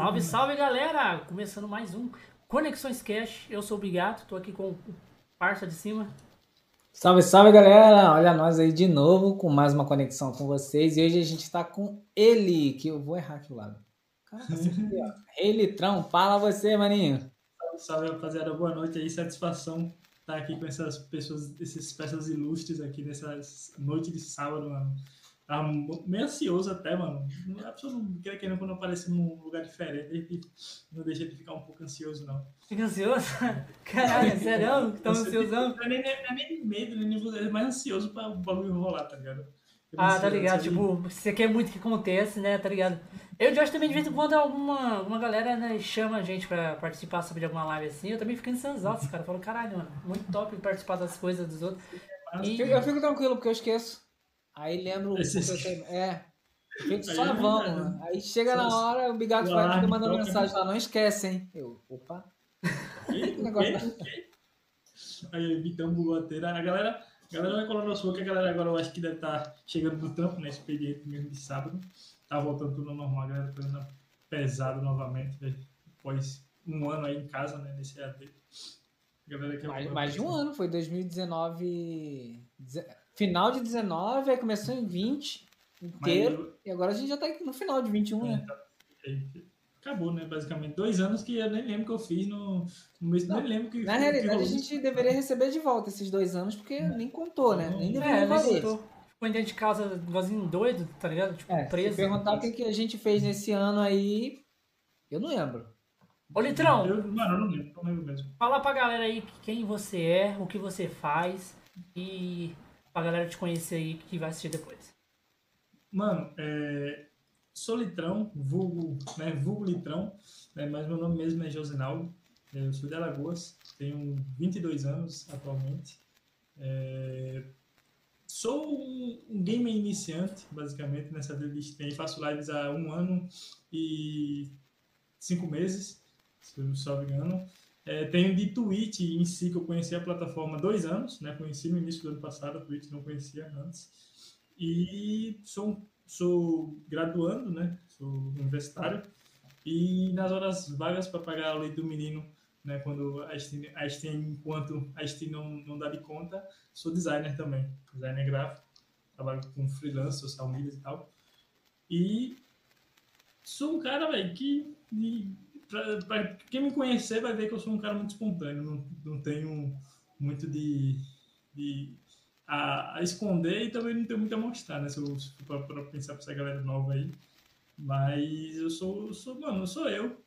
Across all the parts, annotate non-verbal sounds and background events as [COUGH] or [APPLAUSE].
Salve, salve galera! Começando mais um Conexões Cash. Eu sou o Bigato, tô aqui com o parça de cima. Salve, salve galera! Olha nós aí de novo com mais uma conexão com vocês. E hoje a gente tá com ele, que eu vou errar aqui o lado. Caraca. [LAUGHS] Ele, Trão, fala você, maninho. Salve, salve rapaziada, boa noite aí, satisfação estar aqui com essas pessoas, essas peças ilustres aqui nessa noite de sábado, mano. Tava meio ansioso até, mano. A pessoa não quer querendo quando aparece num lugar diferente, não deixa de ficar um pouco ansioso, não. Fica ansioso? [LAUGHS] Caralho, sério? Tão ansiosão? Não é nem, é nem medo, nem é mais ansioso pra o bagulho rolar, tá ligado? Ah, tá ligado. Tipo, você quer muito que aconteça, né? Tá ligado? Eu o Josh também, de vez em quando, alguma, alguma galera né, chama a gente pra participar sobre alguma live assim. Eu também fico ansioso, cara. Eu falo, caralho, mano, muito top participar das coisas dos outros. E... Eu fico tranquilo, porque eu esqueço. Aí lembro. É. Fico só é vamos. Aí chega na hora, o Bigato vai fica mandando mensagem lá, não esquece, hein? Eu, opa. [LAUGHS] Que negócio. Aí, Vitão bugou a galera, a galera vai colando aos que a galera agora eu acho que deve estar tá chegando no trampo, né? Expediente mesmo de sábado. Tá voltando tudo normal, a galera tá pesado novamente, Depois um ano aí em casa, né? Nesse AD. Mais, mais de um ano, foi 2019. Final de 19, aí começou em 20 inteiro. Eu... E agora a gente já tá no final de 21, é, né? Tá... Acabou, né? Basicamente. Dois anos que eu nem lembro que eu fiz no, no mês. Nem lembro que. Na realidade, que a gente deveria receber de volta esses dois anos, porque é. nem contou, né? Nem deveria é, valer. Ficou dentro de casa, igualzinho doido, tá ligado? Tipo, é, preso. Se perguntar o que, que a gente fez nesse ano aí, eu não lembro. Ô, Litrão. Eu, mano, eu não lembro, não lembro mesmo. Fala pra galera aí quem você é, o que você faz e pra galera te conhecer aí que vai assistir depois. Mano, é, sou Litrão, vulgo, né, vulgo Litrão, né, mas meu nome mesmo é Josinaldo. É, eu sou de Alagoas, tenho 22 anos atualmente. É, sou um, gamer iniciante, basicamente, nessa vida de. Faço lives há um ano e cinco meses, se eu não me engano. É, tenho de Twitch em si, que eu conheci a plataforma há dois anos, né? Conheci no início do ano passado, a Twitch não conhecia antes. E sou, sou graduando, né? Sou universitário. E nas horas vagas para pagar a lei do menino, né? Quando a Steam, enquanto a Steam não, não dá de conta, sou designer também. Designer gráfico. Trabalho com freelance, social media e tal. E sou um cara, velho, que para quem me conhecer vai ver que eu sou um cara muito espontâneo, não, não tenho muito de, de a, a, esconder e também não tenho muito a mostrar, né? Se eu for para pensar para essa galera nova aí. Mas eu sou, eu sou mano, eu sou eu.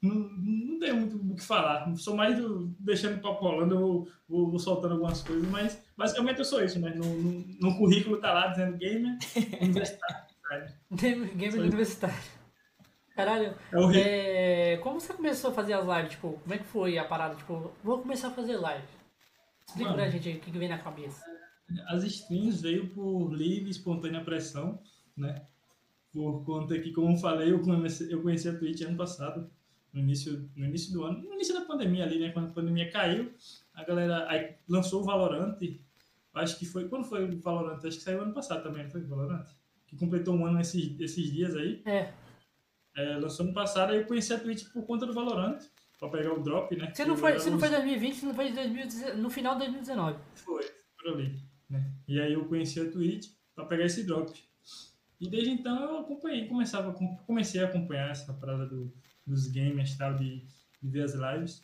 Não, não tenho muito o que falar. Sou mais do, deixando o papo rolando, eu vou, vou, vou, soltando algumas coisas, mas basicamente eu sou isso, né? No, no, no currículo tá lá dizendo gamer [LAUGHS] universitário. gamer universitário. Caralho, é é, como você começou a fazer as lives? Tipo, como é que foi a parada? Tipo, vou começar a fazer live. Explica Mano, pra gente o que, que vem na cabeça. As streams veio por livre, espontânea pressão, né? Por conta que, como eu falei, eu comecei, eu conheci a Twitch ano passado, no início, no início do ano, no início da pandemia ali, né? Quando a pandemia caiu, a galera aí lançou o Valorant. Acho que foi. Quando foi o Valorant? Acho que saiu ano passado também, não foi o Valorant? Que completou um ano esses, esses dias aí. É. É, lançou no passado, aí eu conheci a Twitch por conta do Valorant, pra pegar o drop, né? Você não foi, você não foi 2020, você não foi 2019, no final de 2019. Foi, por ali. Né? E aí eu conheci a Twitch pra pegar esse drop. E desde então eu acompanhei, começava, comecei a acompanhar essa parada do, dos games tal, de, de ver as lives.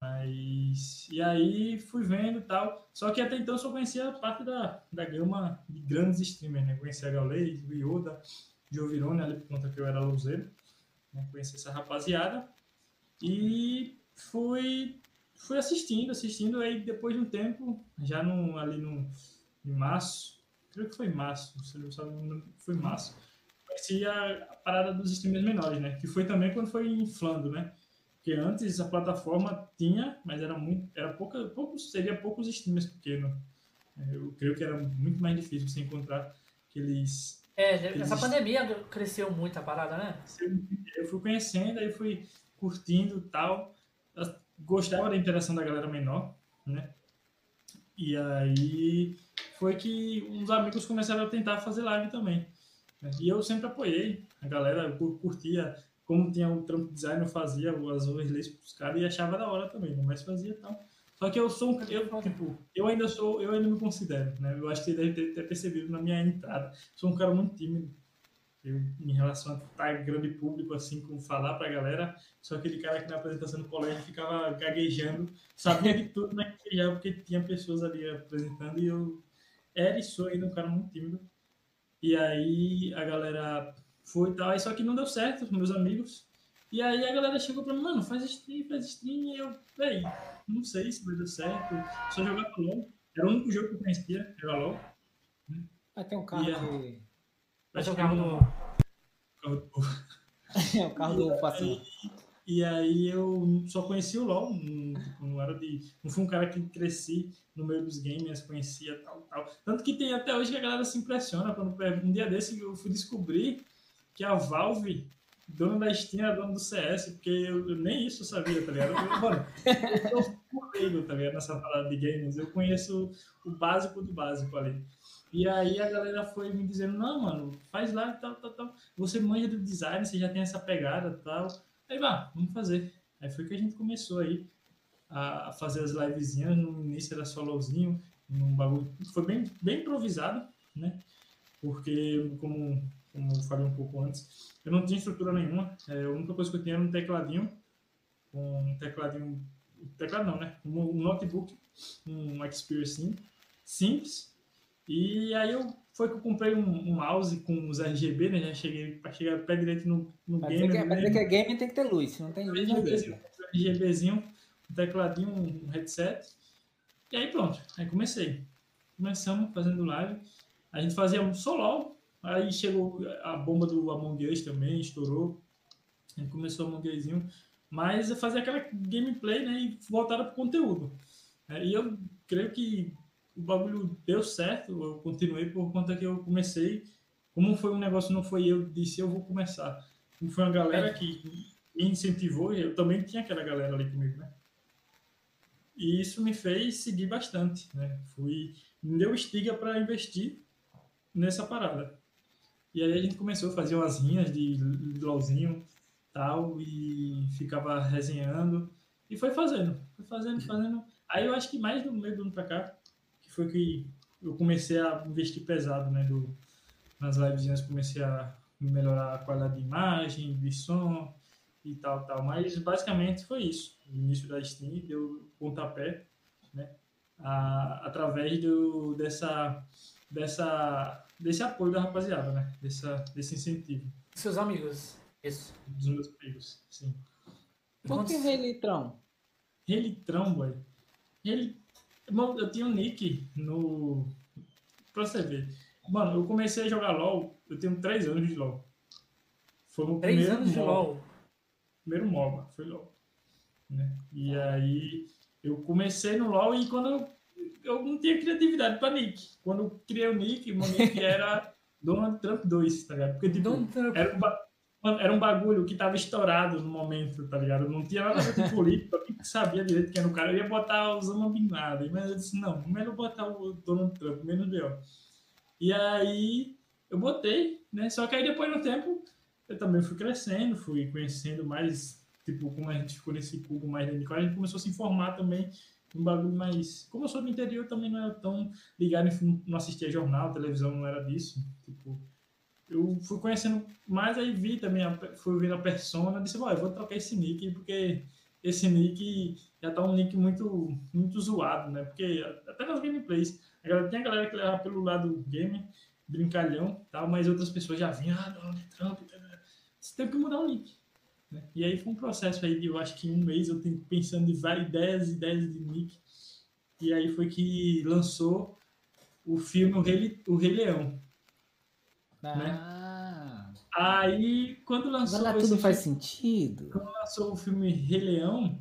Mas. E aí fui vendo e tal. Só que até então eu só conhecia a parte da, da gama de grandes streamers, né? Conhecia a Gaules, o Yoda, Joe Virone, ali por conta que eu era louzeiro né? conheci essa rapaziada e fui, fui assistindo, assistindo, aí depois de um tempo, já no, ali no, em março, creio que foi março, se não sabe, foi março, conheci a, a, parada dos streamers menores, né? Que foi também quando foi inflando, né? Porque antes a plataforma tinha, mas era muito, era pouca, poucos, seria poucos streamers pequenos. Eu creio que era muito mais difícil você encontrar aqueles é, essa pandemia cresceu muito a parada, né? Eu fui conhecendo, aí fui curtindo tal. Eu gostava da interação da galera menor, né? E aí foi que uns amigos começaram a tentar fazer live também. Né? E eu sempre apoiei a galera, curtia, como tinha o trampo design, eu fazia as overlays pros caras e achava da hora também, né? mas fazia tal. Só que eu sou um, eu, tipo, eu ainda sou, eu ainda me considero, né? Eu acho que você deve ter, percebido na minha entrada. Sou um cara muito tímido. Eu, em relação a estar grande público, assim, como falar pra galera, sou aquele cara que na apresentação do colégio ficava gaguejando, sabia de tudo, mas já porque tinha pessoas ali apresentando e eu era e sou ainda um cara muito tímido. E aí a galera foi e tal, aí só que não deu certo, meus amigos. E aí a galera chegou pra mim, mano, faz stream, faz stream, e eu, véi, não sei se vai dar certo, só jogar LOL. Era o único jogo que eu conhecia, era LOL. Vai ter um carro E que... Vai ser o Acho que carro do. É [LAUGHS] o carro do Facinho. E aí eu só conheci o LoL, não, não era de. Não fui um cara que cresci no meio dos gamers, conhecia tal, tal. Tanto que tem até hoje que a galera se impressiona quando um dia desse eu fui descobrir que a Valve, dona da Steam, era dona do CS, porque eu, nem isso sabia, tá ligado? Eu, mano, eu sou um leigo, tá ligado? Nessa parada de games, eu conheço o básico do básico ali. E aí a galera foi me dizendo, não, mano, faz lá e tal, tal, tal. Você manja do design, você já tem essa pegada e tal. Aí, vá, vamos fazer. Aí foi que a gente começou aí a fazer as livezinhas. No início era solozinho, bagulho. Foi bem, bem improvisado, né? Porque, como, como eu falei um pouco antes, eu não tinha estrutura nenhuma. É, a única coisa que eu tinha era um tecladinho. Um tecladinho. Teclado não, né? Um, um notebook, um Xperia sim, simples. E aí eu foi que eu comprei um, um mouse com os RGB, né? Já cheguei para chegar pé direito no, no Pra game. dizer, que, dizer que é game tem que ter luz. Se não tem luz, não é RGBzinho, game. RGBzinho, um tecladinho, um headset. E aí pronto, aí comecei. Começamos fazendo live. A gente fazia um solo, aí chegou a bomba do Among Us também, estourou. A gente começou o Among Usinho. Mas fazia aquela gameplay, né? E voltada pro conteúdo. É, E eu creio que o bagulho deu certo, eu continuei por conta que eu comecei. Como foi um negócio, não foi eu disse, eu vou começar. Como foi uma galera que me incentivou, eu também tinha aquela galera ali comigo, né? E isso me fez seguir bastante, né? Fui, me deu estiga para investir nessa parada. E aí a gente começou a fazer umas rinhas de LOLzinho tal, e ficava resenhando, e foi fazendo, foi fazendo, fazendo. Aí eu acho que mais do meio do ano pra cá, que foi que eu comecei a investir pesado, né? Do, nas livezinhas comecei a melhorar a qualidade de imagem, de som e tal, tal. Mas basicamente foi isso. O início da Steam deu pontapé, né? A, através do, dessa, dessa, desse apoio da rapaziada, né? Dessa, desse incentivo Seus amigos. Isso. dos meus amigos, sim. Por que Rei Litrão? Relitrão, boy. Ele... Mano, eu tinha um nick no... Pra você ver. Mano, eu comecei a jogar LoL, eu tenho 3 anos de LoL. Foi o Três primeiro anos de MOBA. LOL. Primeiro MOBA, foi LoL. Né? E aí, eu comecei no LoL e quando eu... Eu não tinha criatividade pra nick. Quando eu criei o nick, o meu nick [LAUGHS] era Donald Trump 2, tá ligado? Porque, tipo, era um, ba- era um bagulho que tava estourado no momento, tá ligado? Não tinha nada a ver com [LAUGHS] política, eu nem sabia direito quem era o cara. Eu ia botar o Osama Bin Laden, mas eu disse, não, melhor botar o Donald Trump, menos B.O. E aí, eu botei, né? Só que aí depois no tempo, eu também fui crescendo, fui conhecendo mais, tipo, como a gente ficou nesse cubo mais dentro de casa, a gente começou a se informar também um bagulho mais... Como eu sou do interior, também não era tão ligado, não assistia jornal, televisão, não era disso, tipo eu fui conhecendo mais, aí vi também, fui vendo a persona, disse, "Bom, eu vou trocar esse nick, porque esse nick já tá um nick muito, muito zoado, né? Porque até nas gameplays, a galera, tem a galera que leva pelo lado game, brincalhão tal, mas outras pessoas já vinham, ah, Donald Trump, tá, tá, tá." você tem que mudar o nick. Né? E aí foi um processo aí de, eu acho que um mês eu tenho pensando em várias ideias, ideias de nick, e aí foi que lançou o filme O Rei, o Rei Leão. Ah, Aí, quando lançou agora tudo faz filme- sentido. quando lançou o filme Rei Leão,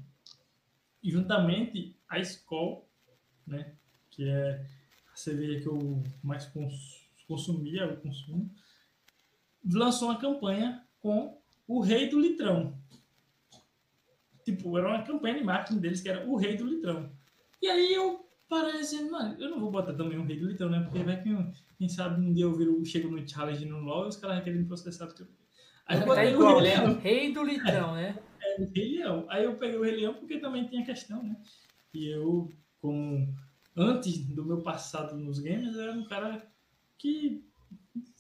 juntamente a Skol, né, que é a cerveja que eu mais cons- consumia, eu consumo, lançou uma campanha com o Rei do Litrão. Tipo, era uma campanha de marketing deles que era o Rei do Litrão. E aí eu parei assim, mano, eu não vou botar também o Rei do Litrão, né? Porque vai que, quem sabe um dia eu viro, chego no challenge no LoL e os caras querem me processar. Porque... Aí eu Tá botei o igual, Rei né? Rei do litrão, né? É, o Rei Leão. Aí eu peguei o Rei Leão porque também tem a questão, né? E eu, como antes do meu passado nos games, eu era um cara que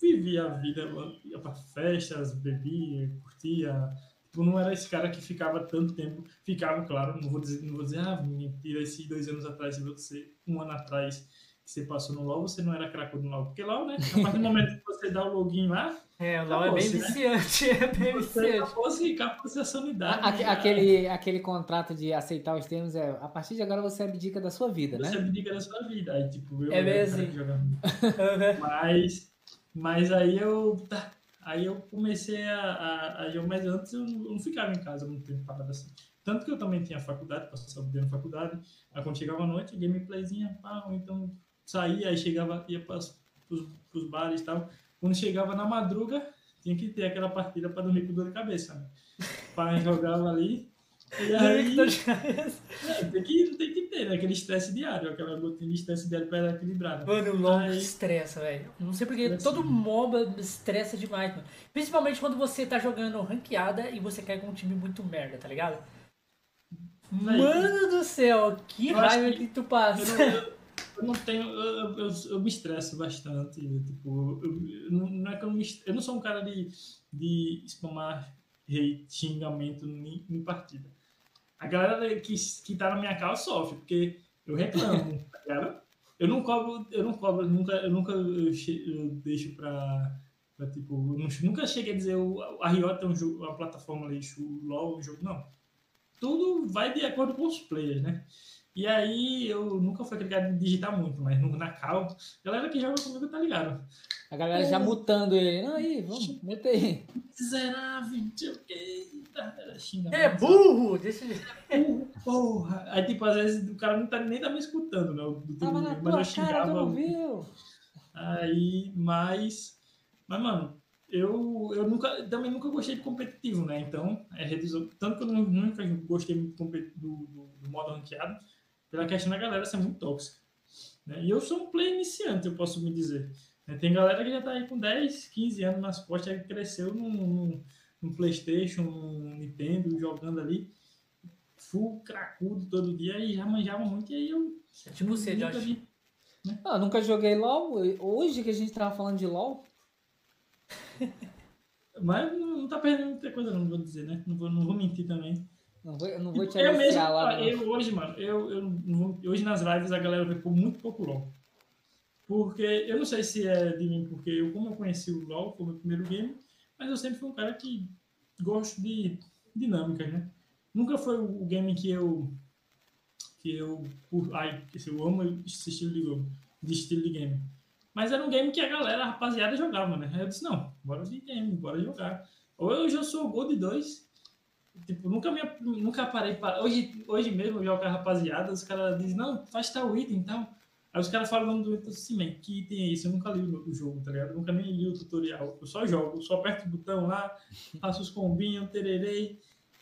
vivia a vida, ia pra festas, bebia, curtia. Tipo, não era esse cara que ficava tanto tempo. Ficava, claro, não vou dizer, não vou dizer ah, mentira, esses dois anos atrás, se você, um ano atrás, que você passou no LoL, você não era cracudo no LoL. Porque LoL, né? A partir do momento que você dá o login lá, É, o LOL é bem Acabou-se, né? viciante, é bem você viciante. acabou se acabou a sanidade. Né? aquele, aquele contrato de aceitar os termos é a partir de agora você abdica da sua vida, Você né? abdica da sua vida. Aí, tipo, eu É mesmo, cara sim. que jogava [LAUGHS] Uhum. Mas, mas aí eu. Tá, aí eu comecei a, a, a mas antes eu não, eu não ficava em casa muito tempo parado assim. Tanto que eu também tinha faculdade, passava o dia na faculdade. Aí quando chegava à noite, gameplayzinha, pá, ou então saía, aí chegava, ia para os bares e tal. Quando chegava na madruga, tinha que ter aquela partida para dormir com dor de cabeça, né? Pai jogava ali. E aí, é, tem, que, tem que ter, né? Aquele estresse diário, aquela gotinha de estresse diário para dar equilibrada. Mano, o LOL Aí- estressa, velho. Não sei porque Estressa. todo MOBA estressa demais, mano. Principalmente quando você tá jogando ranqueada e você cai com um time muito merda, tá ligado? Mano do céu, que Eu raiva que- que, tu Eu passa. não, eu- eu não tenho. Eu, eu, eu me estresso bastante. Tipo, eu, eu não, é que eu me Eu não sou um cara de, de spamar hate, xingamento em, em partida. A galera que, que tá na minha causa sofre, porque eu reclamo, [LAUGHS] tá ligado? Eu não cobro, eu não cobro, nunca, eu nunca eu, che- eu deixo pra, pra, tipo, eu nunca cheguei a dizer o, a Riot é um jogo, uma plataforma o LoL é um jogo, não. Tudo vai de acordo com os players, né? E aí eu nunca fui cara de digitar muito, mas na cal, galera que joga comigo tá ligado. A galera já mutando ele. Não, aí, vamos, muta aí. Miserável, não sei o que. Xinga. É burro! Desse... burro, porra. Aí, tipo, às vezes o cara não tá, nem tá me escutando, né? Do, Tava na mas tua eu cara, xingava. tu não viu? Aí, mas. Mas, mano, eu, eu nunca, também nunca gostei de competitivo, né? Então, é reduzir. Tanto que eu nu- nunca gostei muito do, do, do, do modo ranqueado, pela questão da galera ser muito tóxica. Né? E eu sou um player iniciante, eu posso me dizer. né? Tem galera que já tá aí com 10, 15 anos nas costas, aí cresceu num, num, num Playstation, num Nintendo, jogando ali, full cracudo todo dia, e já manjava muito, e aí eu. É tipo você, nunca Josh. vi. Não, eu nunca joguei LOL. Hoje que a gente tava falando de LOL, [LAUGHS] Mas não, não tá perdendo muita coisa, não, vou dizer, né? Não vou, não vou mentir também. não vou, eu não vou te eu mesmo, lá. não. eu hoje, mano, eu, eu não vou- hoje nas lives a galera vê por muito pouco LOL. Porque eu não sei se é de mim, porque eu, como eu conheci o LOL, foi o meu primeiro game, mas eu sempre fui um cara que gosto de dinâmicas, né? Nunca foi o game que eu. que eu. Ai, eu amo esse estilo de jogo, de estilo de game. Mas era um game que a galera, a rapaziada, jogava, né? Eu disse, não, bora de game, bora jogar. Hoje eu sou Gold 2. Tipo, nunca, me, nunca parei para. Hoje, hoje mesmo eu jogo com a rapaziada, os caras dizem, não, faz tal item e tal. Aí os caras falam do assim, man, que item é esse? Eu nunca li o, jogo, tá ligado? Eu nunca nem li o tutorial. Eu só jogo, eu só aperto o botão lá, faço os combinhos, tererei.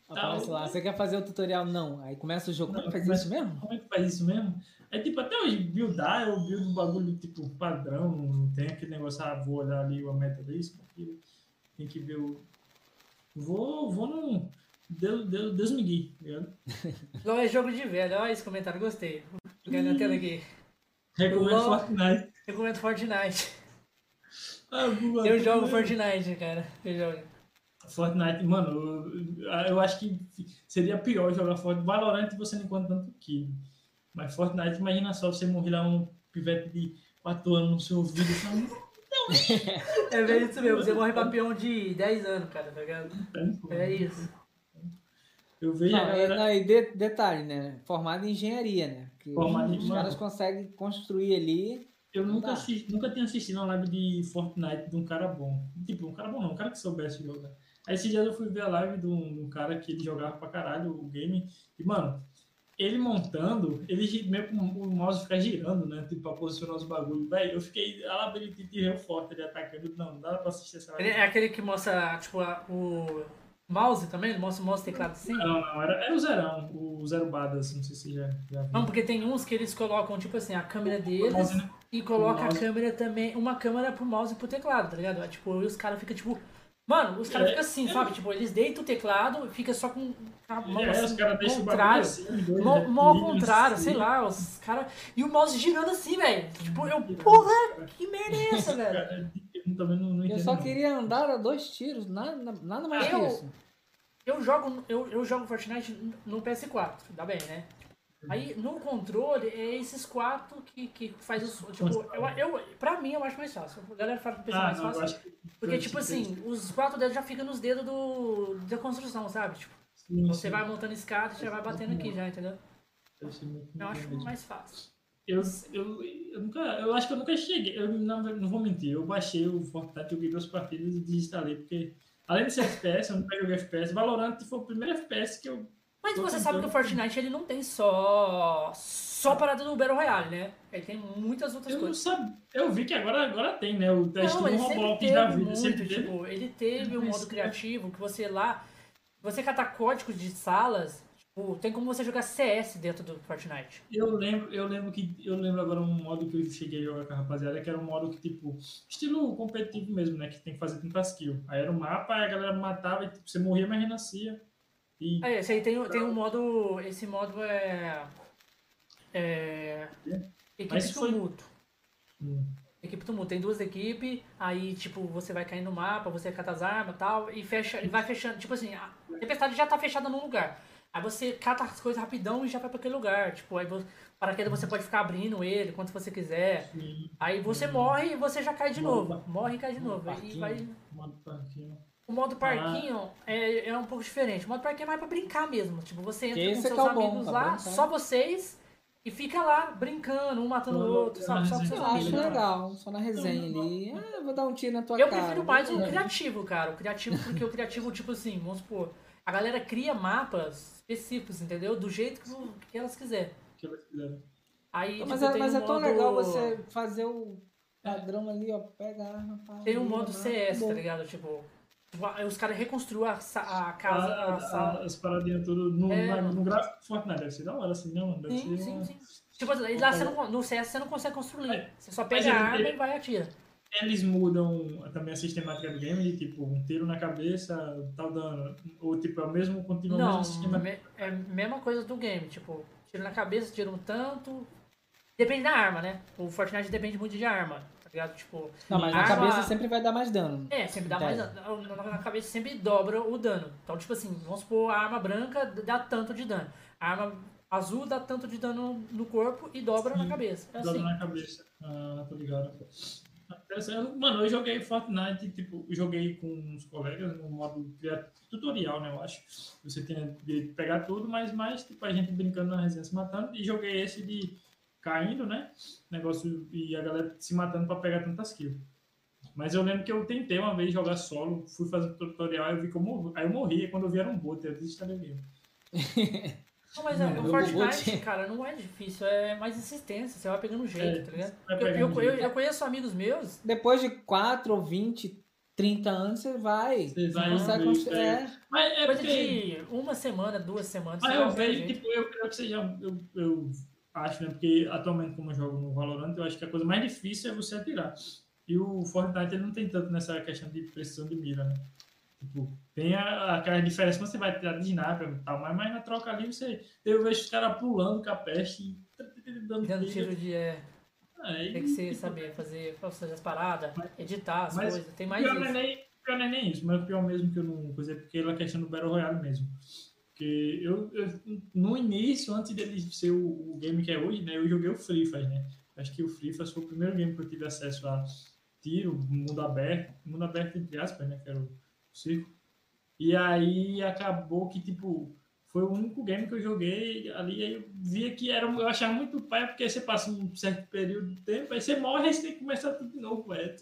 Aparece tal. lá, você quer fazer o tutorial? Não. Aí começa o jogo. Não, Como faz começa- isso mesmo? Como é que faz isso mesmo? É tipo, até hoje, buildar, eu build um bagulho tipo padrão, não tem aquele negócio, ah, vou olhar ali a meta disso, aquilo. Tem que ver o. Vou, vou no. Deus, Deus, Deus me guie, tá ligado? [LAUGHS] LOL é jogo de velho. Olha esse comentário, gostei. Vou pegar na tela aqui. Recomendo LOL. Fortnite. Recomendo Fortnite. Ah, Eu jogo Fortnite. Fortnite, cara. Eu jogo. Fortnite, mano, eu, eu acho que seria pior jogar Fortnite. Valorant você não encontra tanto kill. Mas Fortnite, imagina só você morrer lá um pivete de 4 anos no seu ouvido. Falando, É bem isso mesmo. Você morre pra [LAUGHS] peão de 10 anos, cara, tá ligado? É isso. eu vejo a Não, e, galera. não, e de- detalhe, né? Formado em engenharia, né? Que os caras conseguem construir ali. Eu nunca, Tá. assisti, nunca tinha assistido uma live de Fortnite de um cara bom. Tipo, um cara bom não, um cara que soubesse jogar. Aí esses dias eu fui ver a live de um, de um cara que ele jogava pra caralho o game. E, mano, ele montando, ele meio que o mouse fica girando, né? Tipo, pra posicionar os bagulhos. Véi, eu fiquei. A labirintite tirei forte ele atacando. Não, não dá pra assistir essa Ele live. é aquele que mostra, tipo, a- o mouse também? Ele mostra o mouse e teclado assim? Não, não, era, era o Zerão, o Zero Badas, não sei se já, já viu. Não, porque tem uns que eles colocam, tipo assim, a câmera deles mouse, né? e coloca O a câmera também, uma câmera pro mouse e pro teclado, tá ligado? É, tipo, os caras ficam, tipo, Mano, os caras É, ficam assim, é. sabe? Tipo, eles deitam o teclado e fica só com a mão É, assim, os o contrário. assim, Mó, retilíneos, mó ao contrário, assim. sei lá, os caras. E o mouse girando assim, velho. Tipo, eu, porra, que merda é essa, velho? [LAUGHS] Eu também não, não Eu entendo. só não. queria andar a dois tiros, nada, nada mais que Eu- isso. Eu jogo, eu, eu jogo Fortnite no PS4, dá bem, né? Aí no controle é esses quatro que, que faz os. Tipo, eu, eu, pra mim eu acho mais fácil. A galera fala que é Ah, mais não, eu fácil. acho que. Porque, tipo assim, os quatro dedos já ficam nos dedos do, da construção, sabe? Tipo, Sim, você sim. vai montando escada e já vai batendo aqui já, entendeu? Eu Eu acho mais fácil. Eu, eu, eu, nunca, eu acho que eu nunca cheguei. Eu não, não vou mentir. Eu baixei o Fortnite, joguei duas partidas e desinstalei. Porque, além de ser FPS, eu nunca joguei FPS. Valorant foi o primeiro FPS que eu. Mas você sabe que o tentando- Fortnite ele não tem só só parada do Battle Royale, né? Ele tem muitas outras Eu coisas. sabia. Eu vi que agora, agora tem, né? O teste do Roblox da vida. muito, sempre teve. tipo, ele teve um modo criativo que você lá, você catar códigos de salas, tem como você jogar CS dentro do Fortnite. Eu lembro, eu lembro que eu lembro agora um modo que eu cheguei a jogar com a rapaziada, que era um modo que, tipo, estilo competitivo mesmo, né? Que tem que fazer 30 kills. Aí era um mapa, aí a galera matava e tipo, você morria, mas renascia. E É, esse aí tem, tem um modo, esse modo é... É... Equipe Mas foi- tumulto. hum, Equipe tumulto, tem duas equipes, aí tipo, você vai cair no mapa, você cata as armas e tal, e fecha, vai fechando, tipo assim, a tempestade já tá fechada num lugar. Aí você cata as coisas rapidão e já vai pra aquele lugar. Tipo, aí você, paraquedas você pode ficar abrindo ele quanto você quiser. e Aí você morre e você já cai de Modo novo. Morre e cai de novo. Aí parquinho. vai. modo parquinho. O modo parquinho é, é um pouco diferente. O modo parquinho é mais pra brincar mesmo. Tipo, você entra Que com esse seus é o bom, amigos pra lá, brincar. só vocês, e fica lá brincando, um matando o Eu- outro, sabe? Só com eu seus Eu amigos. acho legal. só na resenha ali. Ah, eu vou dar um tiro na tua Eu cara. prefiro mais o criativo, cara. O criativo, porque o criativo, tipo assim, vamos supor, a galera cria mapas específicos, entendeu? Do jeito que, que elas quiserem. Que elas fizeram. Aí, Mas, tipo, é, mas um é tão modo- legal você fazer o padrão ali, ó. Pega a arma. Tem um modo CS, tá ligado? Tipo, aí os caras reconstruem a, a casa, Ah, a sala. as paradinhas tudo no, É, no gráfico do Fortnite. Deve ser da hora, assim, não, mano? Deve Sim, ser sim, uma- sim. Tipo, lá você não, no CS você não consegue construir. É. Você só Mas pega a arma ele- e vai e atira. Eles mudam também a sistemática do game, de, tipo, um tiro na cabeça, tal dano. Ou, tipo, é o mesmo, continua o Não, mesmo sistema. me- é a mesma coisa do game. Tipo, tiro na cabeça, tiro um tanto. Depende da arma, né? O Fortnite depende muito de arma, tá ligado? Tipo, Não, mas na arma- cabeça sempre vai dar mais dano. É, sempre dá mais. Entendi. Na, na- na cabeça sempre dobra o dano. Então, tipo assim, vamos supor, a arma branca dá tanto de dano. A arma azul dá tanto de dano no corpo e dobra na Sim, cabeça. É Dobra assim. na cabeça. Ah, tô ligado. Mano, eu joguei Fortnite, tipo, joguei com uns colegas no modo tutorial, né, eu acho. Você tinha de pegar tudo, mas mais, tipo, a gente brincando na resenha se matando. E joguei esse de caindo, né, negócio, e a galera se matando pra pegar tantas kills. Mas eu lembro que eu tentei uma vez jogar solo, fui fazer tutorial, eu vi morri. Aí eu morri, quando eu vi era um bot, eu desinstalei o game. [LAUGHS] Não, mas é, Não, o Fortnite, te- cara, não é difícil. É mais insistência. Você vai pegando jeito, É, tá ligado? Eu, eu, eu, conheço amigos meus. Depois de 4 ou 20, 30 anos, você vai. Você vai consegue construir. é. É. Mas é Coisa porque... de uma semana, duas semanas. Mas você eu vejo, tipo, eu creio que seja. Eu, eu acho, né? Porque atualmente, como eu jogo no Valorant, eu acho que a coisa mais difícil é você atirar. E o Fortnite ele não tem tanto nessa questão de precisão de mira, né? Tipo, tem a, aquela diferença quando você vai tirar de sniper e tal, mas, mas na troca ali você. Eu vejo os caras pulando com a peste e dando Dando tiro. de. É, Aí, tem que ser, tipo, saber fazer, fazer as paradas, editar as Mas coisas. Tem mais pior não, é isso. nem, pior não é nem isso, mas o pior mesmo que eu não coisa porque é a questão do Battle Royale mesmo. Porque eu, eu no início, antes dele ser o, o game que é hoje, né, eu joguei o Free Fire, né? Acho que o Free Fire foi o primeiro game que eu tive acesso a tiro, mundo aberto, mundo aberto entre aspas, né, que era o circo. E aí acabou que, tipo, foi o único game que eu joguei ali, aí eu via que era, eu achava muito pai, porque você passa um certo período de tempo, aí você morre, aí você tem que começar tudo de novo, é.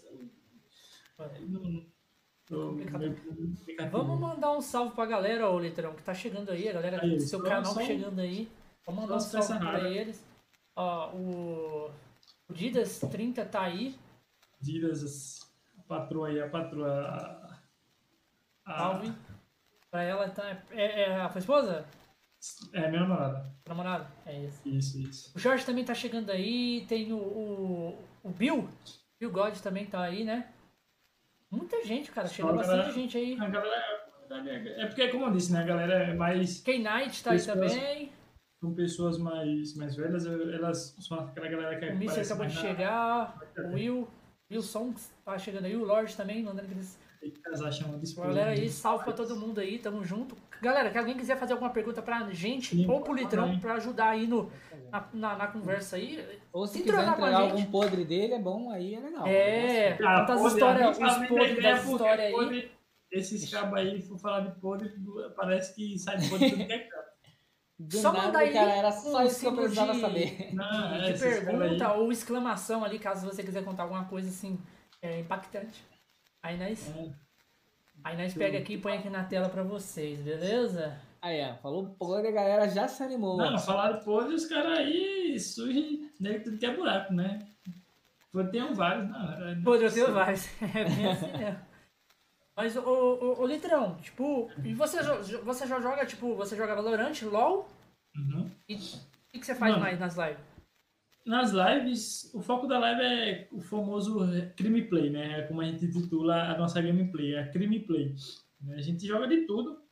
Complicado. meio complicativo. Vamos mandar um salve pra galera, ô Litrão, que tá chegando aí, a galera Aí, do seu canal só chegando aí. Vamos mandar um salve pra raras. eles. Ó, o, o Didas 30 tá aí. Didas, a patroa aí, a patroa. A- a- Salve. Pra ela tá. É, é a sua esposa? É, minha namorada. Namorada? É isso. Isso, isso. O Jorge também tá chegando aí. Tem o, o, o Bill. Bill God também tá aí, né? Muita gente, cara. Chega Só a bastante galera- gente aí. A galera, é porque, como eu disse, né? A galera é mais. K-Night tá aí também. São pessoas mais, mais velhas, elas são aquela galera que O Mister parece acabou de chegar. O Will. Will Songs tá chegando aí. O Lorde também, mandando aqueles. que casar chamando esposa. Galera aí, salve pra todo mundo aí, tamo junto. Galera, que alguém quiser fazer alguma pergunta pra gente Sim, ou pro Litrão pra ajudar aí no, na, na, na conversa aí. Ou se quiser entregar gente. algum podre dele, é bom, aí é legal. É, Ah, conta as podre, histórias, os podres das é histórias aí. podre- Esses cabos aí, for falar de podre, parece que sai de podre tudo que é canto. Do Só nada, mandar aí cara, era um só isso que eu precisava de- saber. Não, é, de cabos pergunta ou exclamação ali, caso você quiser contar alguma coisa assim é, impactante. Aí nós, é, aí nós pega aqui e põe aqui na tela pra vocês, beleza? Aí, ó, falou podre, a galera já se animou. Não, falar de podre, os caras aí surgem nem tudo que é buraco, né? Pô, Tem um vários, não. era- Pô, eu tenho vários. [LAUGHS] É bem assim mesmo. Mas, ô, ô, ô, Litrão, tipo, e você, você já joga, tipo, você joga Valorant, LOL? Uhum. E o que, que você faz Mano. mais nas lives? Nas lives, o foco da live é o famoso crime play, né? É como a gente titula a nossa gameplay, é crime play. A gente joga de tudo.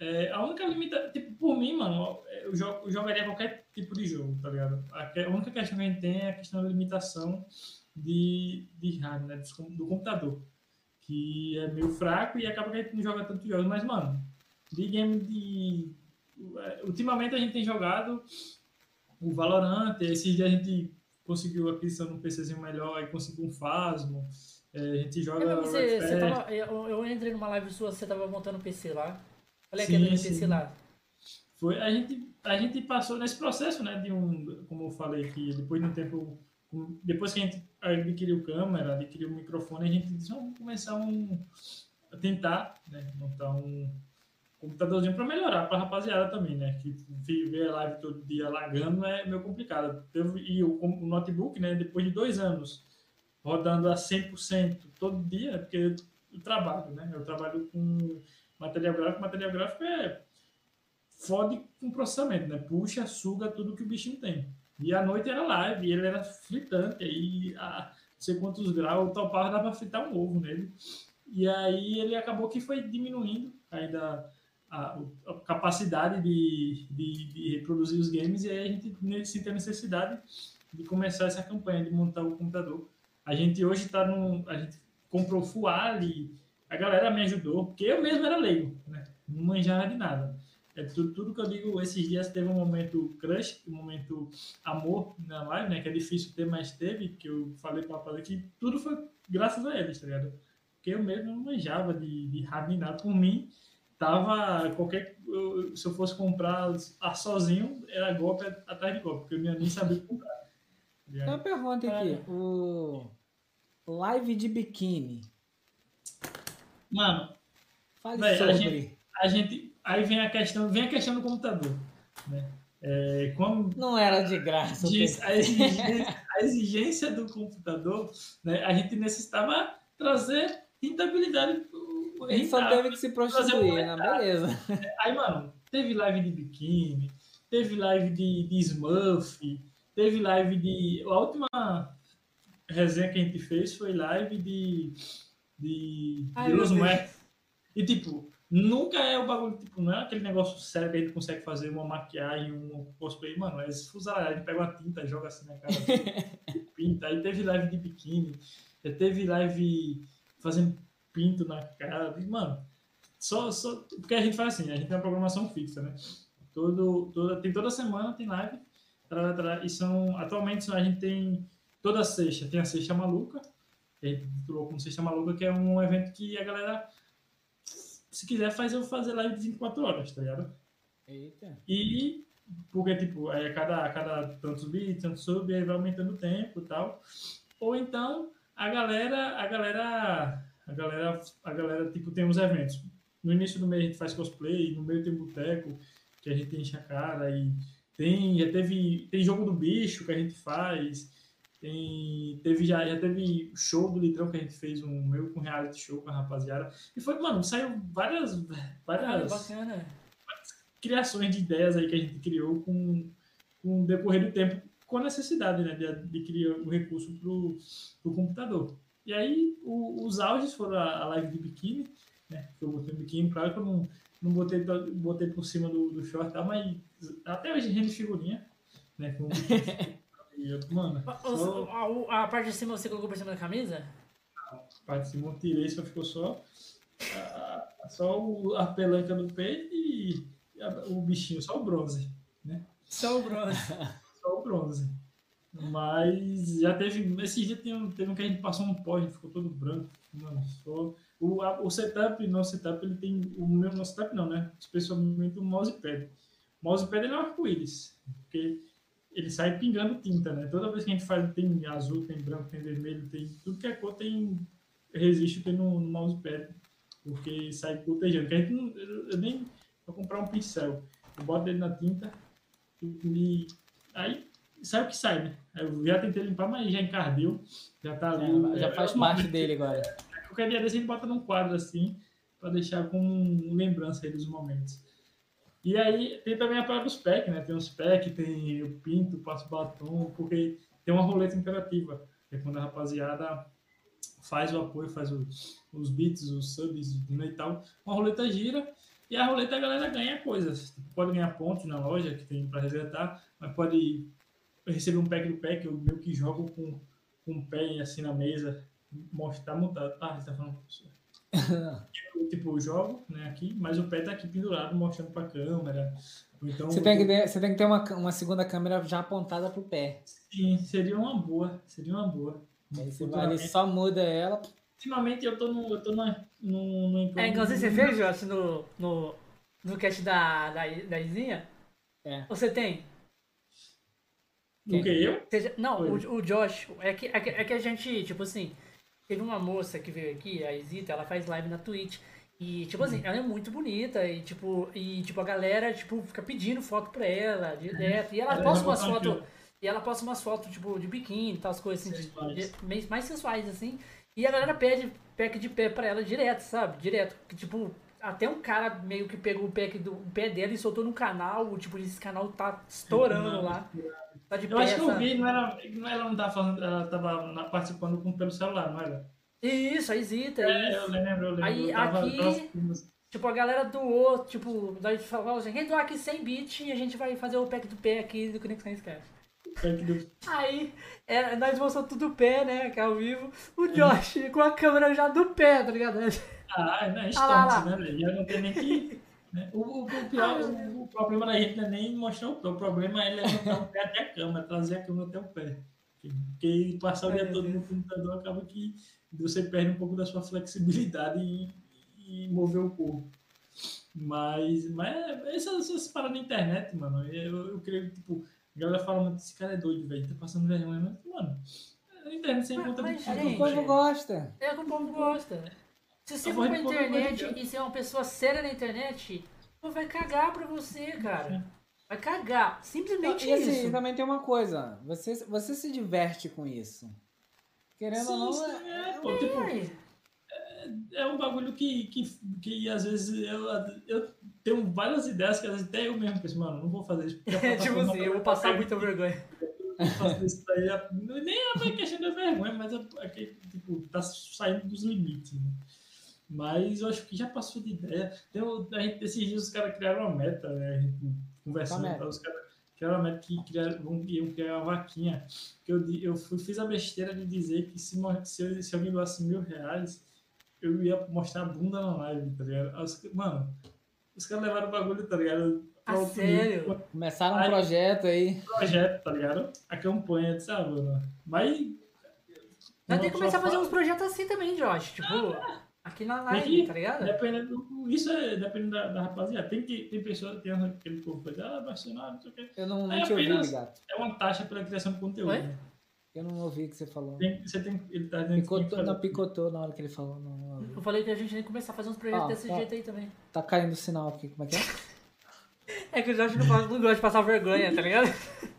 É, a única limita, tipo, por mim, mano, eu, jo- eu jogaria qualquer tipo de jogo, tá ligado? A, a única questão que a gente tem é a questão da limitação de, de hardware, né? Com- Do, computador. Que é meio fraco e acaba que a gente não joga tantos jogos. Mas, mano, de game de. Ultimamente a gente tem jogado o Valorant, esses dias a gente conseguiu a aquisição de um PCzinho melhor, aí conseguiu um Phasmo, é, a gente joga você, você tava, eu, eu entrei numa live sua, você tava montando o PC lá. Olha Sim, aquele sim. PC lá. Foi, a, gente, a gente passou nesse processo, né, de um, como eu falei, que depois de um tempo, depois que a gente adquiriu câmera, adquiriu microfone, a gente disse, vamos começar um, a tentar, né, montar um computadorzinho para melhorar para a rapaziada também, né, que ver a live todo dia lagando é meio complicado. E o, notebook, né, depois de dois anos rodando a 100% todo dia, porque eu, trabalho, né, eu trabalho com material gráfico, material gráfico é fode com processamento, né? Puxa, suga tudo que o bichinho tem. E à noite era live, e ele era fritante, aí a não sei quantos graus, o topava dava pra fritar um ovo nele. E aí ele acabou que foi diminuindo ainda a, a capacidade de, de, de reproduzir os games, e aí a gente sentiu a necessidade de começar essa campanha de montar o computador. A gente hoje está num. A gente comprou full Ali, a galera me ajudou, porque eu mesmo era leigo, né? Não manjava de nada. É tudo, tudo que eu digo, esses dias teve um momento crush, um momento amor na live, né? Que é difícil ter, mas teve, que eu falei pra rapaziada que tudo foi graças a eles, tá ligado? Porque eu mesmo não manjava de, de nada. Por mim, tava qualquer. eu- se eu fosse comprar a sozinho, era golpe atrás de golpe, porque eu nem sabia comprar. Tem uma pergunta aqui. O live de biquíni. Mano, Fale Véi, a sobre. gente- a gente. Aí vem a questão, vem a questão do computador. Né? É, como Não era de graça. diz a exigência, a exigência do computador, né, a gente necessitava trazer rentabilidade. Ele só rentável. teve que se prostituir, né? Beleza. Aí, mano, teve live de biquíni, teve live de, de Smurf, teve live de. A última resenha que a gente fez foi live de. de. Ai, de. E, tipo, nunca é o bagulho, tipo, não é aquele negócio sério que a gente consegue fazer uma maquiagem, um cosplay. Mano, é esfusalhar. A gente pega uma tinta, joga assim na cara, e [LAUGHS] pinta. Aí teve live de biquíni, teve live fazendo pinto na cara. Mano, só, só. Porque a gente faz assim, a gente tem uma programação fixa, né? Todo, toda, tem toda semana tem live. tará, tará, e são. Atualmente a gente tem toda sexta, tem a Sexta Maluca. A gente titulou como Sexta Maluca, que é um evento que a galera, se quiser, faz eu fazer live de 24 horas, tá ligado? Eita. E porque, tipo, aí a cada, a cada tantos bits, tantos sub, aí vai aumentando o tempo e tal. Ou então, a galera, a galera, a galera, a galera, tipo, tem uns eventos. No início do mês a gente faz cosplay, no meio tem boteco, que a gente enche a cara e tem, já teve, tem jogo do bicho que a gente faz, tem, teve já, já teve show do Litrão que a gente fez, um meu com reality show com a rapaziada. E foi, mano, saiu várias, várias bacana. criações de ideias aí que a gente criou com, com o decorrer do tempo, com a necessidade né, de adquirir o recurso para o computador. E aí o- os auges foram a, a live de biquíni, né? Que eu botei biquíni, claro que eu não, não botei, botei por cima do, do short, tá? mas até hoje rende figurinha, né? Com [LAUGHS] e eu, mano, O- só, A, a parte de cima você colocou por cima da camisa? parte de cima eu tirei, só ficou só, a, só o- a pelanca do peito e a- o bichinho, só o bronze, né? Só o bronze. Só o bronze. Mas já teve. Esse dia teve, um- teve um que a gente passou um pó, a gente ficou todo branco. Mano, só. O, a- o setup, nosso setup, ele tem. O meu nosso setup não, né? Especialmente o mousepad. O mousepad ele é um arco-íris. Porque ele sai pingando tinta, né? Toda vez que a gente faz, tem azul, tem branco, tem vermelho, tem. Tudo que é cor tem. Resiste tem no, no mousepad. Porque sai protejando. Porque a gente não, eu, eu nem vou comprar um pincel. Eu boto ele na tinta e aí sai o que sai, né? Eu já tentei limpar, mas já encardeu. Já tá ali. É, já faz é parte dele agora. Qualquer dia desse a gente bota num quadro assim, pra deixar com lembrança aí dos momentos. E aí tem também a parte dos packs, né? Tem os packs, tem o pinto, passo batom, porque tem uma roleta imperativa. Que é quando a rapaziada faz o apoio, faz os, os beats, os subs né, e tal. Uma roleta gira e a roleta a galera ganha coisas. Pode ganhar pontos na loja que tem para resgatar, mas pode receber um pack do pack, eu meio que jogo com, com o pé assim na mesa, mostrar montado. Ah, você tá falando. Eu, [LAUGHS] tipo, eu jogo né, aqui, mas o pé tá aqui pendurado, mostrando pra câmera. Então, Você tem que ter, você tem que ter uma, uma segunda câmera já apontada pro pé. Sim, seria uma boa. Seria uma boa. Aí você vai ali, só muda ela. Ultimamente eu tô no. Eu tô na, no, no É, inclusive você fez, Josh, no, no, no cast da, da, da Izinha? É. Você tem? Do que eu? Não, o, o Josh, é que, é, que, é que a gente, tipo assim, teve uma moça que veio aqui, a Isita, ela faz live na Twitch. E, tipo assim, ela é muito bonita e, tipo, e, tipo, a galera, tipo, fica pedindo foto pra ela, direto. E ela posta é umas uma fotos, e ela posta umas fotos, tipo, de biquíni e tal, as coisas assim, de- de- mais, mais sensuais, assim. E a galera pede pack de pé pra ela direto, sabe? Direto. Que, tipo, até um cara meio que pegou o pack do o pé dela e soltou no canal, tipo, esse canal tá estourando lá. Tá de Eu acho que eu vi, não era, não era, não tava falando, ela tava participando com, pelo celular, não era? Isso, a Isita, É, eu lembro, eu lembro. Aí, eu tava, aqui- tava. Tipo, a galera doou, tipo, daí falou assim, quem doar aqui 100 bits e a gente vai fazer o pack do pé aqui do Conexão Skype. Aí, é, nós mostramos tudo do pé, né, que é ao vivo. O Josh com a câmera já do pé, tá ligado? Ah, não, é Ah, lá, lá. né? Já não tem nem que. Né? O, o, o pior, o, o problema da gente não é nem mostrar o pé, o problema é levantar o pé até a cama, trazer a cama até o pé. Porque passar o dia todo no computador acaba que você perde um pouco da sua flexibilidade e, e mover o corpo. Mas, mas é- essas, essas paradas na internet, mano, eu, eu creio que, tipo, a galera fala, "Mano, esse cara é doido, velho, tá passando vergonha, mas, mano, na internet você encontra mas, de É tudo, que o povo gosta. É que o povo gosta. Se você for pra internet e ser uma pessoa séria na internet, pô, vai cagar pra você, cara. Vai cagar. Simplesmente E assim, isso. também tem uma coisa. Você, você se diverte com isso. Querendo ou Sim, não, sim, é- é, pô, tipo, Ai, é um bagulho que, que, que às vezes eu, eu tenho várias ideias que às vezes até eu mesmo penso, mano, não vou fazer isso. a [LAUGHS] tipo assim, eu vou passar muita vergonha. isso daí, é- nem é uma questão da vergonha, mas é, é que, tipo, tá saindo dos limites, né? Mas eu acho que já passou de ideia. Tem, o- a gente, esses dias os caras criaram uma meta, né? A gente conversando, tá, os caras criaram uma meta que criaram, vão, iam criar uma vaquinha. Que eu, eu fui, fiz a besteira de dizer que se, se, eu- se alguém doasse mil reais, eu ia mostrar a bunda na live, tá ligado? Aí os- mano, os caras levaram o bagulho, tá ligado? Ah, sério? nível começaram um Ai. projeto aí. projeto, tá ligado? A campanha, ah, mano. Mas. Nós tem que começar a fazer uns projetos assim também, Josh. Tipo, [LAUGHS] aqui na live, que- tá ligado? Dependendo, do- isso é dependendo da, da rapaziada. Tem, que, tem pessoas, tem aquele povo que diz, ah, Barcelona, não sei o quê. Eu não, não É te ouvi, gato. É uma taxa pela criação de conteúdo. Oi? né? Eu não ouvi o que você falou. Tem, você tem, ele tá dizendo que tem que Picotou, fazer- não, picotou na hora que ele falou. Não, não. Eu falei que a gente tem que começar a fazer uns projetos Ah, desse tá. jeito aí também. Tá caindo o sinal aqui, como é que é? [LAUGHS] É que o Josh não, faz- não gosta de passar vergonha, tá ligado?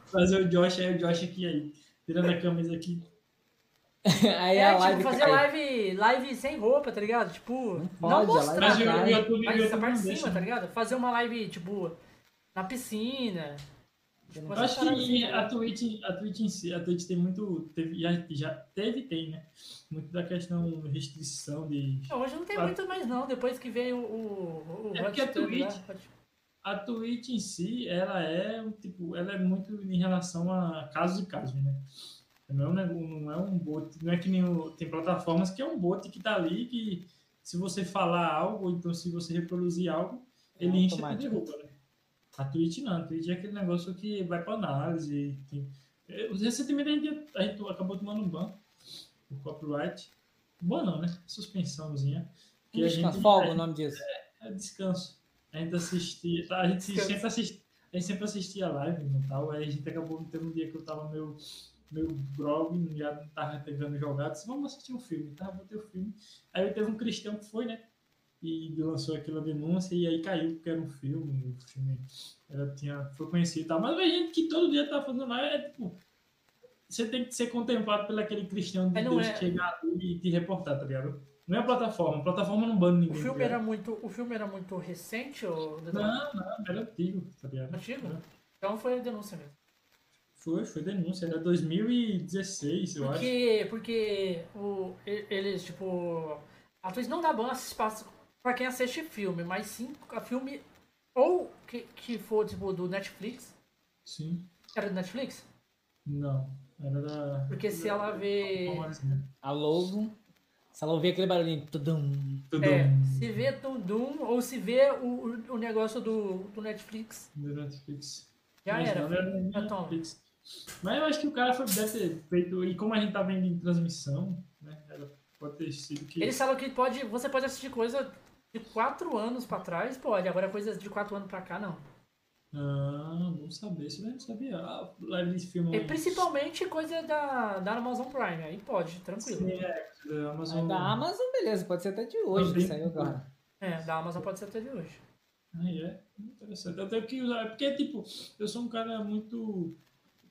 fazer o Josh, aí o Josh aqui, aí, tirando a camisa aqui. [LAUGHS] aí É, a tipo, live fazer live, live sem roupa, tá ligado? Tipo, não, pode, a live mostrar, Mas YouTube, o mas essa parte não de deixa. cima, tá ligado? Fazer uma live, tipo, na piscina. Eu acho que assim, a Twitch, a Twitch em si, a Twitch tem muito, teve, já, já teve tem, né? Muito da questão restrição de... Não, hoje não tem a- muito mais não, depois que veio o, o, o É porque a lá, Twitch- A Twitch em si, ela é, um tipo, ela é muito em relação a casos e casos, né? Não é um, não é um bot, não é que nem o, tem plataformas que é um bot que tá ali que se você falar algo, então se você reproduzir algo, É ele enche e derruba, né? A Twitch não, a Twitch é aquele negócio que vai para análise. Tem... é, Recentemente a gente, a gente acabou tomando um ban por copyright. Ban não, né? Suspensãozinha. Que a Descanso, gente, folga a o nome disso. é descanso. A gente assistia, tá? a gente Descanso. sempre assistia, a gente sempre assistia live e tal. Aí a gente acabou tendo um dia que eu tava meio, meio grog, já não tava tentando jogar. Disse, vamos assistir um filme, tá? Botei o filme. Aí teve um cristão que foi, né? E lançou aquela denúncia e aí caiu porque era um filme. O filme era, tinha, foi conhecido e tal. Mas a gente que todo dia tá fazendo live é tipo. Você tem que ser contemplado pelo aquele cristão de Deus é- que chegar ali e te reportar, tá ligado? Não é a plataforma, a plataforma não bane O ninguém. tá filme ligado? era muito, o filme era muito recente ou Não, não, era antigo, tá ligado? antigo? Então foi denúncia mesmo. Foi, foi denúncia, era 2016, eu acho. Porque, porque o, eles, tipo. A Twitch não dá ban esse espaço pra quem assiste filme, mas sim a filme. Ou que, que for, tipo, do Netflix. Sim. Era do Netflix? Não, era da. Porque se ela vê. A logo. Se ela ouvir aquele barulhinho. Tudum. Tudo É, se vê Doom ou se vê o, o, negócio do, do Netflix, do Netflix. já Mas era. não era. Netflix. Mas eu acho que o cara foi, deve ter feito. E como a gente tá vendo em transmissão, né? Pode ter sido que. Eles falam que pode, você pode assistir coisa de 4 anos pra trás, pode. Agora coisas de 4 anos pra cá, não. Ah, vamos saber. Isso eu não sabia. Ah, live de filme. E principalmente coisa da, da Amazon Prime, aí pode, tranquilo. Sim, é, da Amazon. Da Amazon, beleza, pode ser até de hoje que saiu agora. É, da Amazon pode ser até de hoje. Aí é interessante. Eu tenho que usar. é Porque, tipo, eu sou um cara muito.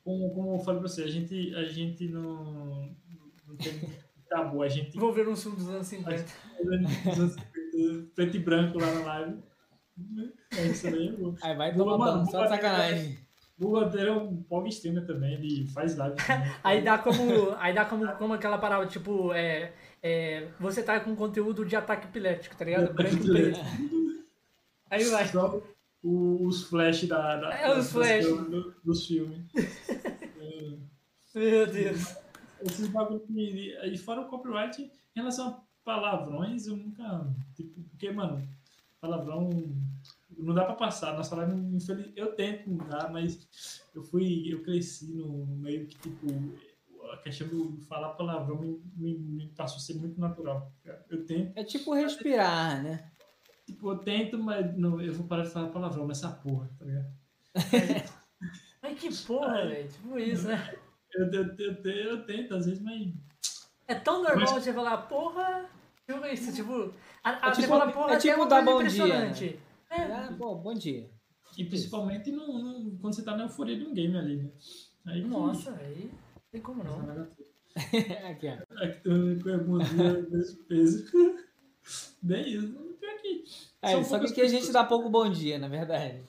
Como, como eu falei pra você, a gente, a gente não, não tem tabu. A gente Vou ver um filme dos anos 50. preto e branco lá na live. É isso aí. Aí vai tomar mano, só boa, de sacanagem. O Bandeira é um pobre streamer também, ele faz live também. Aí dá como. Aí dá como, como aquela palavra, tipo, é, é, você tá com conteúdo de ataque epilético, tá ligado? Branco. Aí vai. Só os flash da, da, É, os flash. do- dos filmes. É. [LAUGHS] Meu Deus. esses bagulho que. E fora o copyright, em relação a palavrões, eu nunca. Tipo, porque, mano, palavrão. Não dá pra passar. Nossa live, infeliz, eu tento mudar, mas eu fui. Eu cresci no, no meio que, tipo. A questão do falar palavrão me, me, me passou a ser muito natural. Eu tento, É tipo respirar, né? Tipo, eu tento, mas não, eu vou parar de falar palavrão nessa porra, tá ligado? [LAUGHS] Mas que porra, velho. Tipo isso, né? Eu, eu, eu, eu, eu tento, às vezes, mas. É tão normal Mas- você falar, porra. Tipo isso, tipo. A, a, É tipo- fala, porra, é tipo uma dar bom dia, impressionante. É. Ah, pô, bom dia. E principalmente no, no- quando você tá na euforia de um game ali, né? Aí que- Nossa, aí. Não tem como não. [LAUGHS] Aqui, ó. Aqui também com alguns dias desse peso. Bem isso. Que. É, são só que aqui a gente dá pouco bom dia, na verdade.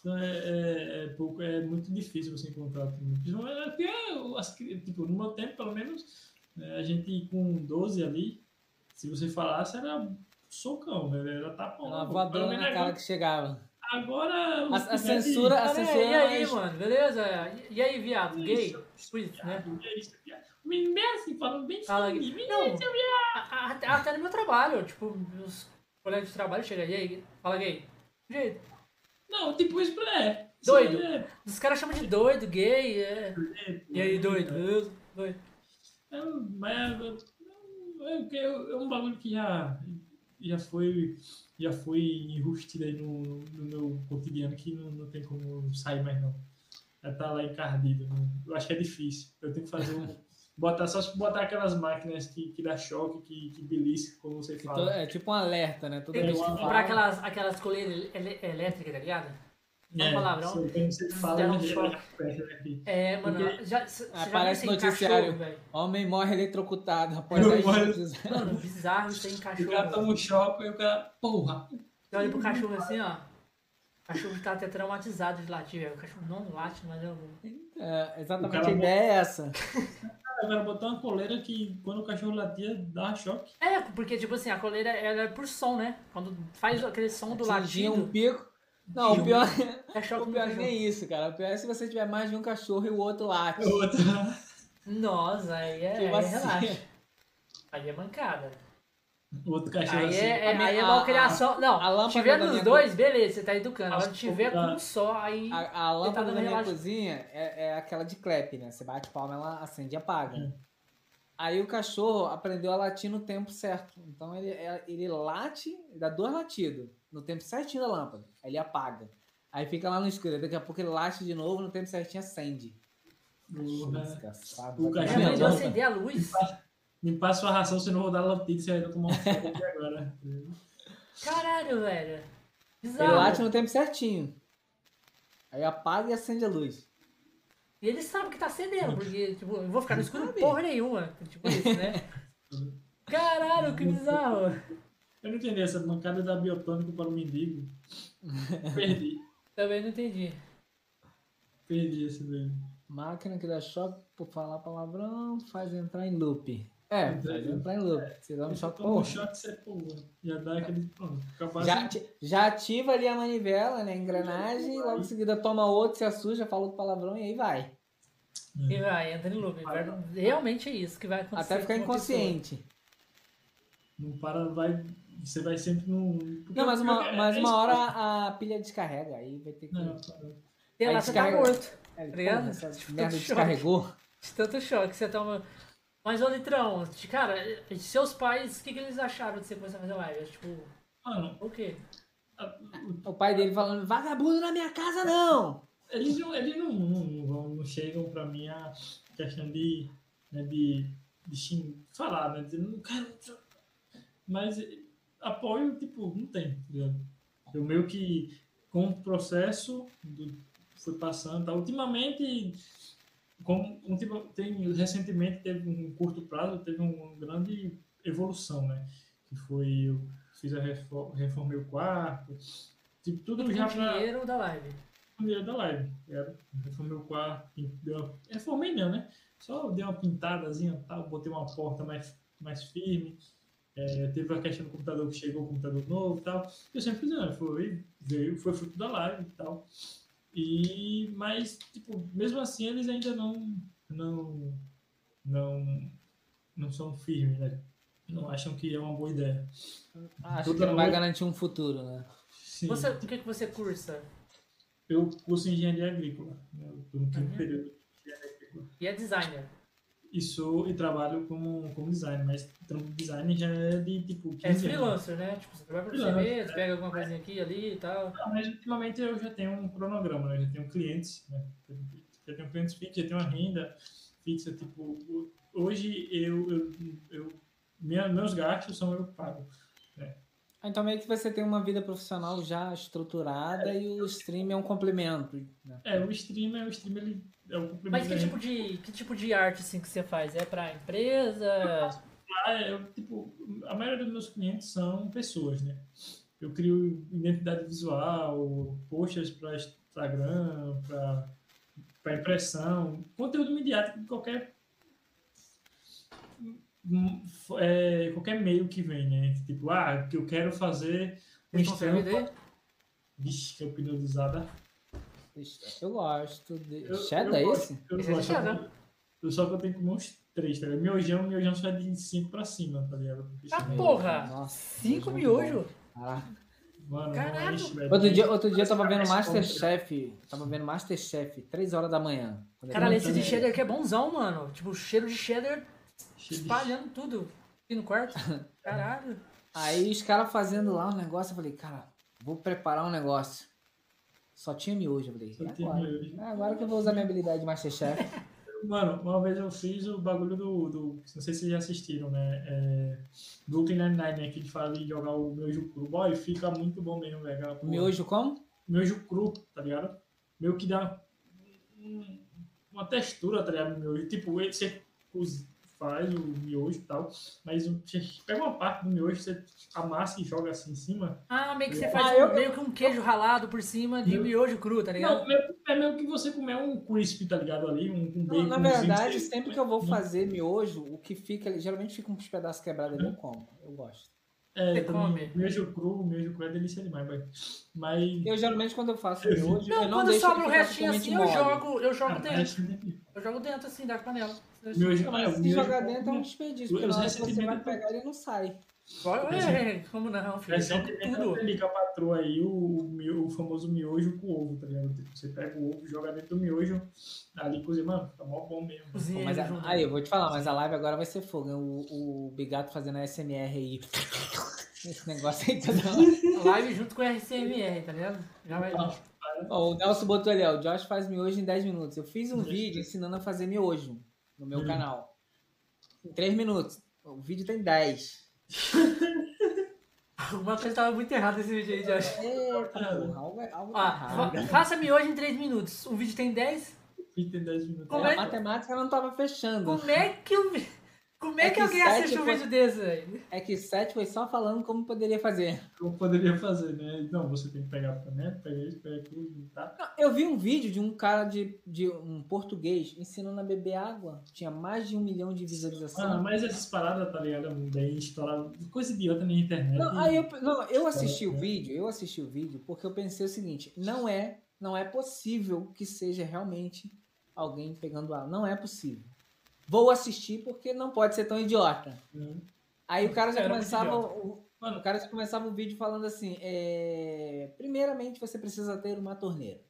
Então, é, é, é pouco, é muito difícil você encontrar. é Porque, tipo, no meu tempo, pelo menos, é, a gente com 12 ali, se você falasse, era socão, né? Era tapão. Boca. voadora na cara agora- que chegava. Agora. A, a censura, a Cara, censura. e aí, mano, beleza? E aí, viado? Gay? Isso, Squid, né? é. Menino bem assim, falando bem Fala aqui. menino, Não, a- a- até, no meu trabalho, tipo, meus colegas de trabalho chegam, e aí, fala gay. Jeito. Não, tipo isso é. isso Doido. É, Os caras chamam de doido, gay, é. é, E aí, doido? beleza? Doido. É, mas é, é, é, é um bagulho que já, já foi já foi enrustido aí no, no meu cotidiano que não, não tem como sair mais não. Já tá lá encardido. né? Eu acho que é difícil. Eu tenho que fazer um. Botar, só se botar aquelas máquinas que, que dá choque, que, que belisca, como você fala. to- É tipo um alerta, né? Toda que vez que uma- comprar fala, aquelas, aquelas coleiras elétricas, tá ligado? Só um palavrão. se- Quando você fala, um choque. É, mano, Porque já, já Aparece noticiário. cachorro, velho? Homem morre eletrocutado [LAUGHS] após Morre. 10 dias. Mano, bizarro isso aí em O cara cachorro. toma um choque e o cara. Porra! Você olha pro cachorro assim, ó. cachorro tá até traumatizado de latir, velho. O cachorro não late, mas eu. É, O exatamente a ideia é essa. [LAUGHS] O cara botou uma coleira que quando o cachorro latia, dava choque. É, porque, tipo assim, a coleira ela é por som, né? Quando faz aquele som do latido, um pico. Não, o Tinha um- pior, [LAUGHS] é choque o pior nem isso, cara. O pior é se você tiver mais de um cachorro e o outro late. Outra. Nossa, aí é, Tipo aí assim. relaxa. Aí é mancada. Outro cachorro Aí assim. é, é, A minha- aí é a- malcriação. a Não, lâmpada tiver nos dois, beleza, você tá educando. Agora tiver com um só, aí. A, a lâmpada dando da minha relaxa. cozinha é, é aquela de clep, né? Você bate palma, ela acende e apaga. Hum. Aí o cachorro aprendeu a latir no tempo certo. Então ele, é- ele late, dá dois latidos no tempo certinho da lâmpada. Aí ele apaga. Aí fica lá no escuro. Daqui a pouco ele late de novo, no tempo certinho acende. Desgraçado. O cachorro aprendeu a acender a luz. Limpar sua ração, se não rodar a lâmpada, você vai tomar um fogo aqui agora. Caralho, velho. Ele Bizarro. late no tempo certinho. Aí apaga e acende a luz. E ele sabe que tá acendendo, porque, tipo, eu vou ficar no escuro porra nenhuma. Tipo isso, né? [LAUGHS] Caralho, que bizarro. Eu não entendi essa mancada da biotônico para o mendigo. Perdi. Também não entendi. Perdi esse daí. Máquina que dá choque por falar palavrão faz entrar em loop. É, faz entrar em loop. Você dá um choque, Toma um choque, você pula. Já dá aquele. Já, já ativa ali a manivela, né? A engrenagem, logo em seguida toma outro, se assusta, fala outro palavrão e aí vai. E vai, entra em loop. Realmente é isso que vai acontecer. Até ficar pessoa. inconsciente. não para, vai. Você vai sempre num. porque Não, mas uma, é- mas é uma hora a pilha descarrega, aí vai ter que. Não, Aí lá, você tá morto. É, tá ligado? [LAUGHS] merda descarregou. De tanto choque que você toma. Mas, ô Litrão, cara, seus pais, o que, que eles acharam de você começar a fazer live? Tipo, Mano, o quê? a- o- O pai dele falando, vagabundo na minha casa não! eles não, eles não, não, não vão- não chegam pra mim a questão de, né, de, de xing- falar, né? Dizer, não quero. Mas apoio, tipo, não tem, tá? Eu meio que, com o processo, do, foi passando, tá? Ultimamente, como, um tipo, tem, recentemente teve um curto prazo, teve uma grande evolução, né? Que foi, eu fiz a reforma, reformei o quarto, tipo, tudo já pra dinheiro da live. primeira da live. Era, reformei o quarto, reformei não, né? Só dei uma pintadazinha tal, botei uma porta mais, mais firme. É, teve a questão do computador que chegou, o computador novo e tal. Eu sempre fiz, né? Foi, veio, foi fruto da live e tal. E, mas, tipo, mesmo assim, eles ainda não, não, não, não são firmes, né? Não acham que é uma boa ideia. Acho que Toda não vai garantir um futuro, né? Sim. Você, o que, que você cursa? Eu curso engenharia agrícola. Né? Eu tô no quinto Uhum. período de engenharia agrícola. E é designer. E sou e trabalho como, como designer, mas trampo de design já é de tipo 15 É freelancer, né? Tipo, você trabalha pra você mesmo, pega alguma coisinha aqui ali e tal. Não, Mas ultimamente eu já tenho um cronograma, né? Eu já tenho clientes, né? Já tenho clientes fixos, já tenho uma renda fixa. Tipo, hoje eu, eu, eu minha, meus gastos são eu pago. Ah, Então meio que você tem uma vida profissional já estruturada e o stream é um complemento. Né? É, o streamer, o streamer ele é o complemento Mas que tipo de, que tipo de arte assim que você faz? É pra empresa? Ah, eu, tipo, a maioria dos meus clientes são pessoas, né? Eu crio identidade visual, posters para Instagram, para impressão, conteúdo midiático de qualquer é, qualquer meio que vem, né? Tipo, ah, que eu quero fazer um estampa. Vixe, que opinião usada. Eu gosto. De... Eu- Cheddar eu é gosto, esse? Eu Esse é de gosto. cheddar. Eu só que eu tenho que comer uns três, tá ligado? Miojão, miojão só é de 5 pra cima, tá ligado? Ah, porra! Nossa, Cinco muito miojos? bom. Caraca. Mano, Caralho. Outro dia, outro dia eu tava vendo Masterchef. Tava vendo Masterchef, 3 horas da manhã. Eu Caralho, esse de cheddar aqui é bonzão, mano. Tipo, cheiro de cheddar espalhando tudo aqui no quarto. [LAUGHS] Caralho. Aí os caras fazendo lá um negócio, eu falei, cara, vou preparar um negócio. Só tinha miojo, eu falei, Só é tinha agora. miojo. É agora que eu vou usar minha habilidade de Masterchef. [LAUGHS] Mano, uma vez eu fiz o bagulho do. do não sei se vocês já assistiram, né? É, Brooklyn Nine-Nine, né? Que ele fala de jogar o miojo cru. Boy, fica muito bom mesmo, velho. miojo como? Miojo cru, tá ligado? Meio que dá um- uma textura, tá ligado? no Miojo. Tipo, você faz o miojo e tal, mas você pega uma parte do miojo, você amassa e joga assim em cima. Ah, meio que você Ah, faz eu- meio que um queijo ralado por cima de Eu- miojo cru, tá ligado? Não, é meio que você comer um crisp, tá ligado? Ali, um, um Não, na verdade, sempre que eu vou fazer miojo, o que fica ali, geralmente fica uns pedaços quebrados ali, eu como. Eu gosto. É, come. miojo cru, miojo cru é delícia demais, velho. Mas. Eu geralmente quando eu faço miojo, Não, eu não quando deixo sobra o restinho assim, eu mole. jogo, eu jogo Ah, dentro. Eu jogo dentro assim da panela. Miojo, Não, mas é, se miojo- jogar dentro é um desperdício, porque Eu você vai pegar ele não sai. Olha, é, como não, filho? Jogo Recentemente eu tudo. com a patroa aí o, o, famoso miojo com ovo, tá ligado? Tipo, você pega o ovo, joga dentro do miojo, ali cozinha, mano, tá mó bom mesmo. Cozinha Mas a- aí, eu vou te falar, mas a live agora vai ser fogo. hein? O, o Bigato fazendo ASMR aí. [LAUGHS] Esse negócio aí toda hora. Live junto com o RCMR, tá ligado? Já vai. Ah, Ó, o Nelson botou ali, ó. O Josh faz miojo em 10 minutos. Eu fiz um vídeo ensinando a fazer miojo no meu Hum. canal. Em 3 minutos. O vídeo tem 10. Alguma [LAUGHS] coisa tava muito errada nesse vídeo aí, Josh. Eita, porra, algo, é- algo tá Ah, errado. fa faça miojo em 3 minutos. O vídeo tem 10? e tem 10 minutos. Como É, é a matemática não tava fechando. Como é que o. Como é É que que alguém assiste um foi- vídeo desse, velho? É que 7 foi só falando como poderia fazer. Eu poderia fazer, né? Não, você tem que pegar a panela, pega isso, pega aquilo, tá? Não, Eu vi um vídeo de um cara de, de um português ensinando a beber água. Tinha mais de um milhão de Ah, visualizações. mas essas paradas, tá ligado? Bem estourado. Coisa idiota na internet. Não, aí eu, não, eu assisti o vídeo, eu assisti o vídeo porque eu pensei o seguinte, não é, não é possível que seja realmente alguém pegando água. Não é possível. Vou assistir porque não pode ser tão idiota. Hum. Aí o cara já Era começava o, Mano, o cara já começava o vídeo falando assim, é, primeiramente você precisa ter uma torneira.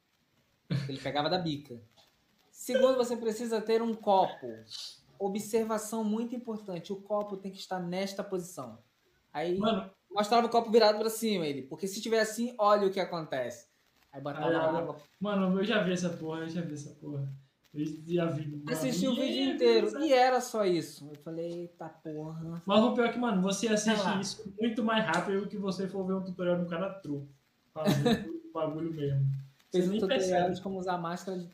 Ele pegava da bica. Segundo, você precisa ter um copo. Observação muito importante, o copo tem que estar nesta posição. Aí mano, mostrava o copo virado pra cima, ele. Porque se tiver assim, olha o que acontece. Aí botava água. mano, eu já vi essa porra, eu já vi essa porra. Assisti o vídeo inteiro. E era só isso. Eu falei, eita porra. Mas o pior é que, mano, você assiste isso muito mais rápido do que você for ver um tutorial do cara true. Fazendo o bagulho mesmo. [LAUGHS] Fez um tutorial de como usar máscara de-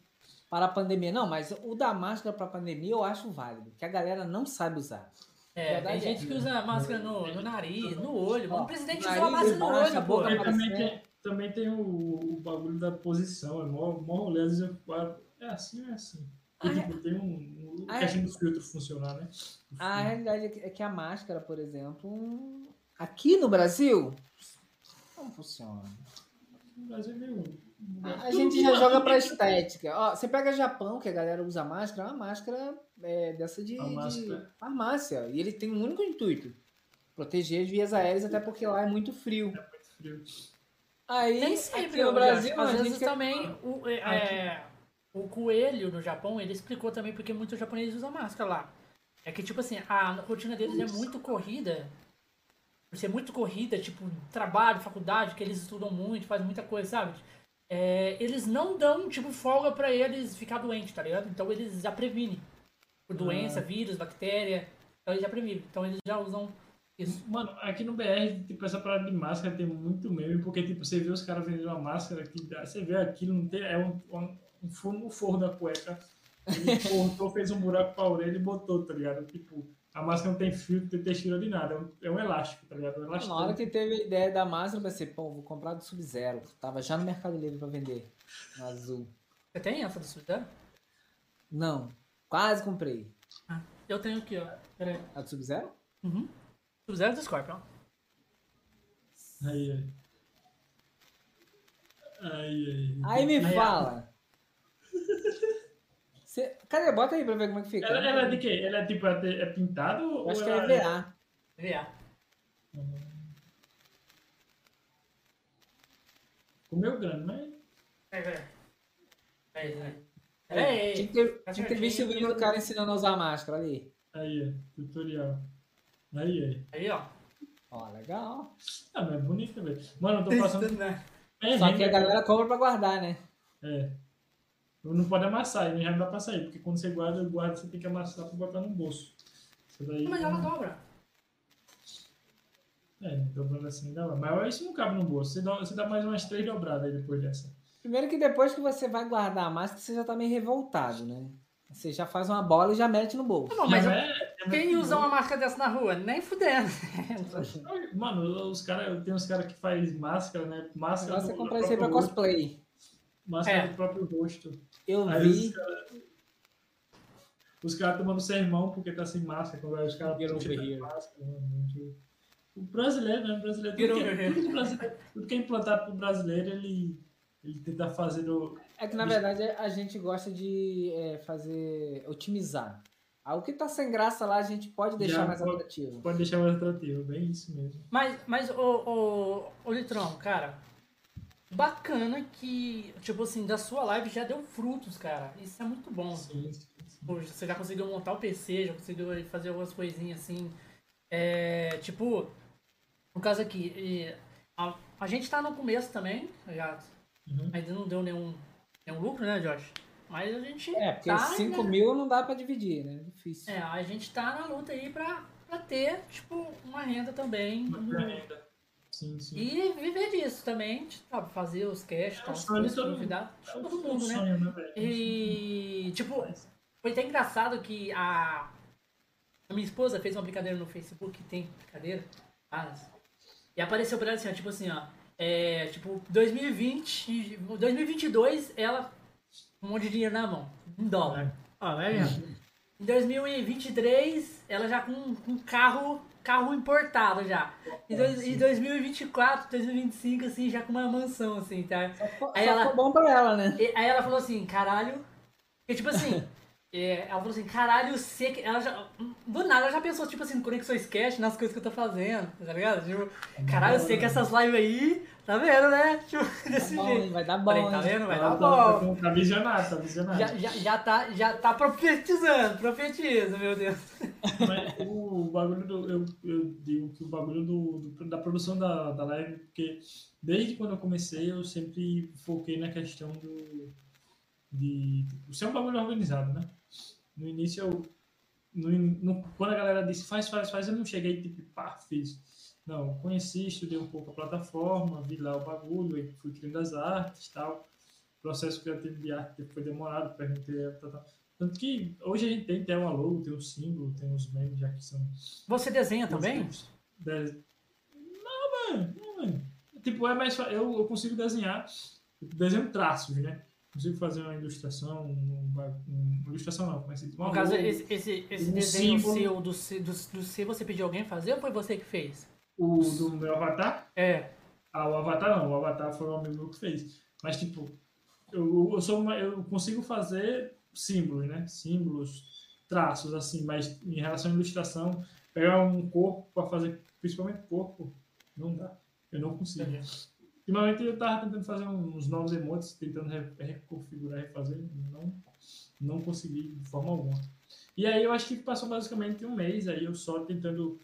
para a pandemia. Não, mas o da máscara para a pandemia eu acho válido. Que a galera não sabe usar. É, Verdade tem gente é. que usa máscara no, no nariz, no olho. Ó, o presidente nariz, usou a máscara no a olho, pô. boca também tem, também tem o, o bagulho da posição, é mó, mó rolê, às vezes eu é assim, é assim. E, Ah, tipo, tem um, um Ah, questão do filtro funcionar, né? A realidade é que- é que a máscara, por exemplo, aqui no Brasil, não funciona. No Brasil é meio... A, a gente já joga pra estética. Ó, você pega Japão, que a galera usa máscara, é uma máscara é, dessa de, A de máscara. farmácia. E ele tem um único intuito: proteger as vias aéreas, até porque lá é muito frio. É muito frio. Aí, Nem sempre, aqui no Brasil, a Às vezes quer- também o, é, é, o coelho no Japão, ele explicou também porque muitos japoneses usam máscara lá. É que, tipo assim, a rotina deles é muito corrida. Por ser muito corrida, tipo, trabalho, faculdade, que eles estudam muito, fazem muita coisa, sabe? É, eles não dão, tipo, folga pra eles ficar doente, tá ligado? Então eles já previnem. Por doença, vírus, bactéria. Então eles já previnem. Então eles já usam isso. Mano, aqui no BR, tipo, essa parada de máscara tem muito meme, porque, tipo, você vê os caras vendendo uma máscara que você vê aquilo, não tem, é um, um, no forro da cueca. Ele cortou, fez um buraco pra orelha e botou, tá ligado? Tipo, a máscara não tem fio, não tem textura de nada, é um, é um elástico, tá ligado? Um elástico. Na hora que teve a ideia da máscara, eu pensei, pô, vou comprar do Sub-Zero. Tava já no Mercado Livre pra vender. No azul. Você tem essa do Sub-Zero? Não, quase comprei. Ah, eu tenho aqui, ó. Pera aí. A do Sub-Zero? Uhum. Sub-Zero do Scorpion. Aí, aí. Aí, aí. Aí me Aí, fala. Cê- Cadê? Bota aí pra ver como é que fica. Ela, ela é de quê? Ela é tipo, é, é pintado acho que ela é EVA. VA. Comeu grande, mas. Peraí, peraí. Peraí, peraí. Peraí. Tinha que ter, tinha que ter visto o vídeo do cara ensinando a usar máscara ali. Aí, é, tutorial. Aí, aí. Aí, ó. Ó, legal. Ah, mas é bonito, velho. Mano, eu tô passando. né? É, Só que a galera compra pra guardar, né? É. Não pode amassar, e já não dá pra sair, porque quando você guarda, guarda, você tem que amassar pra botar no bolso. Isso daí. Mas ela dobra. É, dobrando assim dá. Mas isso não cabe no bolso. Você dá, você dá mais umas três dobradas aí depois dessa. Primeiro que depois que você vai guardar a máscara, você já tá meio revoltado, né? Você já faz uma bola e já mete no bolso. Não, mas Já eu- é- é quem usa bom. uma máscara dessa na rua? Nem fudendo. [LAUGHS] Mano, os caras, tem uns caras que faz máscara, né? Máscara Agora você compra isso aí pra cosplay. Máscara É. do próprio rosto. Eu Aí os vi. caras os caras tomando sermão porque tá sem máscara, quando os caras tiram máscara. né? O brasileiro, né? O brasileiro, tudo que, here. tudo, que brasileiro, tudo que é implantado pro brasileiro, ele, ele tenta fazer. É que na verdade a gente gosta de é, fazer. otimizar. Ah, O que tá sem graça lá a gente pode deixar Já mais pode- atrativo. Pode deixar mais atrativo, bem isso mesmo. Mas, mas o, o, o Litrão, cara, bacana que, tipo assim, da sua live já deu frutos, cara. Isso é muito bom. Sim, sim, sim. Pô, você já conseguiu montar o PC, já conseguiu fazer algumas coisinhas assim. É, tipo, no caso aqui, e a, a gente tá no começo também, já Uhum. ainda não deu nenhum, nenhum lucro, né, Josh? Mas a gente É, porque tá, 5 né? mil não dá pra dividir, né? Difícil. É, a gente tá na luta aí pra, pra ter, tipo, uma renda também. Uma renda. Sim, sim. E viver disso também, sabe? Fazer os cash, É tal, um todo mundo. convidar É um todo mundo, né? sonho, né, velho? E, tipo, foi até engraçado que a, a minha esposa fez uma brincadeira no Facebook, tem brincadeira, e apareceu pra ela assim, ó, tipo assim, ó, é, tipo, 2020, 2022, ela com um monte de dinheiro na mão, em dólar. Ó, vai vendo. Em 2023, ela já com um carro, carro importado já. Em, dois, em 2024, 2025, assim, já com uma mansão, assim, tá? Só, Aí só ela- bom pra ela, né? E aí ela falou assim, caralho. Porque, tipo assim, [LAUGHS] é, ela falou assim, caralho, você. que-" Ela já. Do nada ela já pensou, tipo assim, no Conexões Cash, nas coisas que eu tô fazendo, tá ligado? Tipo, caralho, eu sei que essas lives aí, tá vendo, né? Tipo, desse Tá bom, jeito. Vai dar bom, Falei, tá vendo? Vai Tá, dar tá, bom. tá, visionário, tá visionário. Já, já, já, tá, já tá profetizando, profetiza, meu Deus. Mas o bagulho do. Eu, eu digo que o bagulho do, do- da produção da, da live, porque desde quando eu comecei, eu sempre foquei na questão do. de tipo, ser um bagulho organizado, né? No início eu. No, no- quando a galera disse faz, faz, faz, eu não cheguei tipo, pá, fiz. Não, conheci, estudei um pouco a plataforma, vi lá o bagulho, fui criando as artes e tal. O processo criativo de arte foi demorado, perguntei. Tal, tal. Tanto que hoje a gente tem até uma logo, tem um símbolo, tem uns memes já que são. Você desenha também? De- Não, mano, não, mano. Tipo, é mais. Eu, eu consigo desenhar. eu Desenho traços, né? Consigo fazer uma ilustração, um, ba- um- uma ilustração não, mas uma No caso, logo. esse, esse, esse um desenho símbolo. seu do, do, do C, você pediu alguém fazer ou foi você que fez? O do meu avatar? É. Ah, o Avatar não, o Avatar foi um amigo meu que fez. Mas, tipo, eu, eu, sou uma, eu consigo fazer símbolos, né? Símbolos, traços, assim, mas em relação à ilustração, pegar um corpo para fazer, principalmente corpo, não dá. Eu não consigo. Ultimamente eu tava tentando fazer uns novos emotes, tentando re- reconfigurar, refazer, não, não consegui de forma alguma. E aí eu acho que passou basicamente um mês aí eu só tentando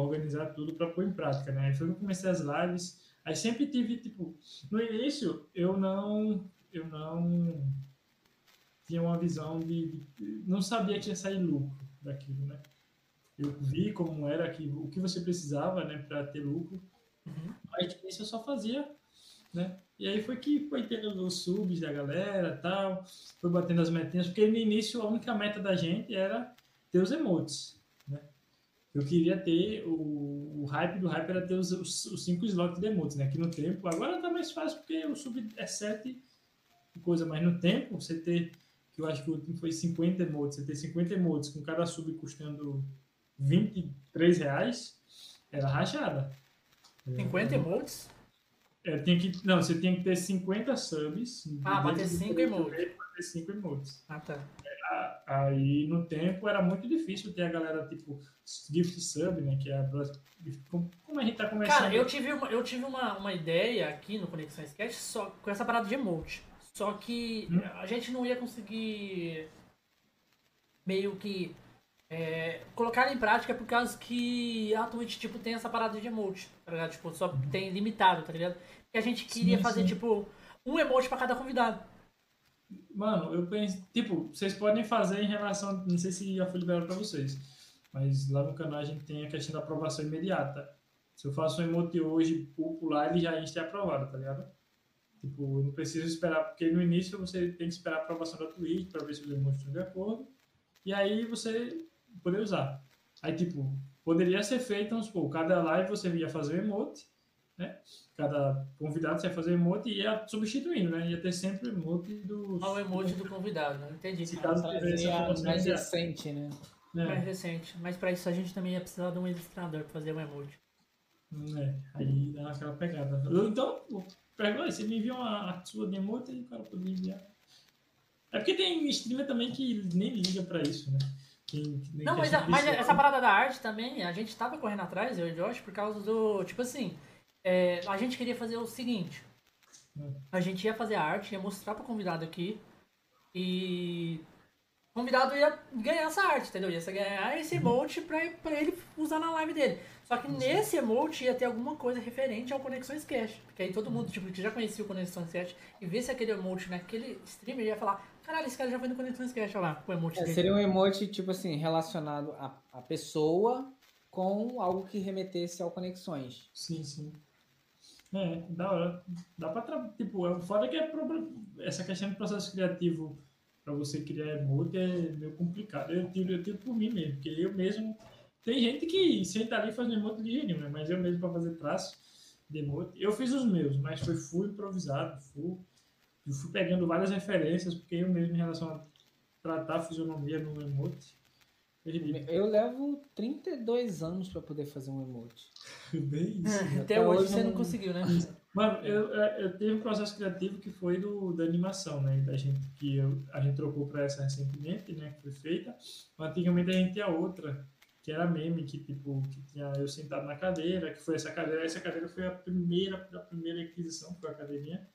organizar tudo para pôr em prática, né? Aí foi que eu comecei as lives, aí sempre tive tipo, no início eu não eu não tinha uma visão de, de- não sabia que ia sair lucro daquilo, né? Eu vi como era que o que você precisava, né, para ter lucro. Aí de início eu só fazia, né? E aí foi que foi tendo os subs da galera, tal, foi batendo as metinhas, porque no início a única meta da gente era ter os emotes? Eu queria ter o, o hype do hype era ter os, os, os cinco slots de emotes, né? Que no tempo, agora tá mais fácil porque o sub é 7 e coisa, mas no tempo você ter, que eu acho que o último foi 50 emotes, você ter 50 emotes com cada sub custando 23 reais, era rachada. 50 emotes? É, tem que, não, você tem que ter 50 subs. Ah, ter dentro do cinco período emotes. Dele, Pra ter 5 emotes. Ah, tá. A- Aí, no tempo, era muito difícil ter a galera, tipo, gift sub, né? Que é a... Como a gente tá começando... Cara, eu tive, uma, eu tive uma, uma ideia aqui no Conexão Sketch só com essa parada de emote. Só que Hum. a gente não ia conseguir meio que é, colocar em prática por causa que a Twitch, tipo, tem essa parada de emote, tá ligado? Tipo, só tem limitado, tá ligado? Porque a gente queria Sim, fazer, sim. tipo, um emote pra cada convidado. Mano, eu penso... Tipo, vocês podem fazer em relação... Não sei se já foi liberado pra vocês. Mas lá no canal a gente tem a questão da aprovação imediata. Se eu faço um emote hoje, lá, ele já está aprovado, tá ligado? Tipo, eu não preciso esperar, porque no início você tem que esperar a aprovação da Twitch para ver se os emotes estão de acordo. E aí você poder usar. Aí, tipo, poderia ser feito, vamos supor, cada live você ia fazer um emote, né? Cada convidado você ia fazer emote e ia substituindo, né? Ia ter sempre o emote do. Olha o emoji do convidado, não entendi. Se caso tivesse informação, mais já- recente, né? Mais É, recente. Mas pra isso a gente também ia precisar de um ilustrador pra fazer o emoji. é, aí dá aquela pegada. Então, pergunta aí, você me envia uma a sua de emote e o cara podia enviar. É porque tem streamer também que nem liga pra isso, né? Tem- tem Não, mas, a- mas visual. essa parada da arte também, a gente tava correndo atrás, eu e o Josh, por causa do. Tipo assim, é, a gente queria fazer o seguinte: a gente ia fazer a arte, ia mostrar pro convidado aqui, e. O convidado ia ganhar essa arte, entendeu? Ia ganhar esse emote pra, pra ele usar na live dele. Só que nesse emote ia ter alguma coisa referente ao Conexões Cash. Porque aí todo mundo, tipo, que já conhecia o Conexões Cash e visse aquele emote naquele streamer ia falar: caralho, esse cara já foi no Conexões Cash, olha lá, com o emote É, dele. seria um emote, tipo assim, relacionado à, à pessoa com algo que remetesse ao conexões. Sim, sim. É, da hora. Dá pra. Tipo, é foda que é. Essa questão de processo criativo pra você criar emote é meio complicado. Eu tiro, eu tiro por mim mesmo, porque eu mesmo. Tem gente que senta ali e faz um emote de gênio, né? Mas eu mesmo pra fazer traço de emote. Eu fiz os meus, mas foi full improvisado, full. Eu fui pegando várias referências, porque eu mesmo, em relação a tratar a fisionomia no emote. Eu levo 32 anos pra poder fazer um emote. [LAUGHS] Bem isso. Até, Até hoje hoje você não não- conseguiu, né? Mano, eu, eu eu teve um processo criativo que foi do, da animação, né? Da gente, que eu- a gente trocou para essa recentemente, né? Que foi feita. Antigamente a gente tinha outra, que era meme, que tipo, que tinha eu sentado na cadeira, que foi essa cadeira. Essa cadeira foi a primeira, a primeira aquisição, foi a cadeirinha.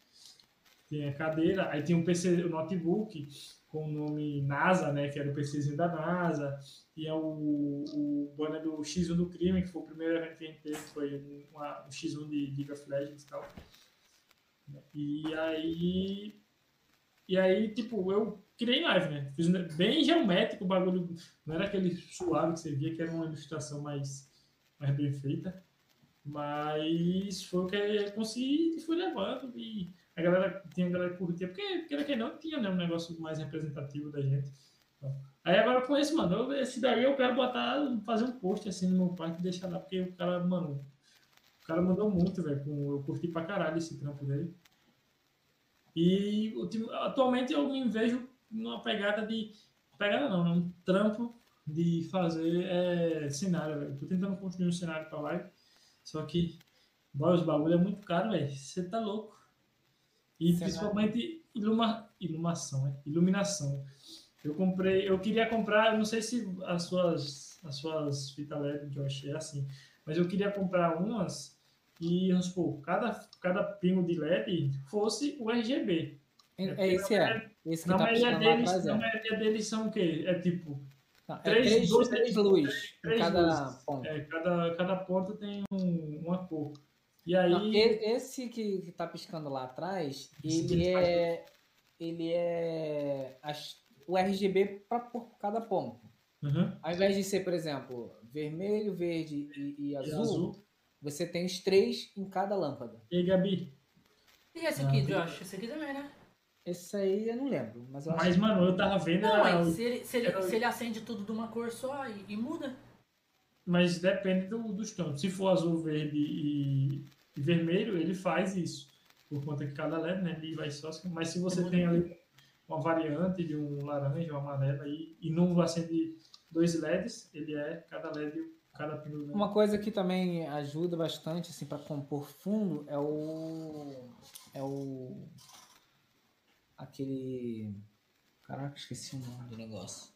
Tinha a cadeira, aí tinha um PC, o notebook com o nome NASA, né? Que era o PCzinho da NASA. Tinha o, o banner do X1 do crime, que foi o primeiro evento que a gente teve, foi uma, um X1 de League of Legends e tal. E aí. E aí, tipo, eu criei live, né? Fiz bem geométrico o bagulho. Não era aquele suave que você via, que era uma ilustração mais, mais bem feita. Mas foi o que eu consegui e fui levando. E a galera, tinha a galera que curtia, porque, queira que não, tinha né, um negócio mais representativo da gente. Então, Aí agora com esse, mano, eu- esse daí eu quero botar, fazer um post assim no meu parque e deixar lá, porque o cara, mano, o cara mandou muito, velho. Eu curti pra caralho esse trampo dele. E atualmente eu me vejo numa pegada de. Pegada não, né? Um trampo de fazer é, cenário, velho. Tô tentando construir um cenário pra live. Só que boy, os bagulho é muito caro, velho. Você tá louco. E Cenário. principalmente iluma, iluminação, né? Iluminação. Eu comprei, eu queria comprar, eu não sei se as suas, as suas fitas LED, Josh, é assim, mas eu queria comprar umas e, vamos supor, cada, cada pingo de LED fosse o RGB. É, esse é. Esse que Na tá maioria, deles, na é. maioria deles são o quê? É tipo, Não, é três- três, dois- três luzes em três cada luzes. ponto. é, cada, cada ponto tem um- uma cor. E aí, Não, esse que, que tá piscando lá atrás, ele é. Ele é. as- o RGB para por cada ponto. Uhum. Ao invés de ser, por exemplo, vermelho, verde e, e E azul, azul. você tem os três em cada lâmpada. E aí, Gabi? E esse Ah, aqui, tudo Josh? Esse aqui também, né? Esse aí eu não lembro, mas eu Mas, acho mano, eu tava vendo. Não, a- mas se ele, se, ele, era se ele acende tudo de uma cor só e, e muda. Mas depende do, dos tons. Se for azul, verde e, e vermelho, ele faz isso. Por conta que cada LED, né? Ele vai só. Mas se você Muda. tem ali uma variante de um laranja, um amarelo aí, e não acende dois LEDs, ele é cada LED, cada pino. Uma coisa que também ajuda bastante assim para compor fundo é o é o aquele caraca esqueci o nome do negócio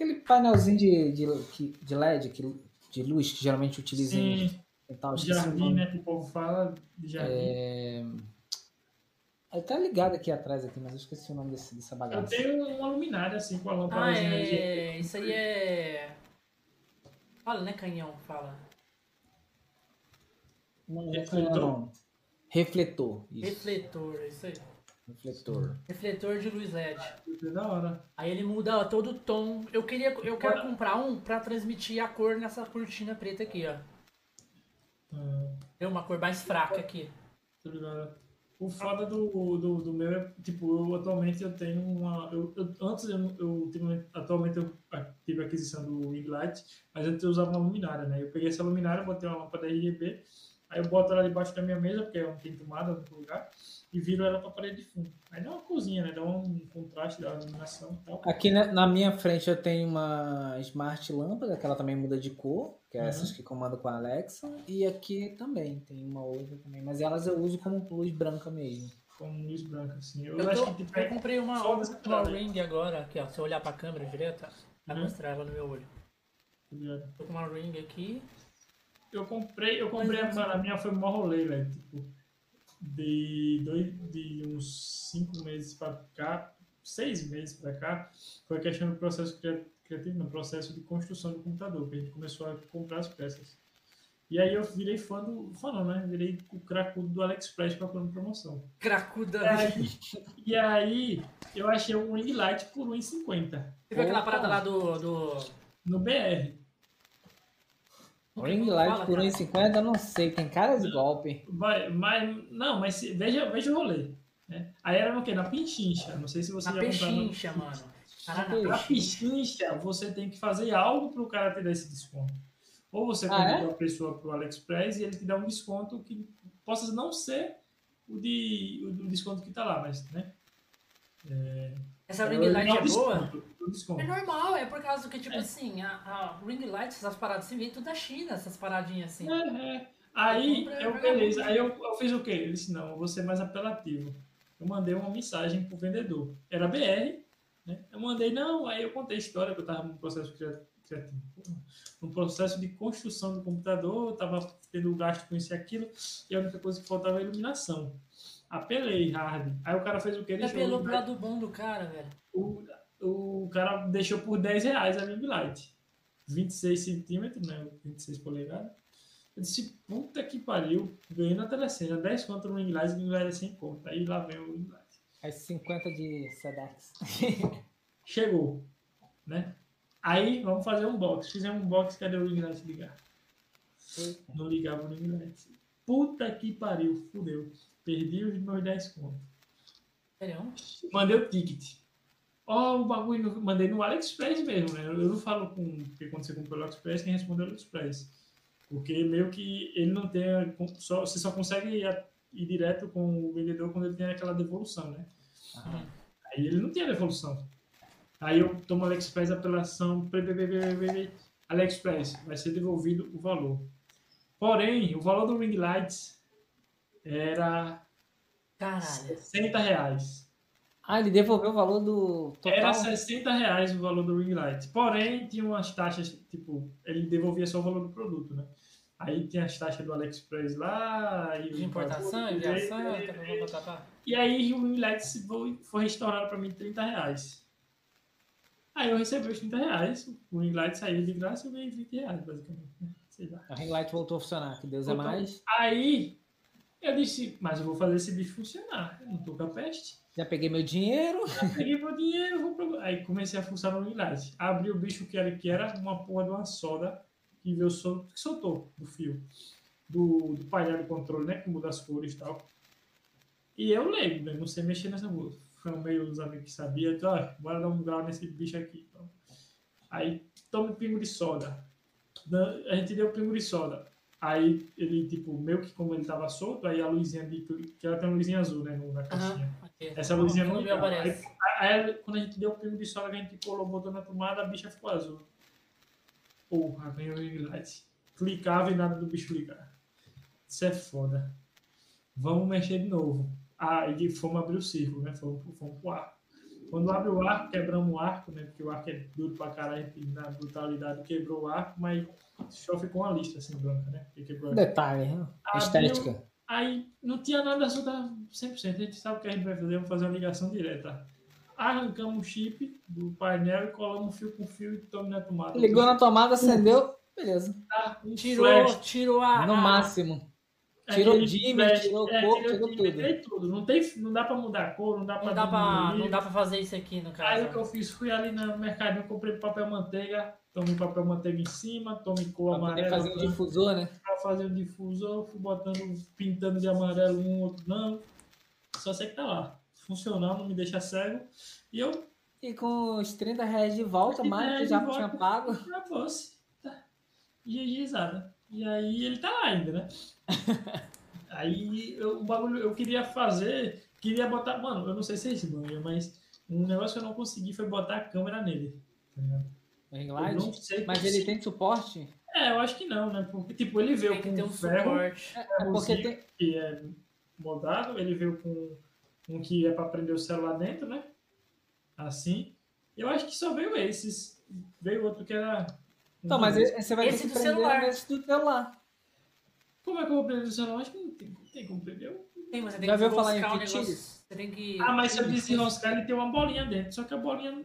aquele painelzinho de, de, que- de LED que, de luz que geralmente utiliza em Sim, e tal jardim, né? Que o povo fala de jardim. É... Ele tá ligado aqui atrás aqui mas eu esqueci o nome desse, dessa Eu bagaça tenho uma luminária assim com a Ah, lâmpada de é. Isso aí é. Fala, né, canhão? Fala. não, não, Refletor? não. refletor isso Refletor, isso aí. Refletor Refletor de luz LED. É da hora. Aí ele muda todo o tom. Eu queria, eu quero comprar um pra transmitir a cor nessa cortina preta aqui, ó. Ah, Tem uma cor mais fraca aqui. ligado. O foda do, do, do meu é, tipo, eu atualmente eu tenho uma. Eu, eu- antes eu, eu tive- atualmente eu tive a aquisição do ring light, mas antes eu usava uma luminária, né? Eu peguei essa luminária, botei uma lâmpada RGB, aí eu boto ela debaixo da minha mesa, porque não tem tomada no lugar, e viro ela pra parede de fundo. Aí dá uma cozinha, né? Dá um contraste da iluminação e tal. Aqui na, na minha frente eu tenho uma Smart Lâmpada, que ela também muda de cor, que é Uhum. essas que comando com a Alexa. E aqui também tem uma outra também, mas elas eu uso como luz branca mesmo. Com luz branca, assim. Eu, Eu, acho tô- que tipo, eu comprei uma, uma, ring agora, aqui ó. Se eu olhar pra câmera direto, vai Uhum. mostrar ela no meu olho. ligado? Tô com uma ring aqui. Eu comprei, eu comprei Mas, a, a minha foi mó rolê, velho. Tipo, de, dois, de uns cinco meses pra cá, seis meses pra cá, foi a questão do processo cria- criativo, no processo de construção do computador, que a gente começou a comprar as peças. E aí eu virei fã do. Fã não, né? Virei o cracudo do AliExpress procurando promoção. Cracuda. E aí, e aí eu achei um ring light por 1,50 Você viu aquela parada lá do. do... no BR. Ring light fala, por cara? 1,50, eu não sei, tem cara de golpe. Vai, mas, não, mas se- veja, veja o rolê. Né? Aí era no quê? Na Pinchincha. Não sei se você Na já comprou. no- pechincha, mano. Caralho, Na. Pinchincha, você tem que fazer algo para o cara te dar esse desconto. Ou você Ah, convida é? a pessoa para o AliExpress e ele te dá um desconto que possa não ser o, de, o do desconto que está lá, mas, né? Essa É ring light é boa? o desconto. É normal, é por causa que, tipo É. assim, a, a ring light, essas paradas assim, vem tudo da China, essas paradinhas assim. É, é. Aí, eu, joga beleza. Aí eu, eu fiz o quê? Ele disse, não, eu vou ser mais apelativo. Eu mandei uma mensagem pro vendedor. Era BR, né? Eu mandei, não, aí eu contei a história que eu tava no processo cria- criativo. No processo de construção do computador, eu tava tendo gasto com isso e aquilo, e a única coisa que faltava era iluminação. Apelei, hard. Aí o cara fez o quê? Ele Deixou apelou o- pro lado bom do cara, velho. o, o cara deixou por 10 reais a ring light. 26 centímetros, né? 26 polegadas. Eu disse, puta que pariu, ganhei na telecena, 10 conto no ring light, ring light é 100 conto. Aí lá vem o ring light. As 50 de Sedex. [LAUGHS] Chegou, né? Aí, vamos fazer um box. Fizemos um box, cadê o ring light ligar? Não ligava o ring light. Puta que pariu, fudeu. Perdi os meus 10 contos. Sério? Mandei o ticket. Ó, o bagulho, no- mandei no AliExpress mesmo, né? Eu não falo com. Porque quando você compra no AliExpress, quem responde é o AliExpress. Porque meio que ele não tem. a- com- Só, você só consegue ir, ir direto com o vendedor quando ele tem aquela devolução, né? Uhum. Aí ele não tem a devolução. Aí eu tomo AliExpress apelação. pre- pre- pre- pre- pre- pre- AliExpress, vai ser devolvido o valor. Porém, o valor do ring lights era Caralho. 60 reais. Ah, ele devolveu o valor do total. Era 60 reais o valor do ring light. Porém, tinha umas taxas, tipo, ele devolvia só o valor do produto, né? Aí tinha as taxas do AliExpress lá, e De importação, enviação, e- tá. E aí o ring light se foi, restaurado para mim 30 reais. Aí eu recebi os 30 reais, o ring light saiu de graça e eu ganhei 20 reais, basicamente. Né? Sei lá. A ring light voltou a funcionar, que Deus é Voltou. mais. Aí eu disse, mas eu vou fazer esse bicho funcionar. Eu não tô com a peste. Já peguei meu dinheiro. Peguei meu dinheiro, vou pro... Aí comecei a fuçar no light. Abri o bicho que era, que era uma porra de uma soda que veio sol... que soltou do fio. Do, do painel do controle, né? Que muda as cores e tal. E eu leigo, né? Não sei mexer nessa música. Foi um meio dos amigos que sabia. Então, ó, bora dar um grau nesse bicho aqui. Então. Aí toma um pingo de soda. Da- A gente deu um pingo de soda. Aí ele, tipo, meio que como ele tava solto, aí a luzinha de. Que ela tem uma luzinha azul, né? Na caixinha. Aham, ok. Essa luzinha não não me ligava. aparece. Aí, aí, quando a gente deu o pingo de que a gente colou, botou na tomada, a bicha ficou azul. Porra, ganhou o ring light. Clicava e nada do bicho ligar. Isso é foda. Vamos mexer de novo. Ah, e fomos abrir o círculo, né? Fomos, fomos pro arco. Quando abre o arco, quebramos o arco, né? Porque o arco é duro pra caralho, e na brutalidade quebrou o arco, mas só ficou uma lista assim branca, né? Porque quebrou a Detalhe, né? Abriu- estética. Aí não tinha nada da 100%. A gente sabe o que a gente vai fazer, vamos fazer uma ligação direta. Arrancamos o chip do painel e colamos fio com fio e tomamos na tomada. Ligou na tomada, acendeu, beleza. Tá, um Tirou, flash. tirou a. No máximo. Tirou o dimmer, tirou o é, corpo, tirou tirou o dimmer, tudo. tudo. Não, tem, não dá pra mudar a cor, não dá pra Não dá, pra, não dá pra fazer isso aqui, no Aí o que caso. eu fiz, fui ali no mercadinho, comprei papel manteiga, tomei papel manteiga em cima, tomei cor Pra amarela fazer um difusor, né? pra fazer o difusor, fui botando, pintando de amarelo um, outro não. só sei que tá lá. Funcionando, não me deixa cego. E eu. E com os 30 reais de volta, 30 mais que já volta. tinha pago. Ah, fosse. Tá. GGzada. E aí ele tá lá ainda, né? [LAUGHS] aí eu, o bagulho eu queria fazer, queria botar. Mano, eu não sei se é isso, mano, mas um negócio que eu não consegui foi botar a câmera nele. Tá ligado? Ring Eu não sei Mas ele tem suporte? É, eu acho que não, né? Porque, tipo, ele veio Tem que com um ferro, suporte. É porque ferrozinho, tem. que é moldado, ele veio com um que é para prender o celular dentro, né? Assim. Eu acho que só veio esses. Veio outro que era. um Então, mas esse- você vai Esse ter que do prender celular. nesse do celular. Como é que eu vou prender o celular? Acho que não tem, tem como prender. Tem, mas você tem Já que viu falar em buscar o fictícios? negócio. Você tem que. Ah, mas se eu desenroscar, ele tem uma bolinha dentro. Só que a bolinha.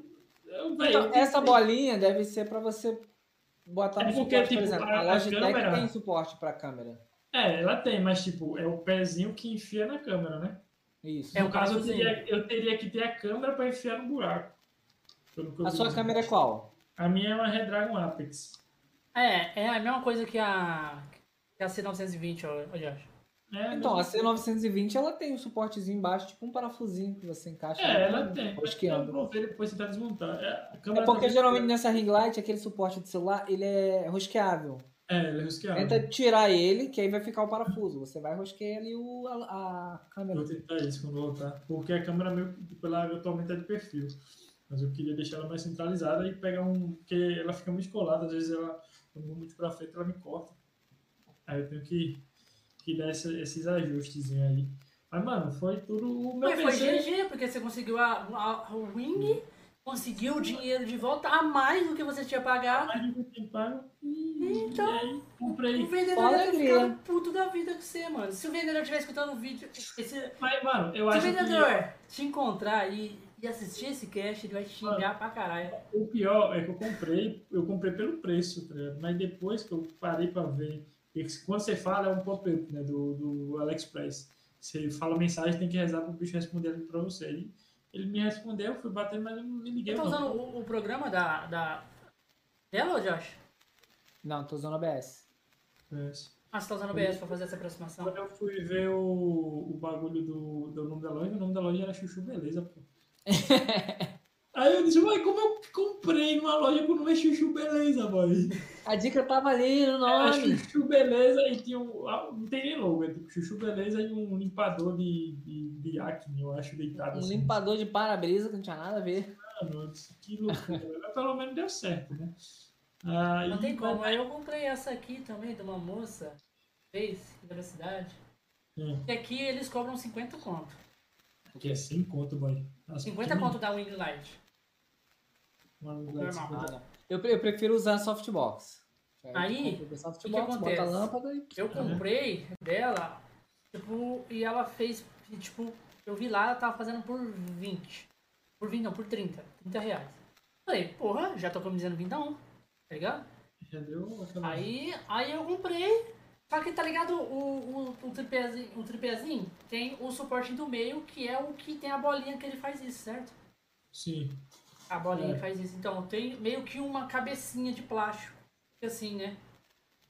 Eu, Então, eu essa bolinha deve ser pra você botar É no porque, suporte, tipo, por exemplo. a- A Logitech câmera- tem suporte pra câmera. É, ela tem, mas tipo, é o pezinho que enfia na câmera, né? Isso. É no o caso, eu parafusinho. teria, eu teria que ter a câmera para enfiar no buraco. Eu A sua dizer. câmera é qual? A minha é uma Redragon Apex. É, é a mesma coisa que a. Que a C920, ó, ó, Josh. É, Então, a mas- C920 ela tem um suportezinho embaixo, tipo um parafusinho que você encaixa. É, ela tem. Rosqueando. Eu ver depois você tá desmontando. É, É câmera porque também- geralmente nessa ring light, aquele suporte de celular, ele é rosqueável. É, ele é rosqueado. Tenta tirar ele, que aí vai ficar o parafuso. Você vai rosquear ali o, a, a câmera. Vou tentar isso quando voltar. Porque a câmera meio ela atualmente é de perfil. Mas eu queria deixar ela mais centralizada e pegar um. Porque ela fica muito colada, às vezes ela, eu vou muito pra frente, ela me corta. Aí eu tenho que, que esse- esses ajustes aí. Mas, mano, foi tudo o meu Mas foi. GG, porque você conseguiu a, a, a Wing, conseguiu o dinheiro de volta a mais do que você tinha pagado. mais do que eu tinha pago. E, Então. e aí, O comprei. vendedor deve ter alegria. ficado puto da vida com você, mano. Se o vendedor estiver escutando o vídeo, esse, se Mas, mano, eu o acho vendedor te encontrar e, e assistir esse cast, ele vai te xingar pra caralho. que o pior é que eu comprei, eu comprei pelo preço, tá ligado? Mas depois que eu parei pra ver, porque quando você fala é um pop-up, né, do, do AliExpress. Você fala mensagem, tem que rezar pro bicho responder pra você. E ele me respondeu, eu fui bater, mas eu não me liguei. Você tá não. usando o, o programa da, da. dela, Josh? Não, tô usando OBS. É. Ah, você tá usando o OBS pra fazer essa aproximação. Quando eu fui ver o, o bagulho do, do nome da loja, o nome da loja era Chuchu Beleza, pô. [LAUGHS] Aí eu disse, ué, como eu comprei numa loja com o nome é Chuchu Beleza, boy? A dica tava ali no Era nome. Chuchu Beleza e tinha um. ah, Não tem nem logo, é tipo Chuchu Beleza e um limpador de, de, de acne, eu acho, deitado Um assim. limpador de para-brisa que não tinha nada a ver. Mano, disse, que loucura. Mas pelo menos deu certo, né? Aí, Não tem como. Aí eu comprei essa aqui também, de uma moça, fez, da cidade. É, E aqui eles cobram 50 conto. que é 100 conto, boy. As 50 conto da Wing Light. Eu, eu prefiro usar softbox. Aí, compra o que que acontece? e. Eu comprei dela, tipo, e ela fez, tipo, eu vi lá, ela tava fazendo por 20. Por 20, não, por 30. 30 reais. Falei, porra, já tô economizando 20 tá ligado? Já deu. Aí, aí eu comprei. Só que tá ligado o, o, o, tripézinho, o tripézinho tem o suporte do meio, que é o que tem a bolinha que ele faz isso, certo? Sim. A bolinha É. faz isso. Então tem meio que uma cabecinha de plástico. Assim, né?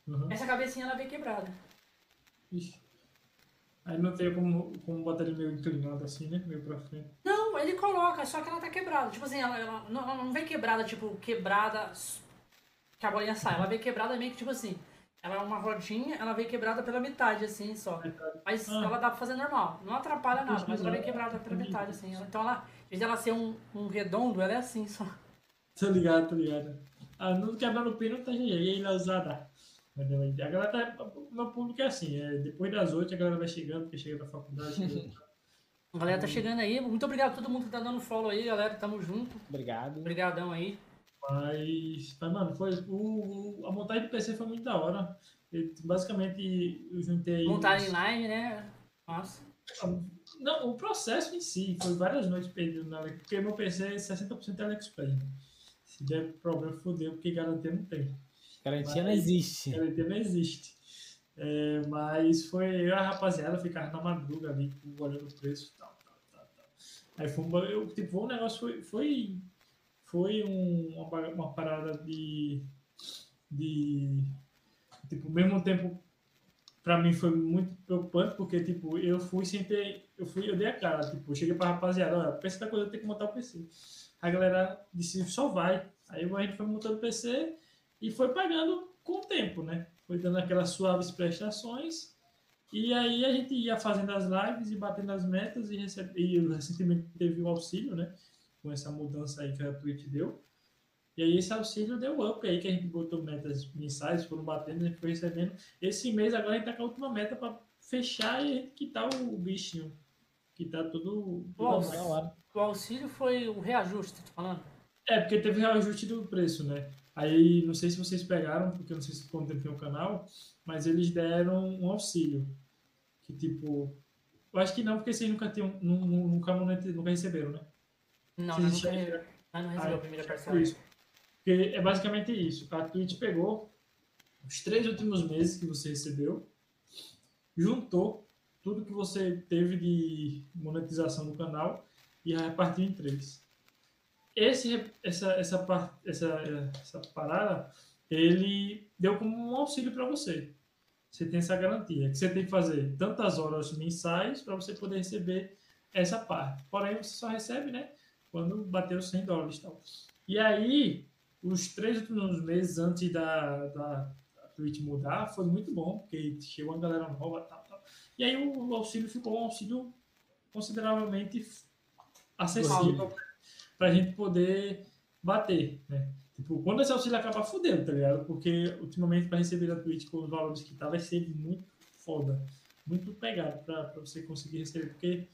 Uhum. Essa cabecinha ela veio quebrada. Ixi. Aí não tem como, como botar ele meio inclinado assim, né? Meio pra frente. Não, ele coloca, só que ela tá quebrada. Tipo assim, ela, ela não, ela não vem quebrada, tipo, quebrada que a bolinha sai. Ela veio quebrada meio que tipo assim. Ela é uma rodinha, ela veio quebrada pela metade, assim, só. Mas Ah. ela dá pra fazer normal. Não atrapalha nada, mas ela Entendi. quebrada pela metade, assim. Então ela, em vez dela ser um, um redondo, ela é assim só. [LAUGHS] Tô ligado, tô ligado. Ah, não quebrando o pino, tá gente. E aí, usada. Entendeu? A galera tá. O meu público é assim, é, depois das oito a galera vai chegando, porque chega da faculdade. chega- [LAUGHS] A galera tá chegando aí. Muito obrigado a todo mundo que tá dando follow aí, galera. Tamo junto. Obrigado. Obrigadão aí. Mas, mas, mano, foi, o, o- a montagem do PC foi muito da hora. Eu, basicamente, eu juntei. Montar uns- em live, né? Nossa. Não, o processo em si, foi várias noites perdidas na Ale- porque meu PC é 60% AliExpress. Se der problema, fodeu, porque garantia não tem. Garantia não Mas- existe. Garantia não existe. É, mas foi eu e a rapaziada ficar na madruga ali, olhando o preço e tal, tal, tal, tal. Aí foi um, eu, tipo, o negócio foi, foi, foi um- uma, uma parada de, de. Tipo, ao mesmo tempo pra mim foi muito preocupante, porque, tipo, eu fui sem ter. Eu fui, eu dei a cara, tipo, eu cheguei pra rapaziada, olha, PC da coisa, tenho que montar o PC. A galera disse, só vai. Aí a gente foi montando o PC e foi pagando com o tempo, né? Foi dando aquelas suaves prestações. E aí a gente ia fazendo as lives e batendo as metas e, recebe, e recentemente teve o auxílio, né? Com essa mudança aí que a Twitch deu. E aí esse auxílio deu up aí, que a gente botou metas mensais, foram batendo, a gente foi recebendo. Esse mês agora a gente tá com a última meta para fechar e quitar o bichinho. Que tá tudo. O auxílio, o auxílio foi o reajuste, tá falando? É, porque teve reajuste do preço, né? Aí, não sei se vocês pegaram, porque eu não sei se quanto tempo tem o canal, mas eles deram um auxílio. Que tipo. Eu acho que não, porque vocês nunca, tinham, nunca, nunca receberam, né? Não, não, nunca, ah, não recebeu a primeira parcela. Isso. Porque é basicamente isso. A Twitch pegou os três últimos meses que você recebeu, juntou tudo que você teve de monetização do canal e repartiu em três. Esse, essa, essa, essa, essa parada, ele deu como um auxílio para você. Você tem essa garantia, que você tem que fazer tantas horas mensais para você poder receber essa parte. Porém, você só recebe, né, quando bater os 100 dólares e tal. E aí, os três últimos meses antes da, da Twitch mudar, foi muito bom, porque chegou uma galera nova tal, tal. E aí o auxílio ficou um auxílio consideravelmente acessível para a gente poder bater, né? Tipo, quando esse auxílio acabar, fudeu, tá ligado? Porque ultimamente para receber a Twitch com os valores que tá, vai ser muito foda, muito pegado para você conseguir receber, porque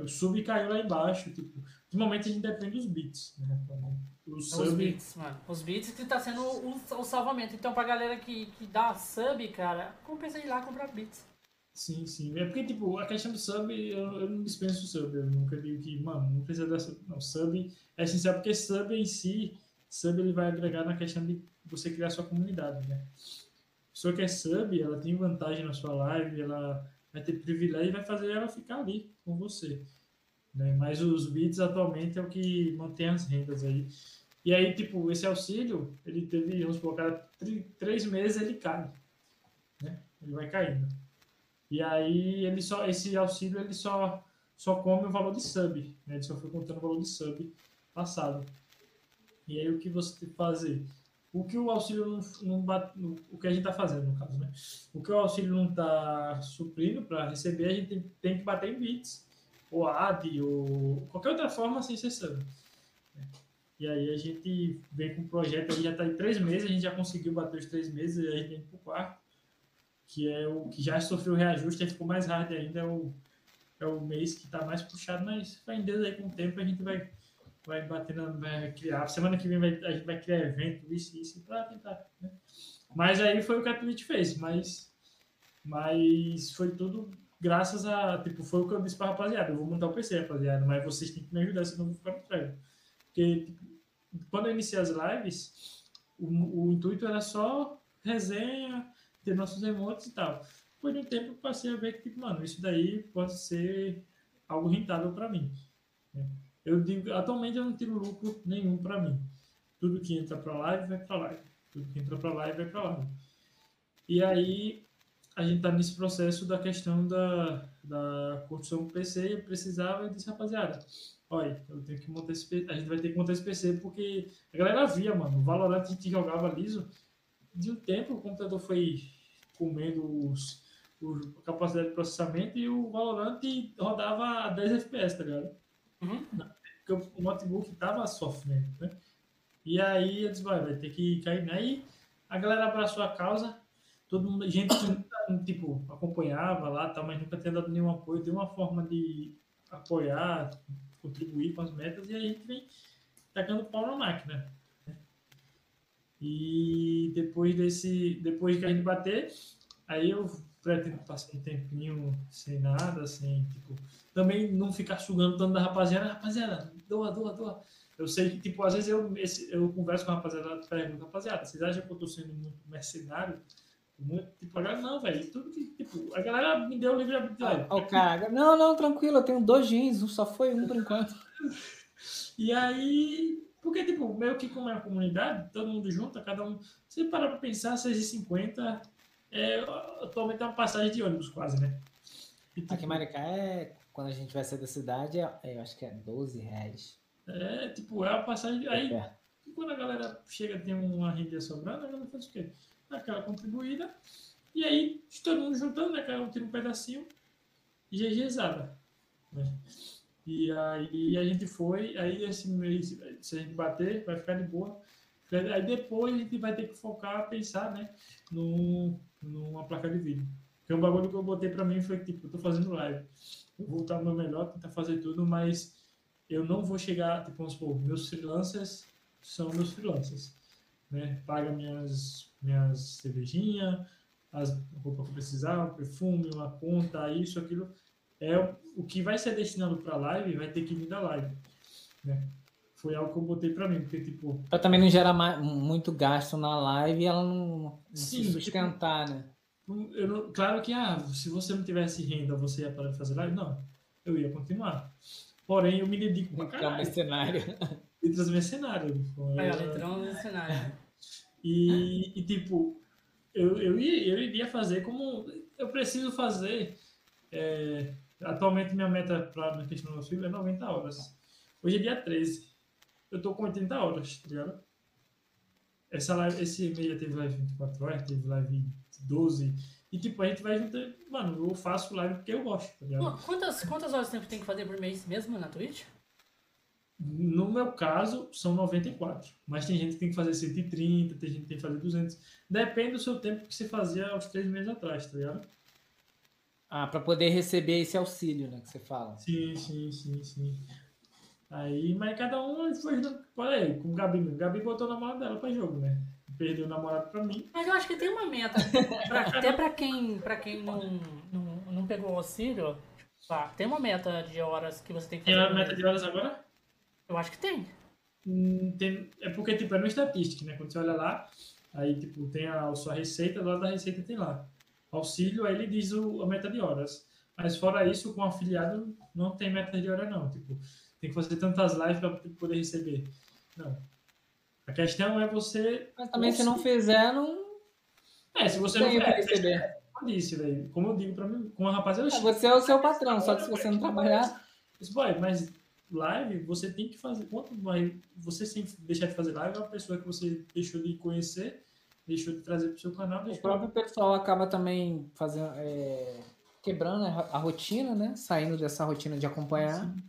o sub caiu lá embaixo, tipo, ultimamente a gente depende dos bits, né? Os, sub... os bits, mano. Os bits que tá sendo o, o salvamento. Então, pra galera que, que dá sub, cara, compensa ir lá comprar bits. Sim, sim. É porque, tipo, a questão do sub, eu, eu não dispenso o sub. Eu nunca digo que, mano, não precisa da sub. Não, sub é essencial porque sub em si, sub ele vai agregar na questão de você criar sua comunidade, né? A pessoa que é sub, ela tem vantagem na sua live, ela vai ter privilégio e vai fazer ela ficar ali com você. Né? Mas os bits atualmente é o que mantém as rendas aí. E aí, tipo, esse auxílio, ele teve, vamos colocar, três meses ele cai. Né? Ele vai caindo. E aí, ele só, esse auxílio, ele só, só come o valor de sub. Né? Ele só foi contando o valor de sub passado. E aí, o que você tem que fazer? O que o auxílio não, não bate, o que a gente está fazendo, no caso, né? O que o auxílio não está suprindo para receber, a gente tem, tem que bater em bits ou AD, ou qualquer outra forma sem ser sub. E aí a gente vem com um projeto, aí já está em três meses, a gente já conseguiu bater os três meses, e a gente vem para o quarto, que é o que já sofreu reajuste, aí ficou mais hard ainda, é o, é o mês que está mais puxado, mas vai em Deus aí com o tempo a gente vai, vai batendo, vai criar. Semana que vem vai, a gente vai criar evento, isso, isso, para tentar. Né? Mas aí foi o que a Twitch fez, mas, mas foi tudo graças a, tipo, foi o que eu disse pra rapaziada, eu vou montar o PC, rapaziada, mas vocês têm que me ajudar, senão eu vou ficar no trem. Porque, tipo, quando eu iniciei as lives, o, o, intuito era só resenha, ter nossos remotos e tal. Depois de um tempo eu passei a ver que, tipo, mano, isso daí pode ser algo rentável para mim. Né? Eu digo, atualmente eu não tiro lucro nenhum para mim. Tudo que entra para live vai para live. Tudo que entra para live vai para live. E aí a gente está nesse processo da questão da, da construção do PC e precisava e disse, rapaziada, olha, eu tenho que montar esse a gente vai ter que montar esse PC porque a galera via, mano, o Valorant a gente jogava liso, de um tempo o computador foi comendo os, os, a capacidade de processamento e o Valorant rodava a 10 FPS, tá ligado? Uhum. Porque o notebook tava sofrendo, né? E aí eu disse, vai, vai ter que cair, né? E a galera abraçou a causa, todo mundo, gente que tipo, acompanhava lá, tal, mas nunca tinha dado nenhum apoio, deu uma forma de apoiar, contribuir com as metas, e aí a gente vem tacando pau na máquina. E depois desse, depois que a gente bater, aí eu pretendo passar um tempinho sem nada, sem, tipo, também não ficar sugando tanto da rapaziada, rapaziada, doa, doa, doa. Eu sei que, tipo, às vezes eu, esse, eu converso com a rapaziada, pergunto, rapaziada, vocês acham que eu tô sendo muito mercenário? Muito, tipo, agora não, velho. Tudo que, tipo, a galera me deu o livre arbítrio. Ah, o cara, não, não, tranquilo, eu tenho dois jeans, só foi um por enquanto. [LAUGHS] e aí, porque, tipo, meio que como é uma comunidade, todo mundo junto, cada um. Se parar pra pensar, 6,50 É, atualmente é uma passagem de ônibus quase, né? Tipo, Aqui em Maricá é, quando a gente vai sair da cidade, é, eu acho que é 12 reais. É, tipo, é a passagem. Aí, é quando a galera chega tem uma renda sobrando, a galera faz o quê? Aquela contribuída. E aí, todo mundo juntando, né? Cada um tira um pedacinho e GGzada. Né? E aí a gente foi, aí esse mês, se a gente bater, vai ficar de boa. Aí depois a gente vai ter que focar, pensar, né, no, numa placa de vídeo. Porque um bagulho que eu botei pra mim foi tipo, eu tô fazendo live. Eu vou estar no meu melhor, tentar fazer tudo, mas eu não vou chegar, tipo, vamos supor, meus freelancers são meus freelancers, né? Paga minhas, minhas cervejinhas, as roupas que eu precisar, um perfume, uma conta, isso, aquilo. É o que vai ser destinado para live, vai ter que vir da live, né? Foi algo que eu botei para mim, porque tipo. Pra também não gerar mais, muito gasto na live e ela não, não Sim, se sustentar, tipo, né? Eu não, claro que ah, se você não tivesse renda, você ia parar de fazer live? Não, eu ia continuar. Porém, eu me dedico pra caralho. mercenário. Letras [LAUGHS] mercenário. É, letrão mercenário. E, e tipo, eu, eu, ia, eu iria fazer como eu preciso fazer. É, atualmente, minha meta para questão do meu filho é 90 horas. Hoje é dia 13. Eu tô com 80 horas, tá ligado? Essa live, esse mês já teve live 24 horas, teve live 12. E tipo, a gente vai juntando. Mano, eu faço live porque eu gosto, tá ligado? Quantas, quantas horas tempo tem que fazer por mês mesmo na Twitch? No meu caso, são 94. Mas tem gente que tem que fazer 130, tem gente que tem que fazer 200. Depende do seu tempo que você fazia aos três meses atrás, tá ligado? Ah, para poder receber esse auxílio, né, que você fala. Sim, sim, sim, sim. Aí, mas cada um foi. Olha aí, com o Gabi, o Gabi botou na mão dela pra jogo, né? perdeu o namorado pra mim. Mas eu acho que tem uma meta. [LAUGHS] Pra, até pra quem, pra quem não, não, não pegou o auxílio, tá, tem uma meta de horas que você tem que fazer. Tem uma meta de horas agora? Eu acho que tem. Hum, tem. É porque, tipo, é no estatística, né? Quando você olha lá, aí, tipo, tem a, a sua receita, do lado da receita tem lá. Auxílio, aí ele diz o, a meta de horas. Mas fora isso, com afiliado, não tem meta de hora, não. Tipo, tem que fazer tantas lives para poder receber. Não. A questão é você. Mas também se não fizer, não. É, se você não fizer. Receber. Disse, velho. Como eu digo pra mim, com a rapaziada. É, você é o seu patrão, só que se você não trabalhar. Boy, mas live, você tem que fazer. Quanto mais você sem deixar de fazer live, é uma pessoa que você deixou de conhecer, deixou de trazer pro seu canal. O próprio pessoal acaba também fazendo. É, quebrando a rotina, né? Saindo dessa rotina de acompanhar. Sim.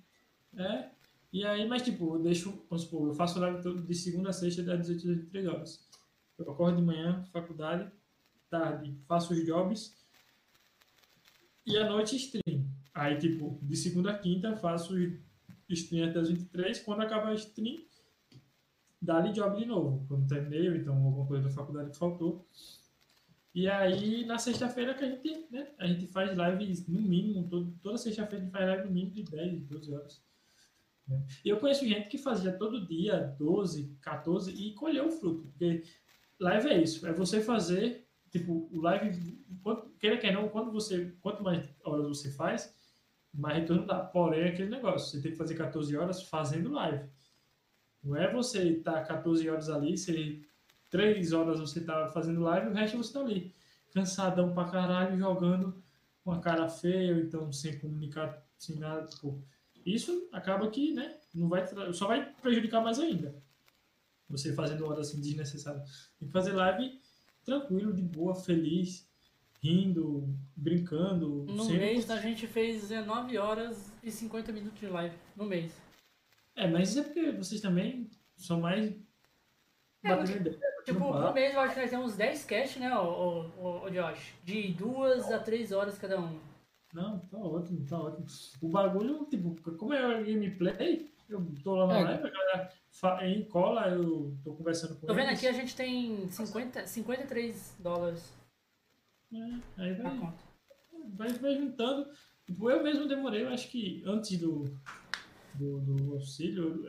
É, e aí, mas tipo, eu deixo, vamos supor, eu faço live de segunda a sexta, das 18 às 23 horas. Eu acordo de manhã, faculdade, tarde, faço os jobs e à noite stream. Aí, tipo, de segunda a quinta, faço stream até as 23. Quando acaba a stream, dá-lhe job de novo. Quando terminei, então alguma coisa da faculdade que faltou. E aí, na sexta-feira que a gente, né, a gente faz live no mínimo, todo, toda sexta-feira a gente faz live no mínimo de 10, 12 horas. Né? Eu conheço gente que fazia todo dia 12, 14 e colheu o fruto. Porque live é isso, é você fazer, tipo, o live, queira que não, quando você, quanto mais horas você faz, mais retorno dá. Porém, é aquele negócio, você tem que fazer 14 horas fazendo live. Não é você estar tá 14 horas ali, você, 3 horas você tá fazendo live, o resto você tá ali. Cansadão pra caralho, jogando com a cara feia, ou então sem comunicar, sem nada, tipo isso acaba que, né, não vai só vai prejudicar mais ainda. Você fazendo horas assim desnecessárias. Tem que fazer live tranquilo, de boa, feliz, rindo, brincando. No sempre... mês a gente fez 19 horas e 50 minutos de live. No mês. É, mas isso é porque vocês também são mais. É, ideia, tipo, no mês eu acho que nós temos 10 cash, né, o, o, o, Josh? De 2 a 3 horas cada um. Não, tá ótimo, tá ótimo. O bagulho, tipo, como é gameplay, eu tô lá na é. live, a galera em cola, eu tô conversando com Tô vendo eles. aqui, a gente tem 50, 53 dólares. É, aí vai, vai, vai juntando. Tipo, eu mesmo demorei, eu acho que antes do, do, do auxílio,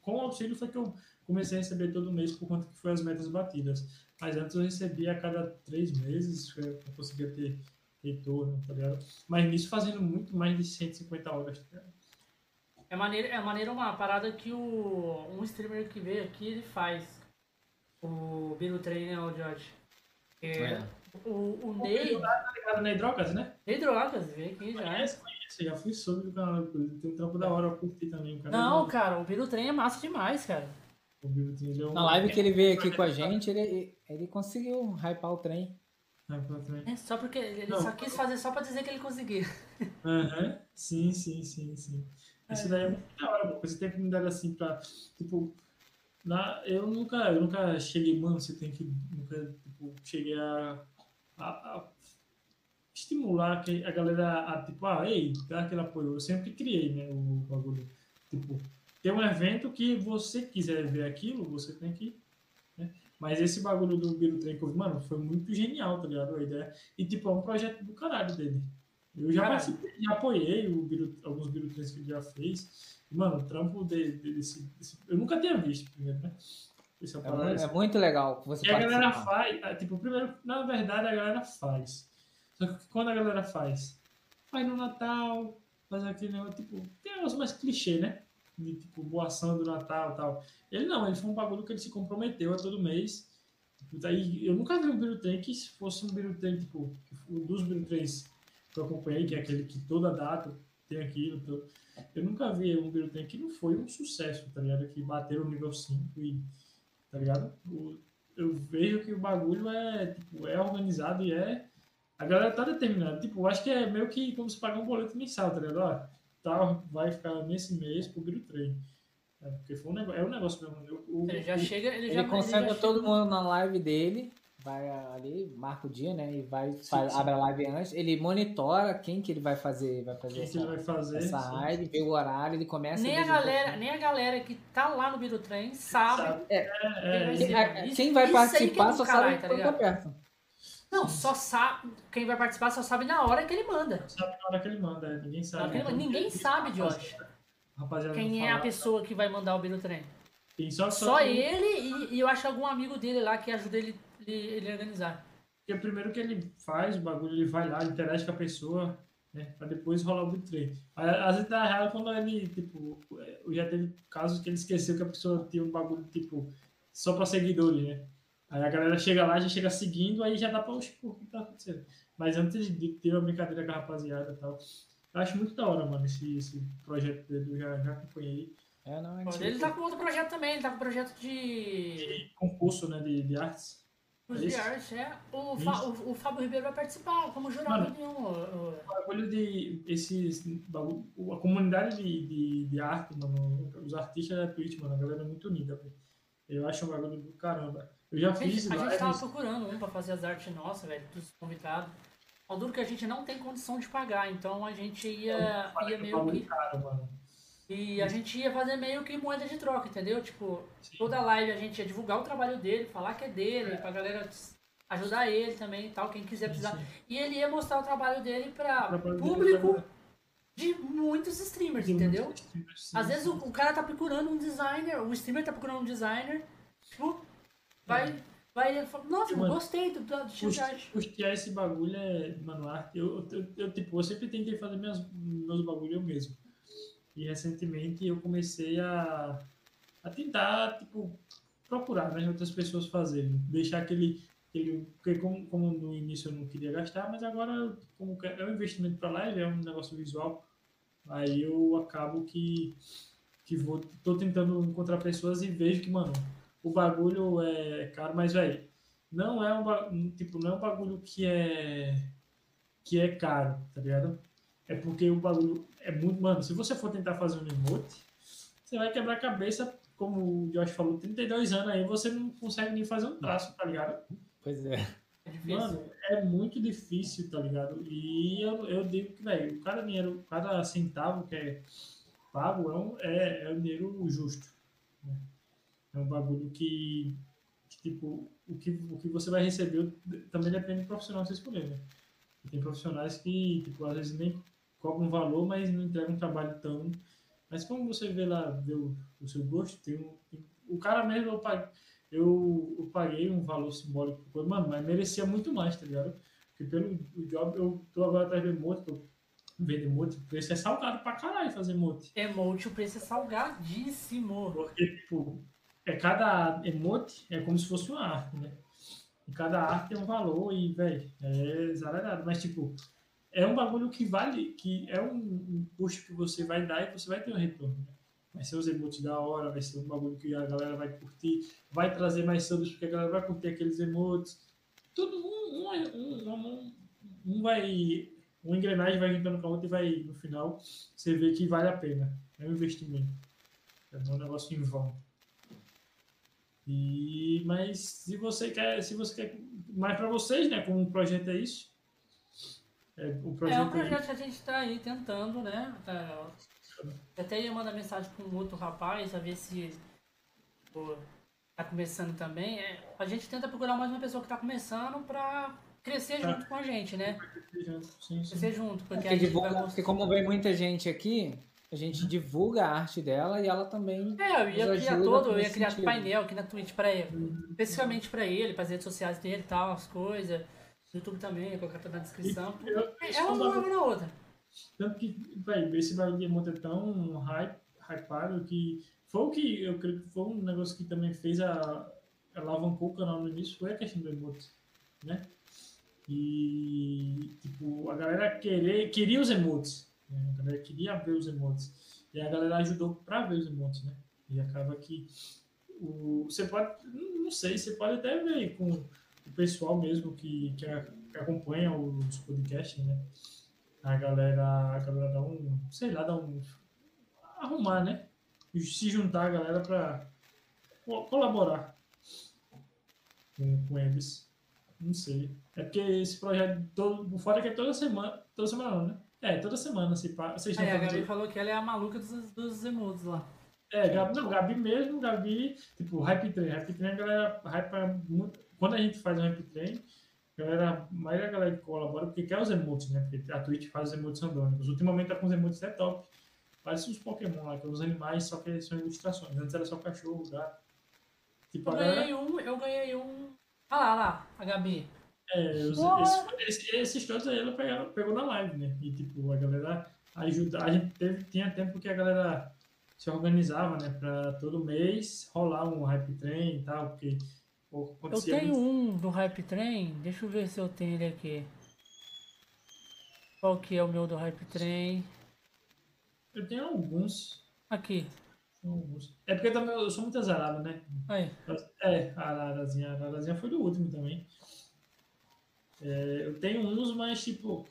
com o auxílio foi que eu comecei a receber todo mês por conta que foi as metas batidas. Mas antes eu recebia a cada três meses, eu conseguia ter retorno, tá ligado? Mas nisso fazendo muito mais de 150 horas, tá ligado? É maneiro, é maneiro uma parada que o, um streamer que veio aqui, ele faz. O Biro Trainer, né, o George. É, é. O, o O Ney. Tá ligado na Hidrocas, né? Ney Drogas, veio aqui já. Conhece, conhece. Já fui sobre do canal dele. Tem um trampo da hora, eu curti também. O cara Não, é- cara, o Biru Trem é massa demais, cara. O Biru tem- ele é um- Na live que ele veio aqui com a [LAUGHS] gente, ele, ele conseguiu hypar o trem. É, pra trás. É só porque ele Não. só quis fazer só pra dizer que ele conseguiu. Aham, sim, sim, sim, sim. Isso daí é muito da hora, pô. Você tem oportunidade assim pra, tipo, na, eu nunca, eu nunca cheguei, mano, você tem que, nunca, tipo, cheguei a, a, a estimular que a galera a, tipo, ah, ei, dá aquele apoio. Eu sempre criei, né, o bagulho. Tipo, tem um evento que você quiser ver aquilo, você tem que, né? Mas esse bagulho do Biro Trem, mano, foi muito genial, tá ligado? A ideia. E, tipo, é um projeto do caralho dele. Eu já participei, já apoiei o Biru, alguns Biru Trens que ele já fez. E, mano, o trampo dele, desse, desse- Eu nunca tinha visto primeiro, né? Esse É, é muito legal você E a galera faz, ah, tipo, primeiro, na verdade a galera faz. Só que quando a galera faz, faz no Natal, faz aquele negócio, tipo, tem um negócio mais clichê, né? De tipo, boa ação do Natal e tal. Ele não, ele foi um bagulho que ele se comprometeu a todo mês. Daí, eu nunca vi um Birutrem que se fosse um Birutrem, tipo, dos Birutrens que eu acompanhei, que é aquele que toda data tem aquilo. todo- Eu nunca vi um Birutrem que não foi um sucesso, tá ligado? Que bateram o nível 5 e, tá ligado? O- eu vejo que o bagulho é, tipo, é organizado e é. A galera tá determinada. Tipo, eu acho que é meio que como se pagar um boleto mensal, tá ligado? Ó, tal, vai ficar nesse mês pro Biro Trem. É, porque foi um negócio, é um negócio mesmo. O, o- Ele já o- chega. Ele, Ele já, já todo chega- mundo na live dele, vai ali, marca o dia, né? E vai, Sim, faz- sim. abre a live antes. Ele monitora quem que ele vai fazer, vai fazer que essa, ele vai fazer. essa sim. live, vê o horário, ele começa Nem a galera, nem a galera que tá lá no Biru Trem sabe. Sabe? É, É, Quem- a- isso- Quem vai é participar só caralho, sabe tá quando tá perto. Não, só sabe. Quem vai participar só sabe na hora que ele manda. sabe na hora que ele manda, ninguém Na sabe. manda. Ninguém sabe, Josh, Rapaziada, quem é a pessoa que vai mandar o Biru Trem. Tem só, Só ele e, e eu acho algum amigo dele lá que ajuda ele, ele, ele a organizar. Porque primeiro que ele faz o bagulho, ele vai lá, interage com a pessoa, né? Pra depois rolar o bitrate. Às vezes dá errado quando ele, tipo, já teve casos que ele esqueceu que a pessoa tinha um bagulho, tipo, só pra seguidores, né? Aí a galera chega lá, já chega seguindo, aí já dá pra, oxe, pô, o que tá acontecendo? Mas antes de ter uma brincadeira com a rapaziada e tal. Eu acho muito da hora, mano, esse, esse projeto dele, eu já, já acompanhei. É, não, Pô, Ele tá com outro projeto também, ele tá com projeto de. Concurso, né, de, de artes. Os Isso. de arte, é. O, Fa- Isso. o, o Fábio Ribeiro vai participar como jurado Mano. de um. o- O bagulho de. Esses, bagulho, a comunidade de, de, de arte, mano, os artistas da Twitch, mano, a galera é muito unida, velho. Eu acho um bagulho do caramba. Eu já A fiz gente, a gente tava lives. procurando um pra fazer as artes nossas, velho, dos convidados. Ao duro que a gente não tem condição de pagar, então a gente ia, ia um meio que. caro, mano. E a gente ia fazer meio que moeda de troca, entendeu? Tipo, Sim. toda live a gente ia divulgar o trabalho dele, falar que é dele, pra galera ajudar ele também e tal, quem quiser precisar. Sim. E ele ia mostrar o trabalho dele pra trabalho dele público pra- de muitos streamers, de entendeu? muitos streamers, sim, Às vezes sim. o, o cara tá procurando um designer, o streamer tá procurando um designer, tipo, vai, vai, ele fala, nossa, Mano, gostei do, do arte. Custear esse bagulho é, mano, arte. Eu, eu, eu, tipo, eu sempre tentei fazer minhas, meus bagulhos eu mesmo. E recentemente eu comecei a, a tentar, tipo, procurar, né, outras pessoas fazerem. Deixar aquele, aquele porque como, como no início eu não queria gastar, mas agora, como que é um investimento para live, é um negócio visual, aí eu acabo que, que vou, tô tentando encontrar pessoas e vejo que, mano, o bagulho é caro, mas, velho, não é um, tipo, não é um bagulho que é que é caro, tá ligado? É porque o bagulho é muito, mano, se você for tentar fazer um emote, você vai quebrar a cabeça, como o Josh falou, 32 anos aí, você não consegue nem fazer um traço, tá ligado? Pois é. É. Mano, é muito difícil, tá ligado? E eu, eu digo que, velho, cada dinheiro, cada centavo que é pago é, um, é, é um dinheiro justo. É um bagulho que, que, tipo, o que, o que você vai receber também depende do profissional que você escolher, né? E tem profissionais que, tipo, às vezes nem cobram valor, mas não entregam um trabalho tão... Mas como você vê lá, vê o, o seu gosto, tem um... tem- o cara mesmo, eu paguei, eu, eu paguei um valor simbólico, mano, mas merecia muito mais, tá ligado? Porque pelo o job, eu tô agora atrás do emote, tô vendo emote, o preço é salgado pra caralho fazer emote. Emote, o preço é salgadíssimo. Porque, tipo, é cada emote é como se fosse uma arte, né? E cada arte tem um valor e, velho, é exagerado. Mas, tipo, é um bagulho que vale, que é um, custo que você vai dar e você vai ter um retorno. Né? Vai ser os emotes da hora, vai ser um bagulho que a galera vai curtir, vai trazer mais subs porque a galera vai curtir aqueles emotes. Tudo um, um, um, um vai. Um engrenagem vai limpando com a outra e vai, no final, você vê que vale a pena. É um investimento. É um negócio em vão. E, mas se você quer, se você quer mais para vocês, né, como um projeto é isso. É, o projeto é um projeto é... que a gente está aí tentando, né? Tá, até ia mandar mensagem para um outro rapaz, a ver se pô, tá começando também. É, a gente tenta procurar mais uma pessoa que está começando para crescer tá. junto com a gente, né? Crescer junto, sim, sim. Crescer junto. Porque, porque, divulga, vai... porque como vem muita gente aqui, a gente divulga a arte dela e ela também. É, eu ia criar todo, eu ia criar sentido. painel aqui na Twitch para ele, uhum. especificamente para ele, para as redes sociais dele e tal, as coisas. YouTube também, colocar na descrição. Eu, é uma logo na outra. Tanto que, velho, esse bagulho de monte é tão hype, hypado que foi o que eu creio que foi um negócio que também fez a. alavancou o canal no início, foi a questão do emote, né? E, tipo, a galera querer, queria os emotes. Né? A galera queria ver os emotes. E a galera ajudou para ver os emotes, né? E acaba que o, você pode, não sei, você pode até ver com o pessoal mesmo que, que, acompanha os podcasts, né? A galera, a galera dá um, sei lá, dá um. arrumar, né? Se juntar a galera para colaborar com, com eles. Não sei. É porque esse projeto, todo, fora que é toda semana. Toda semana não, né? É, toda semana se Vocês é, a Gabi de... falou que ela é a maluca dos, dos emotes lá. É, Gabi, não, Gabi mesmo, Gabi, tipo, Hype Train. Hype Train, a galera hype muito. Quando a gente faz um Hype Train, a galera, a maioria da galera que colabora porque quer os emotes, né? Porque a Twitch faz os emotes randômicos. Ultimamente tá com os emotes é top. Parece os Pokémon lá, que é os animais, só que são ilustrações. Antes era só cachorro, gato. Tipo, eu ganhei galera... um, eu ganhei um. Ah lá, lá, a Gabi. É, os, esses, esses, todos aí ela pegou, pegou na live, né? E tipo, a galera ajuda. A gente teve, tinha tempo que a galera se organizava, né? Pra todo mês rolar um hype train e tal, porque Eu tenho muito... um do hype train, deixa eu ver se eu tenho ele aqui. Qual que é o meu do hype train? Eu tenho alguns. Aqui. Alguns. É porque também eu sou muito azarado, né? Aí. É, a Ararazinha, a Ararazinha foi do último também. É, eu tenho uns, mas tipo,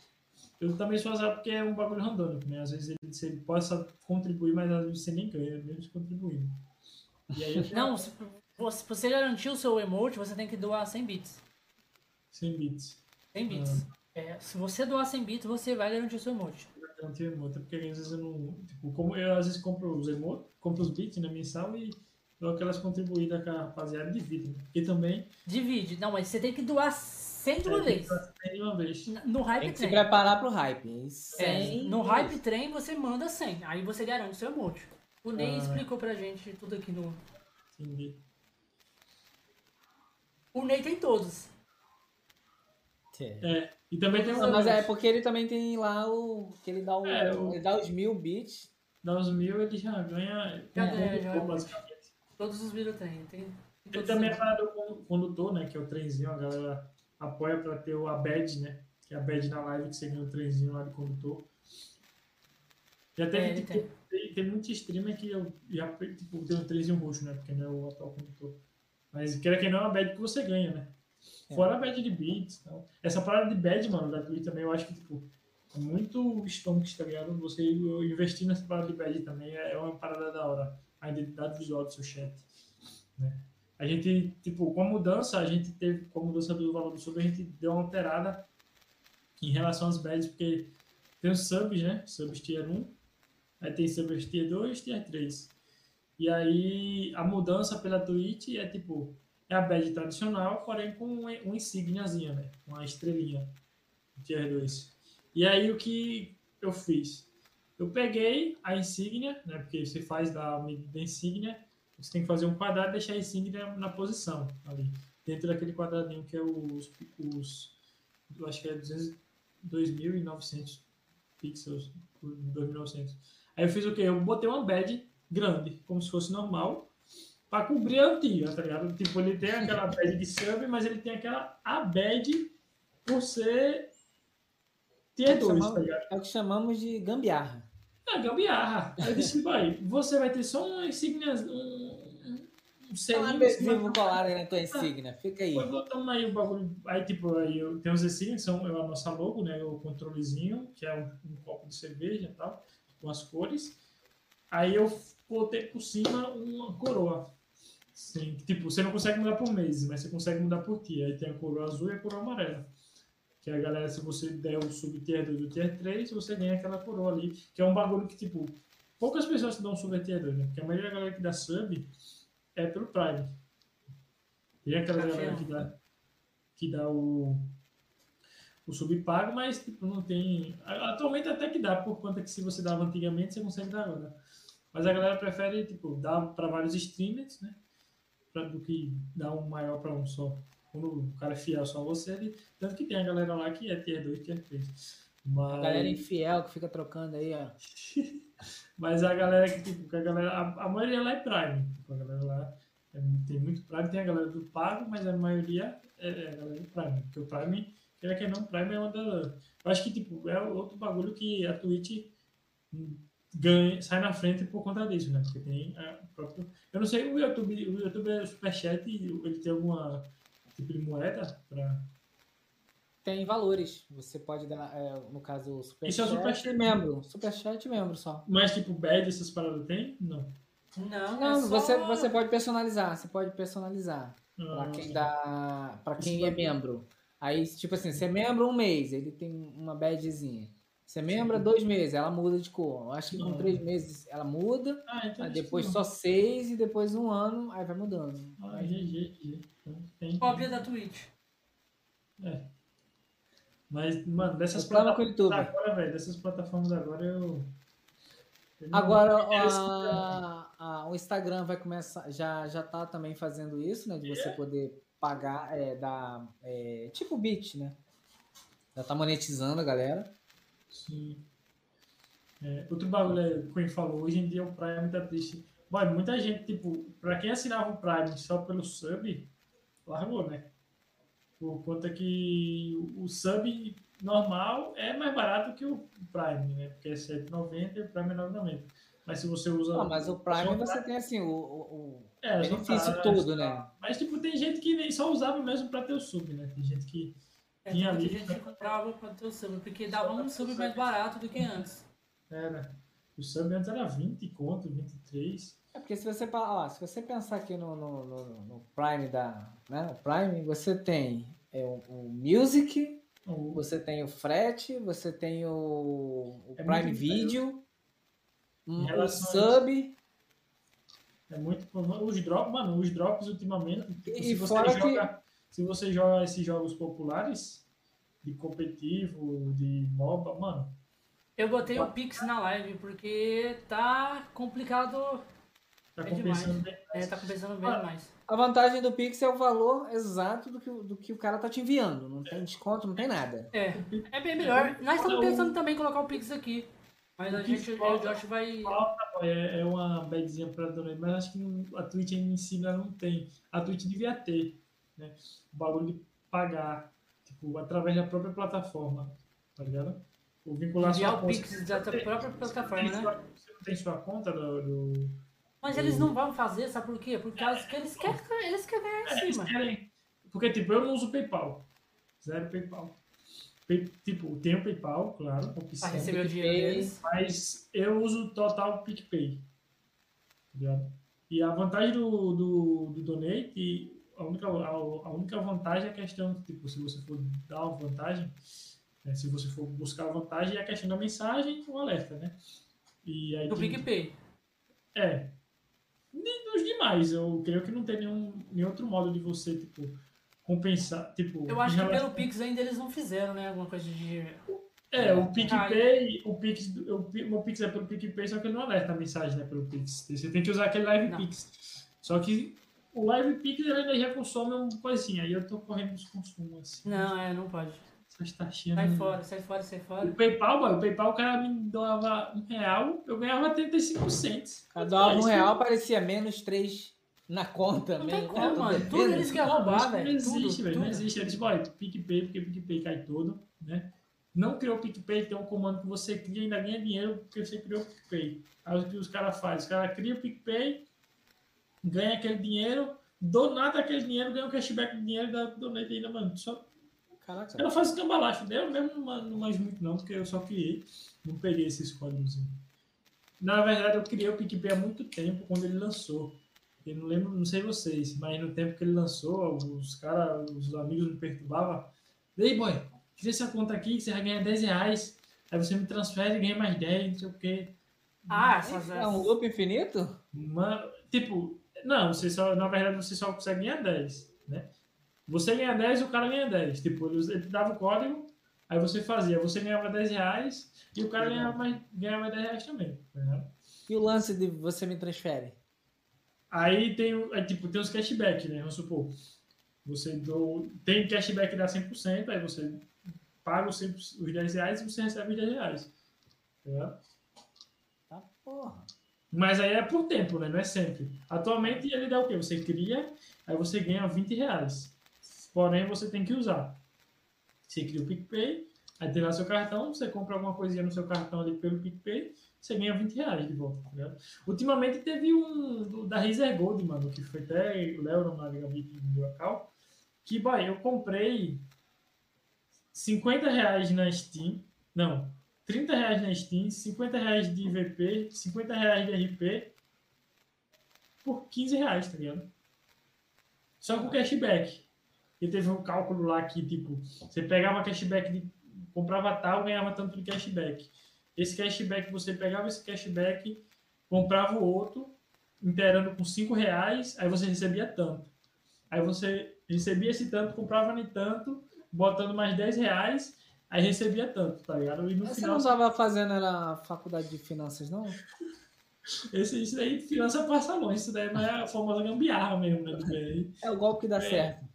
eu também sou azar porque é um bagulho randômico, né? Às vezes ele, ele possa contribuir, mas às vezes você nem ganha, mesmo se contribuindo. E aí [LAUGHS] Não, se você garantir o seu emote, você tem que doar 100 bits. 100 bits. 100 bits. Ah. É, se você doar 100 bits, você vai garantir o seu emote. Vai garantir o emote, porque às vezes eu não. Tipo, como eu às vezes compro os emotes, compro os bits na né, mensal e dou aquelas contribuídas com a rapaziada divide. Né? E também. Divide, não, mas você tem que doar 100 de uma vez. de uma vez. No Hype Tem que Train. se preparar pro Hype. É, no Hype Train você manda 100. Aí você garante o seu emote. O Ney ah. explicou pra gente tudo aqui no. Entendi. O Ney tem todos. É. E também tem Não, mas é porque ele também tem lá o. que ele dá, o, é, o... Ele dá os mil bits. Dá os mil, ele já ganha. Já ganha, já. Todos os mil tem. tem ele também é parado com o condutor, né? Que é o trenzinho, a galera apoia para ter o ABED, né? Que é a BED na live que você ganha o trenzinho lá de condutor. Já teve, é, tipo, tem. Tem, tem muito streamer que eu já tipo, tem um trenzinho roxo, né? Porque não é o atual condutor. Mas quer que não é uma bad que você ganha, né? É. Fora a bad de beats. Então. Essa parada de bad, mano, da Twitch também, eu acho que, tipo, é muito stonks, tá ligado? Você investir nessa parada de bad também é uma parada da hora. A identidade visual do seu chat, né? A gente, tipo, com a mudança, a gente teve, com a mudança do valor do sub, a gente deu uma alterada em relação às badges, porque tem os subs, né? Subs tier 1, aí tem subs tier 2 tier 3. E aí a mudança pela Twitch é tipo, é a badge tradicional, porém com uma, insígniazinha, né? Uma estrelinha, tier 2. E aí o que eu fiz? Eu peguei a insígnia, né? Porque você faz da medida insígnia, você tem que fazer um quadrado e deixar a insígnia na posição ali, dentro daquele quadradinho que é os, os eu acho que é 2.900 pixels, 2.900. Aí eu fiz o que? Eu botei uma bed grande, como se fosse normal, pra cobrir a antiga, tá ligado? Tipo, ele tem aquela bad de sub, mas ele tem aquela a bad por ser tier 2, tá ligado? É o que chamamos de gambiarra. É, gambiarra. Eu disse, vai, você vai ter só uma insígnia, um, um, selinho. adesivo colar aí na tua insígnia. Fica aí. Foi botando aí o bagulho. Aí, tipo, aí eu tenho os insígnias, que são é a nossa logo, né? O controlezinho, que é um, um copo de cerveja e tal, com as cores. Aí eu botei por cima uma coroa. Sim, tipo, você não consegue mudar por mês, mas você consegue mudar por dia. Aí tem a coroa azul e a coroa amarela. Que a galera, se você der o sub-tier 2 do tier 3, você ganha aquela coroa ali. Que é um bagulho que, tipo, poucas pessoas dão sub tier 2, né? Porque a maioria da galera que dá sub é pelo Prime. Tem aquela Tá galera que dá, que dá o, o sub pago, mas tipo, não tem. Atualmente até que dá, por conta que se você dava antigamente, você consegue dar agora. Mas a galera prefere, tipo, dar para vários streamers, né? Pra, do que dar um maior para um só. Quando o cara é fiel só a você, ele, tanto que tem a galera lá que é tier 2, tier 3. Mas... A galera infiel que fica trocando aí, ó. [LAUGHS] Mas a galera que, tipo, a galera. A, a maioria lá é Prime. Tipo, a galera lá é- tem muito Prime, tem a galera do Pago, mas a maioria é, é a galera do Prime. Porque o Prime, quer que não, Prime é uma da. Eu acho que, tipo, é outro bagulho que a Twitch ganha, sai na frente por conta disso, né? Porque tem a própria. Eu não sei, o YouTube, o YouTube é Superchat, ele tem alguma tipo de moeda pra. Tem valores. Você pode dar, é, no caso, Superchat Isso é o Superchat. membro. Superchat membro só. Mas, tipo, badge, essas paradas tem? Não. Não, Não, é só... você, você pode personalizar. Você pode personalizar. Pra Ah, quem dá. Para quem Isso é membro. Aí, tipo assim, você é membro um mês, ele tem uma badgezinha. Você é membro há dois meses, ela muda de cor. Eu acho que com Não. três meses ela muda, Ah, então depois só seis e depois um ano, aí vai mudando. Ah, GG, GG. Cópia da Twitch. É. Mas, mano, dessas Reclama com o YouTube. agora, velho, dessas plataformas agora eu. eu Agora, a- a- o Instagram vai começar, já, já tá também fazendo isso, né? De você poder pagar, é, dar, é, tipo bit, né? Já tá monetizando a galera. Sim. É, outro bagulho é, o Queen falou, hoje em dia o Prime tá triste. Mano, muita gente, tipo, pra quem assinava o Prime só pelo sub, largou, né? Por conta que o sub normal é mais barato que o Prime, né? Porque é R$ 7,90 e o Prime é 9,90. Mas se você usa. Ah, mas o Prime só você tem assim, o, o- É, benefício pra- todo, né? Mas, tipo, tem gente que nem só usava mesmo pra ter o sub, né? Tem gente que. É, Tinha ali- gente que comprava pra ter o sub, porque dava um sub mais barato do que antes. Era. O sub antes era 20 conto, 23. É porque se você, ó, se você pensar aqui no, no, no- no Prime da. Né, o Prime, você tem é, o, o Music, O- você tem o frete, você tem o, o É Prime Video, um, o a Sub. É muito. Os drops, mano, os drops ultimamente. Tipo, E se, você fora que- joga, se você joga esses jogos populares, de competitivo, de MOBA, mano. Eu botei o Pix na live, porque tá complicado. Tá É compensando bem. É, tá compensando bem Ah, demais. A vantagem do Pix é o valor exato do que, o- do que o cara tá te enviando. Não tem desconto, não tem nada. É, é bem melhor. Nós estamos o- pensando também em colocar o Pix aqui. Mas a gente, o Josh vai. Falta, É, é uma badzinha pra dona, mas acho que a Twitch ainda em si ela não tem. A Twitch devia ter, né? O bagulho de pagar, tipo, através da própria plataforma, tá ligado? Ou vincular Enviar sua o conta. Pix da própria plataforma, né? sua- Você não tem sua conta do. do- Mas eles não vão fazer, sabe por quê? Por causa que eles querem, eles querem ganhar É, em eles cima. querem- Porque, tipo, eu não uso PayPal. Zero PayPal. Pay- tipo, tenho PayPal, claro, opção. Pra receber o dinheiro deles. Mas eu uso total PicPay. Tá ligado? E a vantagem do, do, do Donate, a única, a, a única vantagem é a questão, tipo, se você for dar uma vantagem, né, se você for buscar a vantagem, é a questão da mensagem e o alerta, né? E aí Do tem- PicPay. É. Nem dos demais, eu creio que não tem nenhum, nenhum outro modo de você, tipo, compensar, tipo... Eu acho que relação- pelo Pix ainda eles não fizeram, né? Alguma coisa de. É, o PicPay, o Pix, o, Pi- o meu Pix é pelo PicPay, só que ele não alerta a mensagem, né, pelo Pix. Você tem que usar aquele Live Não. Pix. Só que o Live Pix, ele ainda já consome uma coisinha, aí eu tô correndo dos consumos, assim. Não, é, não pode. Essas taxinhas... Sai não- fora, sai fora, sai fora. O PayPal, mano, o PayPal, o cara me doava um real, eu ganhava 35 cents. Cada um Isso- real parecia menos 3 na conta Não tem como, mano. Tudo Tudo defesa. eles querem Não, roubar, velho. Não existe, Tudo, velho. Não tudo. existe. Eles, boy, PicPay, porque PicPay cai todo, né? Não criou o PicPay, tem um comando que você cria e ainda ganha dinheiro porque você criou o PicPay. Aí o que os caras fazem? Os caras criam o PicPay, ganha aquele dinheiro, do nada aquele dinheiro, ganha o cashback do dinheiro da donate ainda, mano. Só Caraca. ela faz escambalacho. Eu mesmo não, não manjo muito não, porque eu só criei. Não peguei esses códigos. Na verdade, eu criei o PicPay há muito tempo, quando ele lançou. Eu não lembro, não sei vocês, mas no tempo que ele lançou, os caras, os amigos me perturbavam. Ei, boy, cria essa conta aqui, que você vai ganhar 10 reais. Aí você me transfere e ganha mais 10, não sei o quê. Ah, essas. É um loop infinito? Mano, tipo, não, você só, na verdade, você só consegue ganhar 10, né? Você ganha 10 e o cara ganha 10. Tipo, ele, dava o código, aí você fazia, você ganhava 10 reais e o cara ganhava mais, ganhava 10 reais também, ligado? E o lance de você me transfere? Aí tem, aí, tipo, tem os cashback, né? Vamos supor, você do, tem cashback que dá 100%, aí você paga os, 100, os 10 reais e você recebe os 10 reais, tá? Tá porra. Mas aí é por tempo, né? Não é sempre. Atualmente ele dá o quê? Você cria, aí você ganha 20 reais. Porém, você tem que usar. Você cria o PicPay, aí tem lá seu cartão, você compra alguma coisinha no seu cartão ali pelo PicPay, você ganha 20 reais de volta, tá ligado? Ultimamente teve um da Razer Gold, mano, que foi até o Léo na Gabi que me deu a cal, que, boy, eu comprei 50 reais na Steam, não, 30 reais na Steam, 50 reais de IVP, 50 reais de RP por 15 reais, tá ligado? Só com cashback. E teve um cálculo lá que, tipo, você pegava cashback, de, comprava tal, ganhava tanto de cashback. Esse cashback, você pegava esse cashback, comprava o outro, inteirando com 5 reais, aí você recebia tanto. Aí você recebia esse tanto, comprava nem tanto, botando mais 10 reais, aí recebia tanto, tá ligado? E no Você final não tava fazendo era faculdade de finanças, não? Esse, isso daí, finança passa longe. Isso daí não é a famosa gambiarra mesmo, né? Do BR. É o golpe que dá É. certo.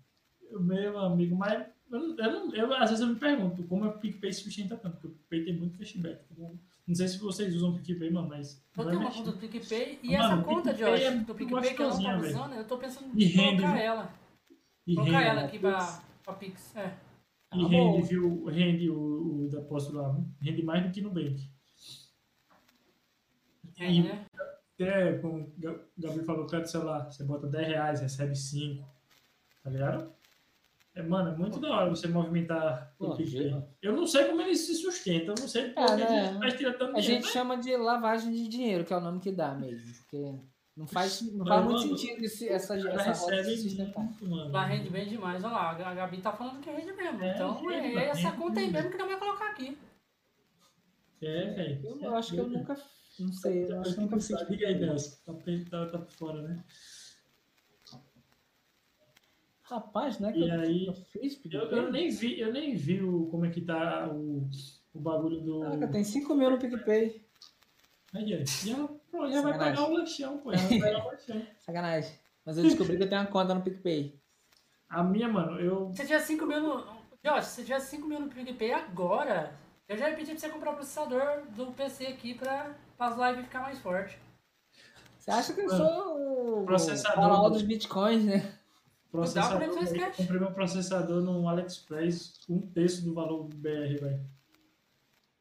Meu amigo, mas eu, não- eu, eu- às vezes eu me pergunto como é que o PicPay se sustenta tanto, porque o PicPay tem muito cashback. tá? Não sei se vocês usam o PicPay, mano, mas. Eu tenho uma conta do PicPay e Mano, essa conta, PicPay Josh, é do PicPay que eu não tô usando, eu tô pensando em colocar ela. E Colocar ela aqui pra, pra Pix. É. e Ah, rende, viu? Rende o, o depósito lá. Rende mais do que no Bank. É, E né? até, como o Ga- Gabriel falou, crédito celular, você bota 10 reais, recebe 5. Tá ligado? É, mano, é muito da hora você movimentar o Pô, PicPay. gente. Eu não sei como ele se sustenta, eu não sei por É, que né? ele vai tirar tanto A dinheiro. gente chama de lavagem de dinheiro, que é o nome que dá mesmo. Porque não faz, não Mas, faz muito mano, sentido esse, essa, Ela essa rota se sustentar. mano. Lá rende bem demais, olha lá, a Gabi tá falando que rende mesmo. É, então rende, é mano, essa conta aí mesmo que não vai colocar aqui. É, velho. Eu, eu acho que eu nunca. Não sei, eu acho que eu nunca fiz. Diga aí, Nelson. Tá, tá, tá por fora, né? Rapaz, não é que E eu, aí, eu fiz Eu, PicPay? eu nem vi, eu nem vi o, como é que tá o, o bagulho do. Caraca, tem 5 mil no PicPay. Aí, ó. Pô, já vai Sacanagem. pagar o lanchão, pô. Já vai pagar o lanchão. [LAUGHS] Sacanagem. Mas eu descobri que eu tenho uma conta no PicPay. A minha, mano, eu. Se tiver 5 mil no. Josh, se tiver 5 mil no PicPay agora, eu já ia pedir pra você comprar o processador do PC aqui pra, as lives ficar mais forte. Você acha que eu Mano, sou o processador do- dos bitcoins, né? Processador, pra eu cash. comprei meu processador no AliExpress, um terço do valor do BR, velho.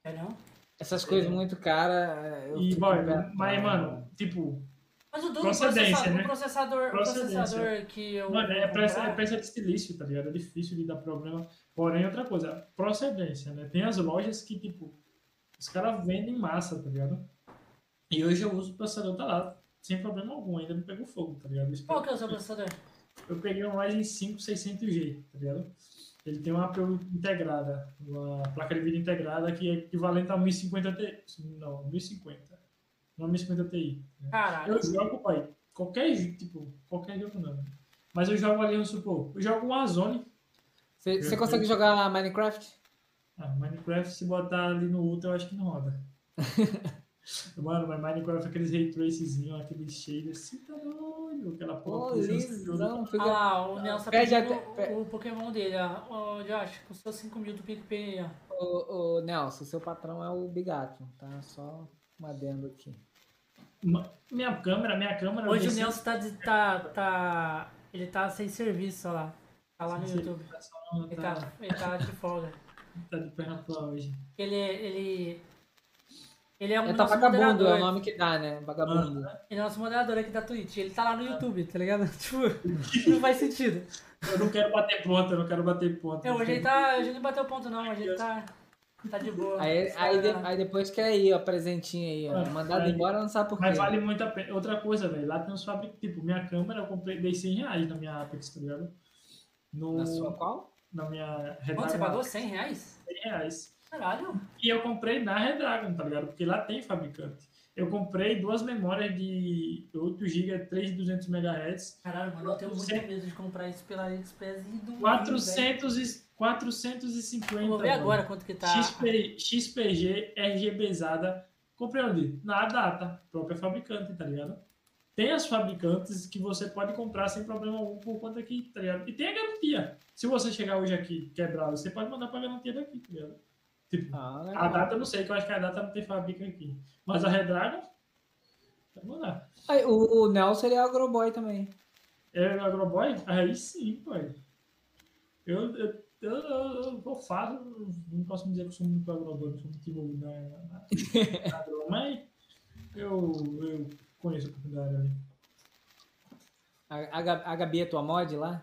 É não? Essas coisas muito caras. eu E, boy, mas, né? mano, tipo, Mas o do Procedência, processador, né? o processador, processador que eu. Mano, é peça, é peça de silício, tá ligado? É difícil de dar problema. Porém, outra coisa, procedência, né? Tem as lojas que, tipo, os caras vendem massa, tá ligado? E hoje eu uso o processador, tá lá, sem problema algum, ainda não pegou fogo, tá ligado? Qual que é o seu processador? Eu peguei um Ryzen 5 600G, tá ligado? Ele tem uma APU integrada, uma placa de vídeo integrada que é equivalente a 1050 Ti. Não, 1050. Não 1050 Ti. né? Caralho. Eu jogo, pai, qualquer, tipo, qualquer jogo não. Mas eu jogo ali, vamos supor, eu jogo uma Zone. Você, você consegue jogar Minecraft? Ah, Minecraft, se botar ali no Ultra, eu acho que não roda. [LAUGHS] Mano, mas Minecraft é aqueles ray tracezinhos, aqueles shaders, assim, tá doido, aquela porra. lisão. Fica... Ah lá, o Nelson tá Pede até- o, o Pokémon dele, ó. Ô, Josh, com seus 5 mil do PicPay, ó. Ô, ô, Nelson, seu patrão é o Bigato, tá? Só um adendo aqui. Minha câmera, minha câmera. Hoje o Nelson tá, de- tá, tá. Ele tá sem serviço, olha lá. Tá lá no YouTube. Ele Tá, tá, ele tá de folga. [LAUGHS] tá de perna hoje. Ele, ele, ele é um É tá vagabundo, é o moderador. nome que dá, né? Vagabundo. Ele é nosso moderador aqui da Twitch. Ele tá lá no YouTube, tá ligado? [LAUGHS] Tipo, não faz sentido. Eu não quero bater ponto, eu não quero bater ponto. É, hoje ele tá. Hoje ele não bateu ponto não, hoje ele tá. Tá de boa. Aí, aí, de- aí depois quer ir, ó, presentinho aí, ó. Ah, Mandado aí- embora não sabe por quê. Mas vale muito a pena. Outra coisa, velho. Lá tem uns fabricantes. Tipo, minha câmera eu comprei, dei 100 reais na minha Apex, tá ligado? No, Na sua qual? na minha Quanto você pagou? 100 reais? 100 reais. Caralho. E eu comprei na Redragon, tá ligado? Porque lá tem fabricante. Eu comprei duas memórias de 8 GB, 3.200 MHz, Caralho, mano, eu tenho muito Você- medo de comprar isso pela AliExpress e do 400 e, 450. Vou ver mano. agora quanto que tá. XP, XPG, RGBzada. Comprei onde? Na data, própria fabricante, tá ligado? Tem as fabricantes que você pode comprar sem problema algum por conta aqui, tá ligado? E tem a garantia. Se você chegar hoje aqui quebrado, você pode mandar pra garantia daqui, tá ligado? Tipo, Ah, a data eu não sei, que eu acho que a data não tem fábrica aqui. Mas a Redragon, pode mandar. Aí, o, o Nelson ele é agroboy também. É Agroboy? Aí sim, pô. Eu, eu, eu, eu, eu vou fácil, não posso dizer que eu sou muito agroboy, não sou muito envolvido na, na, na agro, mas eu, eu conheço a oportunidade ali. A, a, a Gabi é tua mod lá?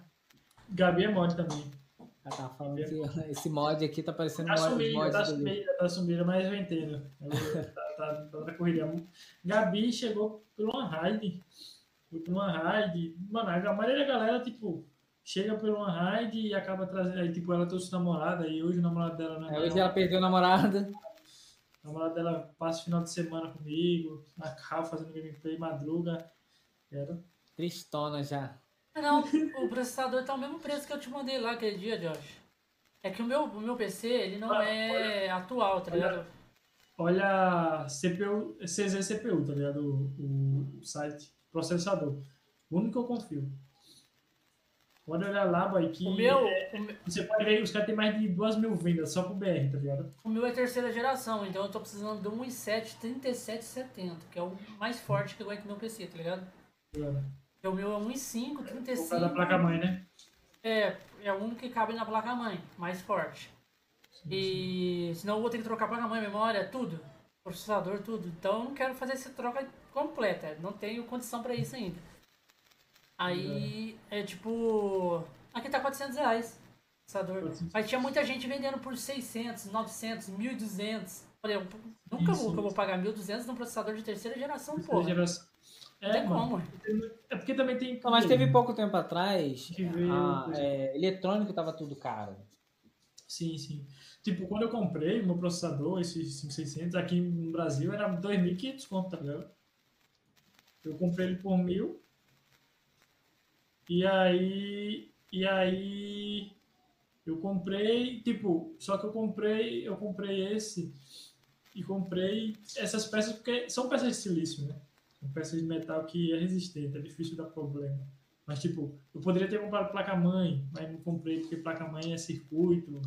Gabi é mod também. Ela tava falando que [LAUGHS] esse mod aqui tá parecendo Tá sumida, mod tá sumida, tá sumida, mas eu entendo. Eu- [LAUGHS] tá, tá, tá corrida. Gabi chegou por uma raid. Foi por uma raid. Mano, a maioria da galera, tipo, chega por uma raid e acaba trazendo. Aí, tipo, ela trouxe namorada e hoje o namorado dela não é hoje ela perdeu a namorada. A namorada dela passa o final de semana comigo, na cal, fazendo gameplay, madruga. Era. Tristona já. Não, o processador tá o mesmo preço que eu te mandei lá aquele dia, Josh. É que o meu, o meu PC, ele não Ah, é atual, tá ligado? Olha, CPU, CZ CPU, tá ligado? O, o site, processador. O único que eu confio. Pode olhar lá, boy, que O meu, o meu, você pode ver que os caras têm mais de 2 mil vendas só pro BR, tá ligado? o meu é terceira geração, então eu tô precisando de um i7 3770, que é o mais forte que aguenta meu PC, tá ligado? Porque o meu é um i5 Por causa 35. da placa-mãe, né? É, é o único que cabe na placa-mãe, mais forte. E senão eu vou ter que trocar a placa-mãe, memória, tudo. Processador, tudo. Então eu não quero fazer essa troca completa. Não tenho condição pra isso ainda. Aí é tipo. Aqui tá 400 reais. Processador. 400. Mas tinha muita gente vendendo por 600, 900, 1200. Falei, nunca Isso, vou, eu vou isso. pagar 1200 num processador de terceira geração, Terceira porra. geração. É, tem como. É porque também tem. Não, mas teve pouco tempo atrás, Que veio- a, é, eletrônico tava tudo caro. Sim, sim. Tipo, quando eu comprei o meu processador, esse 5600, aqui no Brasil era 2.500 conto, tá ligado? Eu comprei ele por mil. E aí. E aí. Eu comprei, tipo, só que eu comprei, eu comprei esse e comprei essas peças porque são peças de silício, né? São peças de metal que é resistente, é difícil dar problema. Mas, tipo, eu poderia ter comprado placa-mãe, mas não comprei porque placa-mãe é circuito,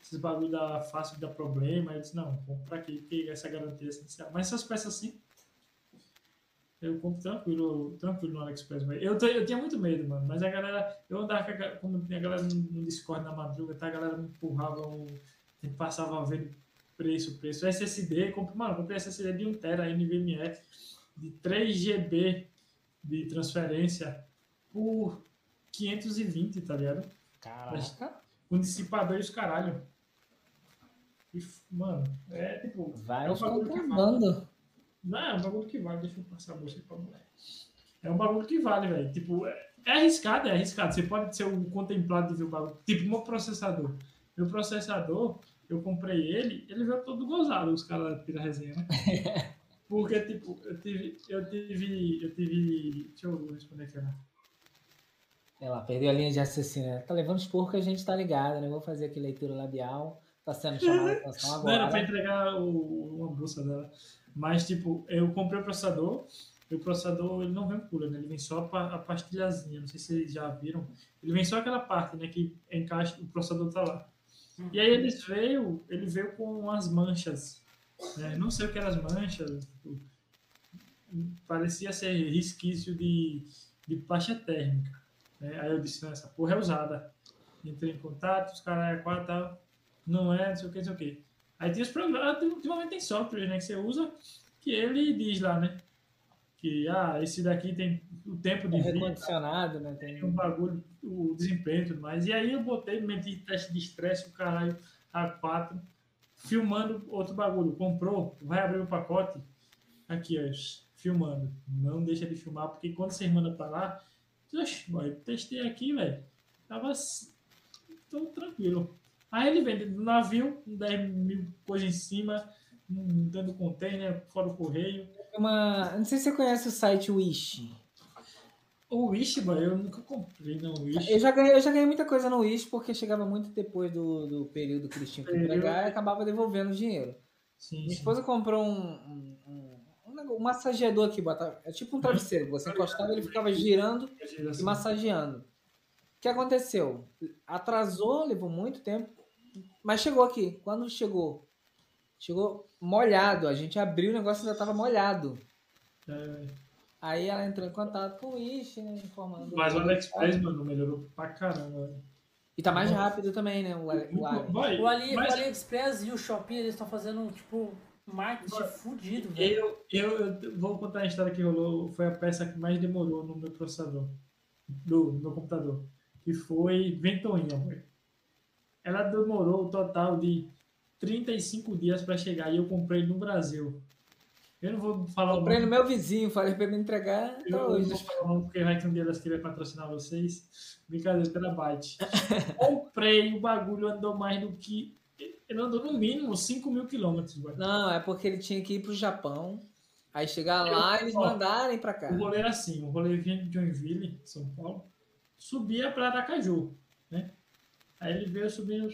esses bagulho dá fácil de dar problema. Aí eu disse, não, compra aqui, porque essa garantia é essencial. Mas essas peças assim, eu compro tranquilo, tranquilo no AliExpress. Eu, eu tinha muito medo, mano. Mas a galera, eu andava a, como a galera no, Discord na madruga, tá? a galera me empurrava, gente passava vendo preço, preço. SSD, comprei, mano, comprei SSD de 1TB NVMe de 3 GB de transferência por 520, tá ligado? Caraca. Com dissipador e os caralho. E, mano, é tipo. Vários é um bagulho que vale. Não, é um bagulho que vale. Deixa eu passar a bolsa aí pra mulher. É um bagulho que vale, velho. Tipo, é, é arriscado, é arriscado. Você pode ser um contemplado de ver o bagulho. Tipo, meu processador. Meu processador, eu comprei ele, ele veio todo gozado, os caras tiram a resenha, né? [LAUGHS] Porque, tipo, eu tive. Eu tive. Eu tive. Deixa eu responder aqui, né? Ela perdeu a linha de raciocínio. né? Tá levando os porcos, a gente tá ligado, né? Vou fazer aqui leitura labial. Tá sendo chamada a [LAUGHS] atenção Não era pra agora. entregar o, uma bolsa dela. Mas, tipo, eu comprei o processador. E o processador, ele não vem pura, né? Ele vem só a, a pastilhazinha. Não sei se vocês já viram. Ele vem só aquela parte, né? Que encaixa, o processador tá lá. E aí eles veio, ele veio com umas manchas. Né? Não sei o que eram as manchas. tipo, parecia ser resquício de, de pasta térmica. Né? Aí eu disse, não, essa porra é usada. Entrei em contato, os caras, é quatro, tal, não é, não sei o que, não sei o que. Aí tem os programas, ultimamente tem software, né, que você usa, que ele diz lá, né, que, ah, esse daqui tem o tempo de É vida, recondicionado, né? Tem... um bagulho, o desempenho e tudo mais. E aí eu botei, meti teste de estresse, o caralho, A4, filmando outro bagulho. Comprou, vai abrir o pacote, aqui, ó, filmando. Não deixa de filmar, porque quando vocês mandam pra lá, oxe, testei aqui, velho, tava tô tranquilo. Aí ele vende no navio, 10 mil coisas em cima, um dentro do container, fora o correio. Uma... Não sei se você conhece o site Wish. O Wish, boy, eu nunca comprei no Wish. Eu já, ganhei, eu já ganhei muita coisa no Wish porque chegava muito depois do, do período que eles tinham que entregar e acabava devolvendo o dinheiro. Sim, Minha sim. esposa comprou um, um, um, um massageador aqui, é tipo um travesseiro. Você encostava ele ficava girando e massageando. O que aconteceu? Atrasou, levou muito tempo, mas chegou aqui. Quando chegou? Chegou molhado. A gente abriu o negócio e ainda estava molhado. É, Aí ela entrou em contato com o Wish, né, informando. mas o AliExpress, mano, melhorou pra caramba. velho. E tá mais rápido também, né? O, o Ali. Boy, O, Ali, mas o AliExpress e o Shopping, eles estão fazendo, tipo, marketing fudido, velho. eu, eu, eu vou contar a história que rolou. Foi a peça que mais demorou no meu processador, do no meu computador, que foi Ventoinha, boy. Ela demorou o total de 35 dias para chegar e eu comprei no Brasil. Eu não vou falar o Comprei nome. no meu vizinho, falei pra ele me entregar Eu não hoje. vou falar o nome porque vai que um dia elas queiram patrocinar vocês. Brincadeira, terabyte. Comprei, o bagulho andou mais do que. Ele andou no mínimo 5 mil quilômetros. Não, é porque ele tinha que ir pro Japão. Aí chegar lá, eles ó, mandarem pra cá. O rolê era assim, o rolê vinha de Joinville, São Paulo, subia para Aracaju, né? Aí ele veio subindo,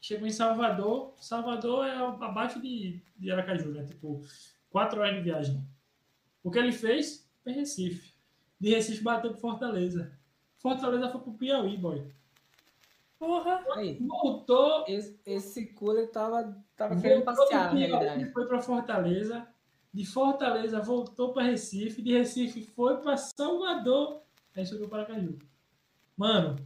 chegou em Salvador, Salvador é abaixo de, de Aracaju, né? Tipo, quatro horas de viagem. O que ele fez? Foi Recife. De Recife bateu pro Fortaleza. Fortaleza foi pro Piauí, boy. Porra! Aí, Voltou, esse, esse cooler tava, tava querendo passear, na realidade. foi para Fortaleza. De Fortaleza voltou para Recife. De Recife foi para Salvador. Aí subiu para Aracaju. Mano,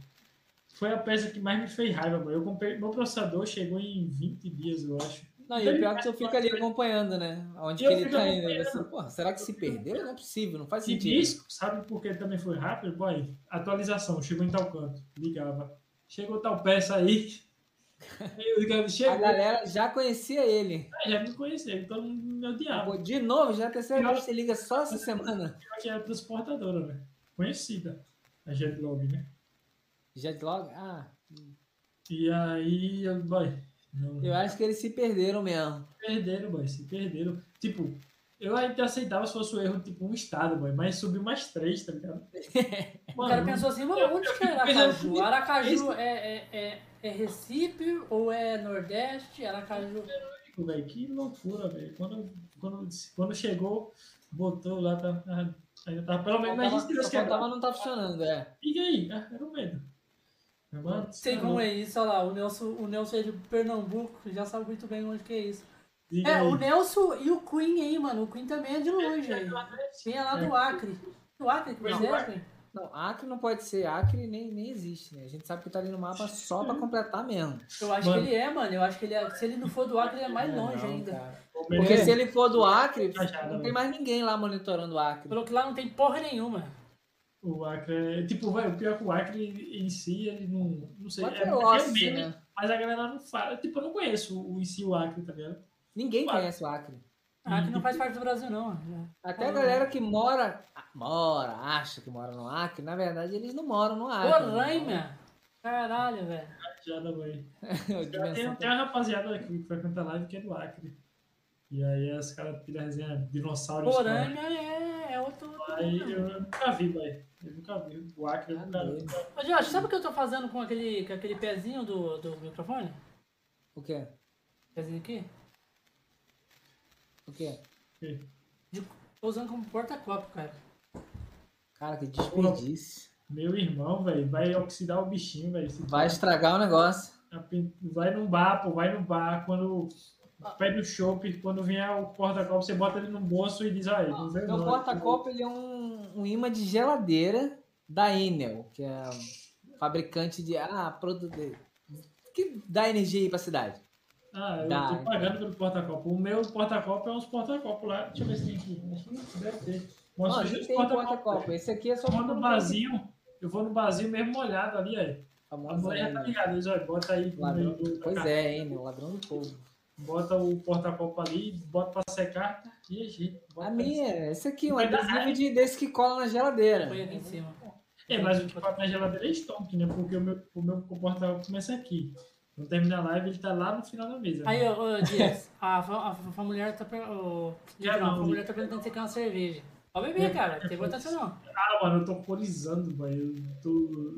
foi a peça que mais me fez raiva, mano. Eu comprei. Meu processador chegou em 20 dias, eu acho. Não, e o pior é que tu fica ali acompanhando, né? Onde Eu que ele tá indo. Acompanhando. Você, porra, será que se perdeu? Não é possível, não faz E sentido. disco, sabe por que também foi rápido? Boy, atualização, chegou em tal canto. Ligava. Chegou tal peça aí. [LAUGHS] Eu A galera já conhecia ele. Ah, Já me conhecia, mundo me odiava. De novo, já é a terceira vez que você liga só essa semana. Pior que era transportadora, né? Conhecida. A Jetlog, né? Jetlog? Ah, E aí, eu- boy, não, eu acho que eles se perderam mesmo. perderam, boy, se perderam. Tipo, eu ainda aceitava se fosse o erro, tipo, um estado, boy, mas subiu mais três, tá ligado? [LAUGHS] O cara pensou assim, mano, onde que é Aracaju? Aracaju é, é, é, é Recife ou é Nordeste? Aracaju. velho, que loucura, velho. Quando, quando, quando chegou, botou lá, tá, tá- ainda tava pelo menos na Tava, gente faltava quebrado. não tá funcionando, é. E aí? Ah, Era o medo. Mano, Sei como é isso, olha lá, o Nelson, o Nelson é de Pernambuco, já sabe muito bem onde que é isso. Diga É, aí. o Nelson e o Queen aí, mano. O Queen também é de longe aí. Quem é lá do Acre. Do Acre que você Não, é, Queen? Não, Acre não pode ser Acre, nem, nem existe, né? A gente sabe que tá ali no mapa só pra completar mesmo. Eu acho Mano. que ele é, mano. Eu acho que ele é. Se ele não for do Acre, ele é mais longe Não, ainda. cara. Porque se ele for do Acre, Rajada, não tem mais ninguém lá monitorando o Acre. Pelo que lá não tem porra nenhuma. O Acre, é- tipo, vai, o pior é que o Acre em si, ele não, não sei, O Acre é é meme, né? mas a galera não fala, tipo, eu não conheço o, em si o Acre, tá ligado? Ninguém O Acre. conhece o Acre. Acre não faz parte do Brasil, não. Até a galera que mora, mora, acha que mora no Acre, na verdade eles não moram no Acre. Roraima! Caralho, velho. Né? [LAUGHS] Tem, tem uma rapaziada aqui que frequenta a live que é do Acre. E aí os caras tiram a resenha dinossauros. Roraima é, é outro. Aí eu nunca vi, velho. Eu nunca vi. O Acre eu nunca vi. Ô, Josh, sabe o que eu tô fazendo com aquele, com aquele pezinho do, do microfone? O quê? Pezinho aqui? O quê? Tô usando como porta-copo, cara. Cara, que desperdício. Meu irmão, velho, vai oxidar o bichinho, velho. Vai estragar o negócio. Vai num bar, pô, vai num bar. Quando pede o chopp, quando vier o porta-copo, você bota ele no bolso e diz, aí, veio Meu porta-copo ele é um, um imã de geladeira da Enel, que é fabricante de. Ah, produto. Que dá energia aí pra cidade. Ah, eu Dá. tô pagando pelo porta-copo. O meu porta-copo é uns porta-copo lá. Deixa eu ver se tem aqui. Deve ter. Mostra tem porta-copo. Esse aqui é só Eu vou no barzinho, eu vou no barzinho mesmo molhado ali, aí. A mulher tá ligada, eles, bota aí Ladrão. Pois é, Enel, ladrão do povo. Bota o porta-copo ali, bota pra secar e a gente. bota A minha, esse aqui, um adesivo de, desse que cola na geladeira. Põe aqui em cima. É, mas o que pode na geladeira é estoque, né? Porque o meu, o meu porta-copo começa aqui. Quando termina a live, ele tá lá no final da mesa. Aí, ô, ô Dias, a, a, a mulher tá, Já não, a não, mulher tá perguntando se quer uma cerveja. Pode beber, cara, não tem importância não. Ah, mano, eu tô alcoolizando, velho. Eu tô.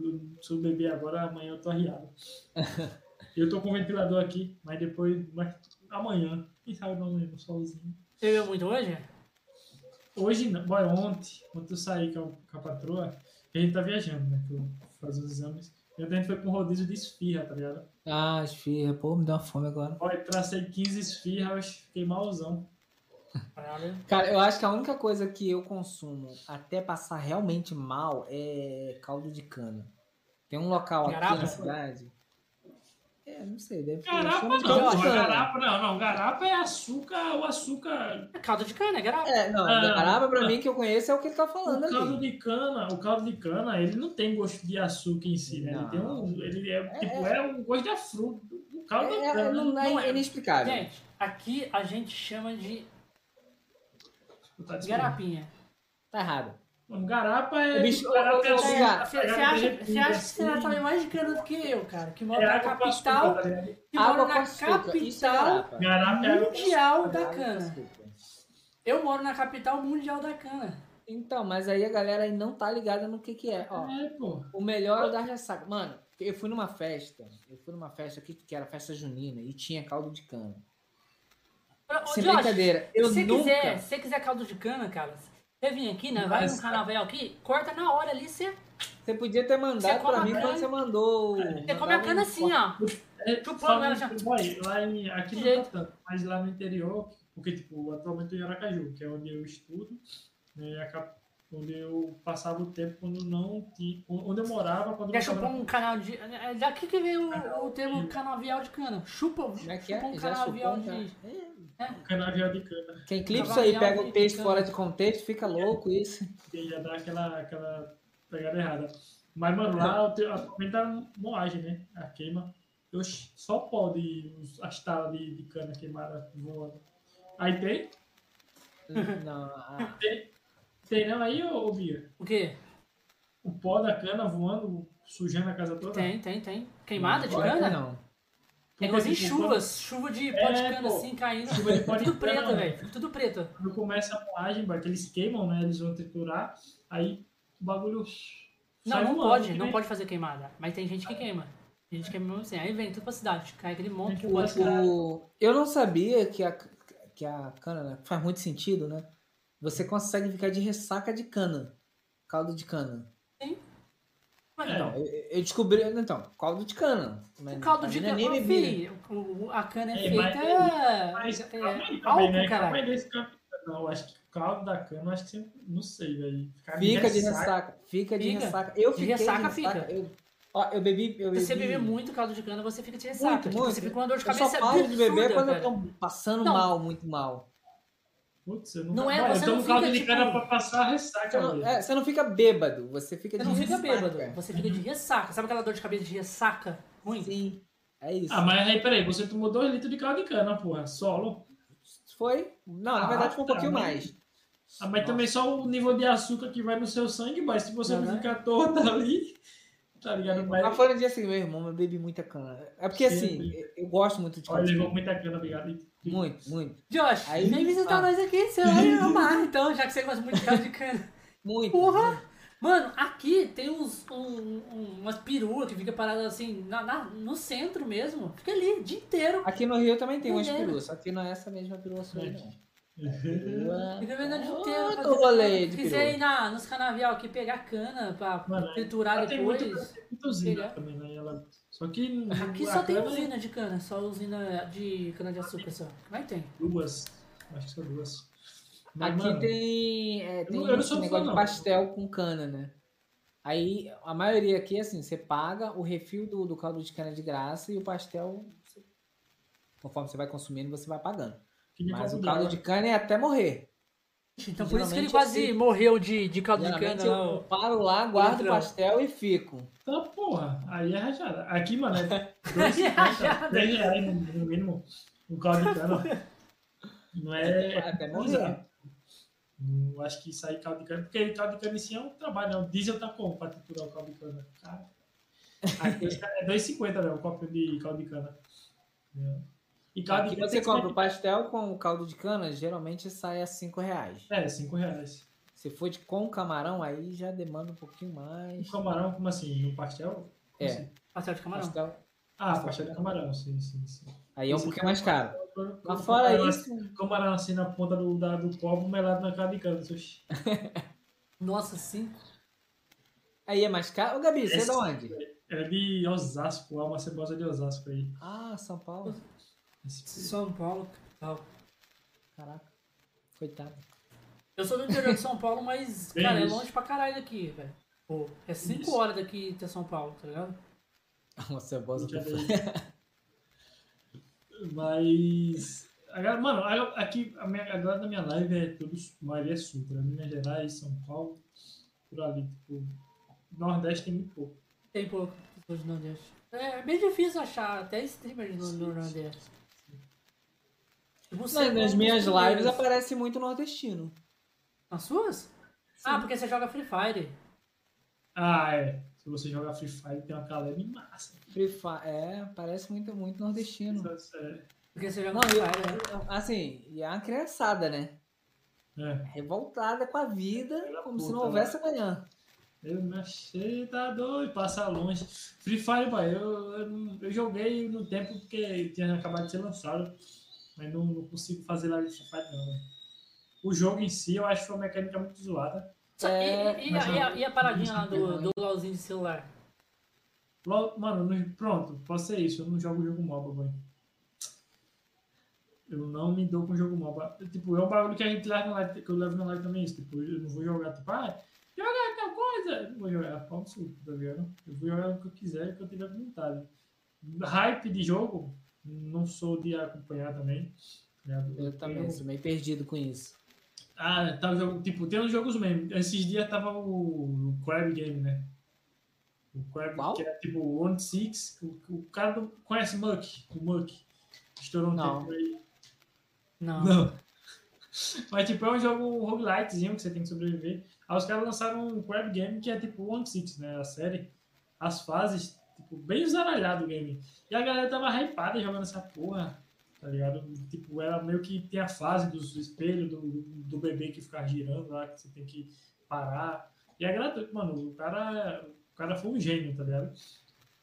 Eu, se eu beber agora, amanhã eu tô arriado. [LAUGHS] eu tô com o ventilador aqui, mas depois. Mas amanhã. Quem sabe não lembro, solzinho. Você bebeu muito hoje? Hoje não, boy, ontem, quando eu saí com a, com a patroa, que a gente tá viajando, né? Fazer os exames. E ontem a gente foi com um rodízio de esfirra, tá ligado? Ah, esfirra. Pô, me deu uma fome agora. Boy, tracei 15 esfirras, fiquei malzão. Cara, eu acho que a única coisa que eu consumo até passar realmente mal é caldo de cana. Tem um local aqui na cidade. É, não sei, deve. Garapa não, caldo garapa não, não. Garapa é açúcar, o açúcar. É caldo de cana, é garapa. É, não, Ah, garapa pra não. mim que eu conheço é o que ele tá falando O caldo ali. de cana, o caldo de cana, ele não tem gosto de açúcar em si, né? Ele Não. tem um. Ele é, tipo, é o gosto da fruta. O caldo É, de é, cana. não, é, não é. inexplicável. Gente, aqui a gente chama de garapinha. Tá errado. Mano, garapa é. Bicho- garapa é Gato, Você garapa é acha, derretido, você acha que você sabe mais de cana do que eu, cara? Que mora É na capital, açúcar, tá que mora na é capital garapa. É mundial da cana. Eu moro na capital mundial da cana. Então, mas aí a galera aí não tá ligada no que que é. Ó, É, pô. o melhor é o da ressaca. Mano, eu fui numa festa, eu fui numa festa aqui que era festa junina e tinha caldo de cana. Ô, Sem Josh, brincadeira, eu se você nunca... quiser, se você quiser caldo de cana, cara, você vem aqui, né? Vai no Mas- canavel aqui, corta na hora ali, você, Você podia ter mandado pra mim quando você mandou. o- você come a cana um assim, ó. É, Chupando ela já. boy, lá em, aqui não tá tanto, mas lá no interior, porque, tipo, atualmente eu em Aracaju, que é onde eu estudo, né, a cap- onde eu passava o tempo quando não tinha, onde eu morava, quando Já eu tava um canal de. É daqui que veio o, o termo canavial de cana. Chupa, é que chupa é? um Já canavial de. cara? no canavial de cana, Quem clipa isso aí, pega de o texto fora de contexto, fica louco isso. que já dá aquela, aquela pegada errada. Mas, mano, lá atualmente tá moagem, né, a queima. Eu só pode as talas de, de cana queimada voando. Aí tem? Não, a- Tem não aí, ô, ô Bia? O quê? O pó da cana voando, sujando a casa toda? Tem, tem, tem. Queimada de cana? Não. É Porque, igualzinho tipo, chuvas, chuva de pó de É, cana pô. assim caindo. Chuva de pó de Tudo cana, preto, né? velho. Tudo preto. Quando começa a moagem, boy, que eles queimam, né? Eles vão triturar, aí o bagulho. Não, não pode, não pode fazer queimada. Mas tem gente que queima. Tem gente que queima mesmo assim. Aí vem tudo pra cidade, cai aquele monte de Tem pó de cana. Eu não sabia que a, que a cana, né? Faz muito sentido, né? Você consegue ficar de ressaca de cana. Caldo de cana. Mas, É. então, Eu, eu descobri. Então, caldo de cana. Mas o caldo de cana. nem filho, a cana é É, feita. mas- Mas é, calma aí também, álcool, né? Campo. Não, eu acho que o caldo da cana, eu acho que sempre. Não sei, velho. Fica de ressaca. Fica de Fica. ressaca. Eu De fiquei ressaca, de ressaca. fica. Eu, ó, eu bebi. Eu Se você bebi- beber muito caldo de cana, você fica de ressaca. Muito, Tipo, muito. Você fica com uma dor de Eu cabeça só paro de beber absurda, quando velho. eu tô passando Não. mal, muito mal. Putz, eu nunca. Não é, Mano, você eu não caldo fica, de cana tipo- pra passar a Você ressaca, não, velho. é, você não fica bêbado, você fica Você de não fica ressaca. bêbado, você fica de ressaca. Sabe aquela dor de cabeça de ressaca ruim? Sim, é isso. Ah, mas aí, peraí, você tomou 2 litros de caldo de cana, porra, solo. Foi? Não, na Ah, verdade foi um tá, pouquinho mas- mais. Ah, mas também só o nível de açúcar que vai no seu sangue, mas se você Não, não ficar torto ali, tá ligado? Mas, Mas foi no dia seguinte, meu irmão, eu bebi muita cana. É porque Sim, assim, sim. eu- eu gosto muito de olha, caldo de levou muita cana, obrigado. Muito, muito. Josh, Aí- vem visitar ah. nós aqui, você vai [LAUGHS] amar, então, já que você gosta muito de caldo de cana. [LAUGHS] Muito. Porra! Mano, aqui tem uns, um, um- umas peruas que fica parada assim, na, na- no centro mesmo. Fica ali, o dia inteiro. Aqui no Rio também tem umas peruas, só que não é essa mesma perua sua, aí, não. [LAUGHS] Fica vendendo o dia inteiro. Fazendo- rolê de Se quiser ir na, nos canavial aqui pegar cana pra Mano, triturar tem depois. muito, tem usina Pegar. também, né? Alagoas. Só que Aqui só tem cana é usina de cana, só usina de cana de açúcar só. Mas tem. Duas. Acho que são duas. Mas, Aqui mano, tem, é, tem eu não esse sou fã, negócio de não. pastel com cana, né? Aí a maioria aqui é assim, você paga o refil do, do caldo de cana de graça e o pastel, conforme você vai consumindo, você vai pagando. Mas o caldo de cana é até morrer. Então por isso que ele quase assim- morreu de, de caldo de cana. eu, paro lá, guardo o pastel e fico. Tá, porra. Aí é rajada. Aqui, mano, é [LAUGHS] Aí é rajada. 10 reais no, no mínimo. O caldo de cana. Não é. Até morrer. Exato. Não acho que isso aí caldo de cana. Porque caldo de cana em si é um trabalho, né? O diesel tá como pra triturar o caldo de cana? Cara. Aqui é 2,50, né? Um copo de caldo de cana. É. E caldo Aqui você compra o pastel com o caldo de cana, geralmente sai a 5 reais. É, 5 reais. Se for de com camarão, aí já demanda um pouquinho O mais. camarão, como assim? No pastel? Como É. assim? Pastel de camarão. Pastel, Ah, pastel de camarão, sim, sim, sim. aí é um pouquinho mais caro. Mas fora isso, Camarão assim na ponta do, da, do copo, melado na cara de cana. [LAUGHS] Nossa, sim. aí é mais caro. Ô, Gabi, você é de onde? É de Osasco, Alma Cebosa de Osasco aí. Ah, São Paulo. São Paulo, capital. Caraca. Coitado. Eu sou do interior de São Paulo, mas, [LAUGHS] Bem cara, é isso. longe pra caralho daqui, velho. Pô, é 5 Isso. horas daqui até São Paulo, tá ligado? Já com dei. Mas. Agora, mano, aqui a, minha, a galera da minha live é tudo. A maioria é sul, tá? Minas Gerais, São Paulo, por ali. Tipo, Nordeste tem muito pouco. Tem pouco pessoas do Nordeste. É bem difícil achar até streamer no, no Nordeste. Você Nas, nas minhas lives aparece muito nordestino. Nas suas? Ah, porque você joga Free Fire. Ah, é. Se você jogar Free Fire, tem uma calema massa. Free Fire, é, parece muito, muito nordestino. É, Porque você joga Não, Free Fire, né? eu- assim, e é uma criançada, né? é. Revoltada com a vida, Filha como se puta, não houvesse amanhã. Eu me achei, tá doido, passa longe. Free Fire, pai, eu, eu, não- eu joguei no tempo porque tinha acabado de ser lançado, mas não, não consigo fazer live de Fire, não. né? O jogo em si, eu acho que foi uma mecânica muito zoada. É, e, e, mas a, e, a, e paradinha lá do, do LOLzinho de celular? Lo- Mano, no- pronto, pode ser isso, eu não jogo jogo MOBA, boy. Eu não me dou com jogo MOBA. Tipo, é um bagulho que a gente leva na live, que eu levo na live também, isso. Tipo, eu não vou jogar, tipo, ah, jogar tal coisa. Eu vou jogar, pau no tá ligado? Eu vou jogar o que eu quiser, o que eu tiver vontade. Hype de jogo, não sou de acompanhar também. ligado? Eu também sou meio perdido com isso. Ah, tá tipo, tem uns jogos mesmo. Esses dias tava o, o Crab Game, né? O Crab, Qual? que é tipo o One Six. O, o cara do, conhece Muck? O Muck. Estourou um Não. tempo aí. Não. Não. [LAUGHS] Mas tipo, é um jogo roguelitezinho que você tem que sobreviver. Aí os caras lançaram um Crab Game que é tipo One Six, né? A série. As fases, tipo, bem zaralhado o game. E a galera tava hypada jogando essa porra. Tá ligado? Tipo, era meio que tem a fase dos espelhos do, do bebê que fica girando lá, que você tem que parar. E é gratuito, mano. O cara, o cara foi um gênio, tá ligado?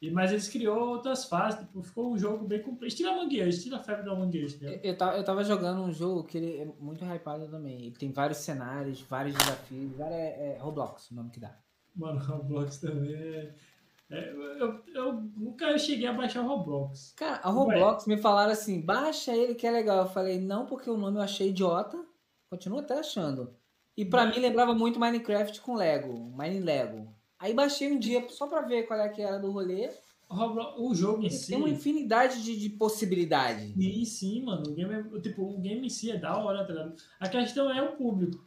E, mas eles criou outras fases, tipo, ficou um jogo bem completo. Estilo Among Us, estilo a febre Among Us, tá ligado? Eu, eu tava jogando um jogo que ele é muito hypado também. Ele tem vários cenários, vários desafios, vários, é, é Roblox, o nome que dá. Mano, [LAUGHS] Roblox também é... eu, eu nunca cheguei a baixar o Roblox. Cara, a Roblox me falaram assim, baixa ele que é legal. Eu falei, não, porque o nome eu achei idiota. Continuo até achando. E pra mim lembrava muito Minecraft com Lego, Mine Lego. Aí baixei um dia só pra ver qual é que era do rolê. O, Roblox, o jogo em si... tem uma infinidade de, de possibilidades. Sim, sim, mano. O game, é, tipo, o game em si é da hora, tá ligado? A questão é o público.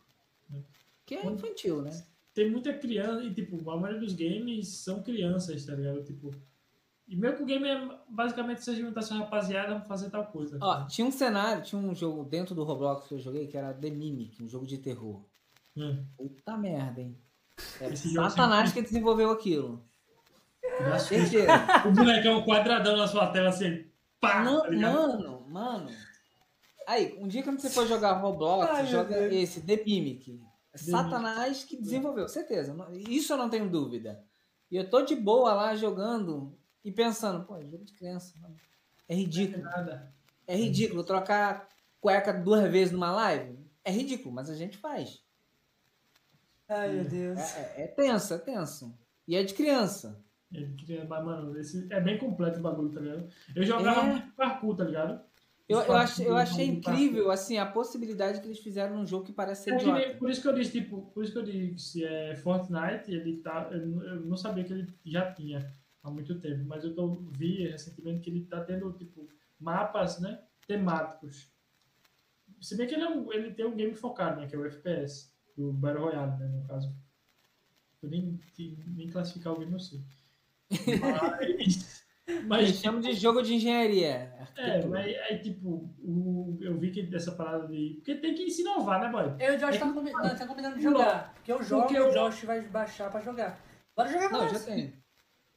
Que é infantil, né? Tem muita criança e, tipo, a maioria dos games são crianças, tá ligado? Tipo, e meio que o game é basicamente juntar sua rapaziada pra fazer tal coisa. Ó, tinha um cenário, tinha um jogo dentro do Roblox que eu joguei que era The Mimic, um jogo de terror. Hum. Puta merda, hein? É Satanás que desenvolveu aquilo. Dá susto. Certeza. o bonecão quadradão na sua tela assim, pá, Não, tá mano, mano. Aí, um dia quando você for jogar Roblox, Ai, joga esse, The Mimic. É Satanás que desenvolveu, certeza. Isso eu não tenho dúvida. E eu tô de boa lá jogando e pensando, pô, é jogo de criança. mano. É ridículo. É ridículo trocar cueca duas vezes numa live? É ridículo, mas a gente faz. Ai, meu Deus. É, é, é tenso, é tenso. E é de criança. Ele queria, mas, mano, esse é bem completo o bagulho, tá ligado? Eu jogava É. parkour, tá ligado? Eu, eu, achei, eu achei incrível, assim, a possibilidade que eles fizeram num jogo que parece ser É idiota. por isso que eu disse, tipo, por isso que eu disse, é, Fortnite, ele tá. Eu, não- eu não sabia que ele já tinha há muito tempo, mas eu tô, vi recentemente que ele tá tendo, tipo, mapas, né, temáticos. Se bem que ele, é um, ele tem um game focado, né, que é o FPS, o Battle Royale, né, no caso. Eu nem, nem classificar o game, eu sei. [LAUGHS] Mas, Eles mas chamam de jogo de engenharia. é, mas aí, tipo, o, eu vi que dessa parada de. Porque tem que se inovar, né, boy? Eu e o Josh tá, combi não, tá combinando de jogar. Porque eu jogo Porque e o eu- Josh vai baixar pra jogar. Bora jogar com Não, já tem.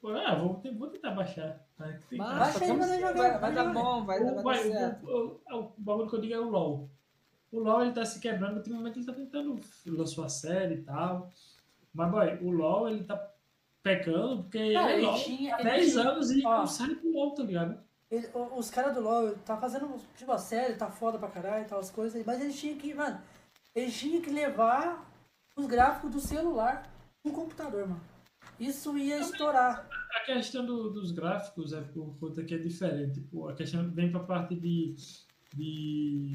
Ah, vou, vou tentar baixar. Tem- Mas, Baixa aí, manda jogar, vai, vai dar bom, vai, o, vai dar vai, certo. o, o, o bagulho que eu digo é o LoL. O LoL ele tá se quebrando, ultimamente ele tá tentando lançar a série e tal. Mas, boy, o LoL ele tá pecando porque Cara, ele é ele tinha- há ele 10 tinha- anos e ó. não sai pro LoL, tá ligado? Ele- os caras do LoL tá fazendo, tipo, a série, tá foda pra caralho e tal, as coisas, mas eles tinham que, mano, eles tinham que levar os gráficos do celular pro computador, mano. Isso ia estourar. A questão do- dos gráficos é por conta que é diferente. Tipo, a questão vem pra parte de, de,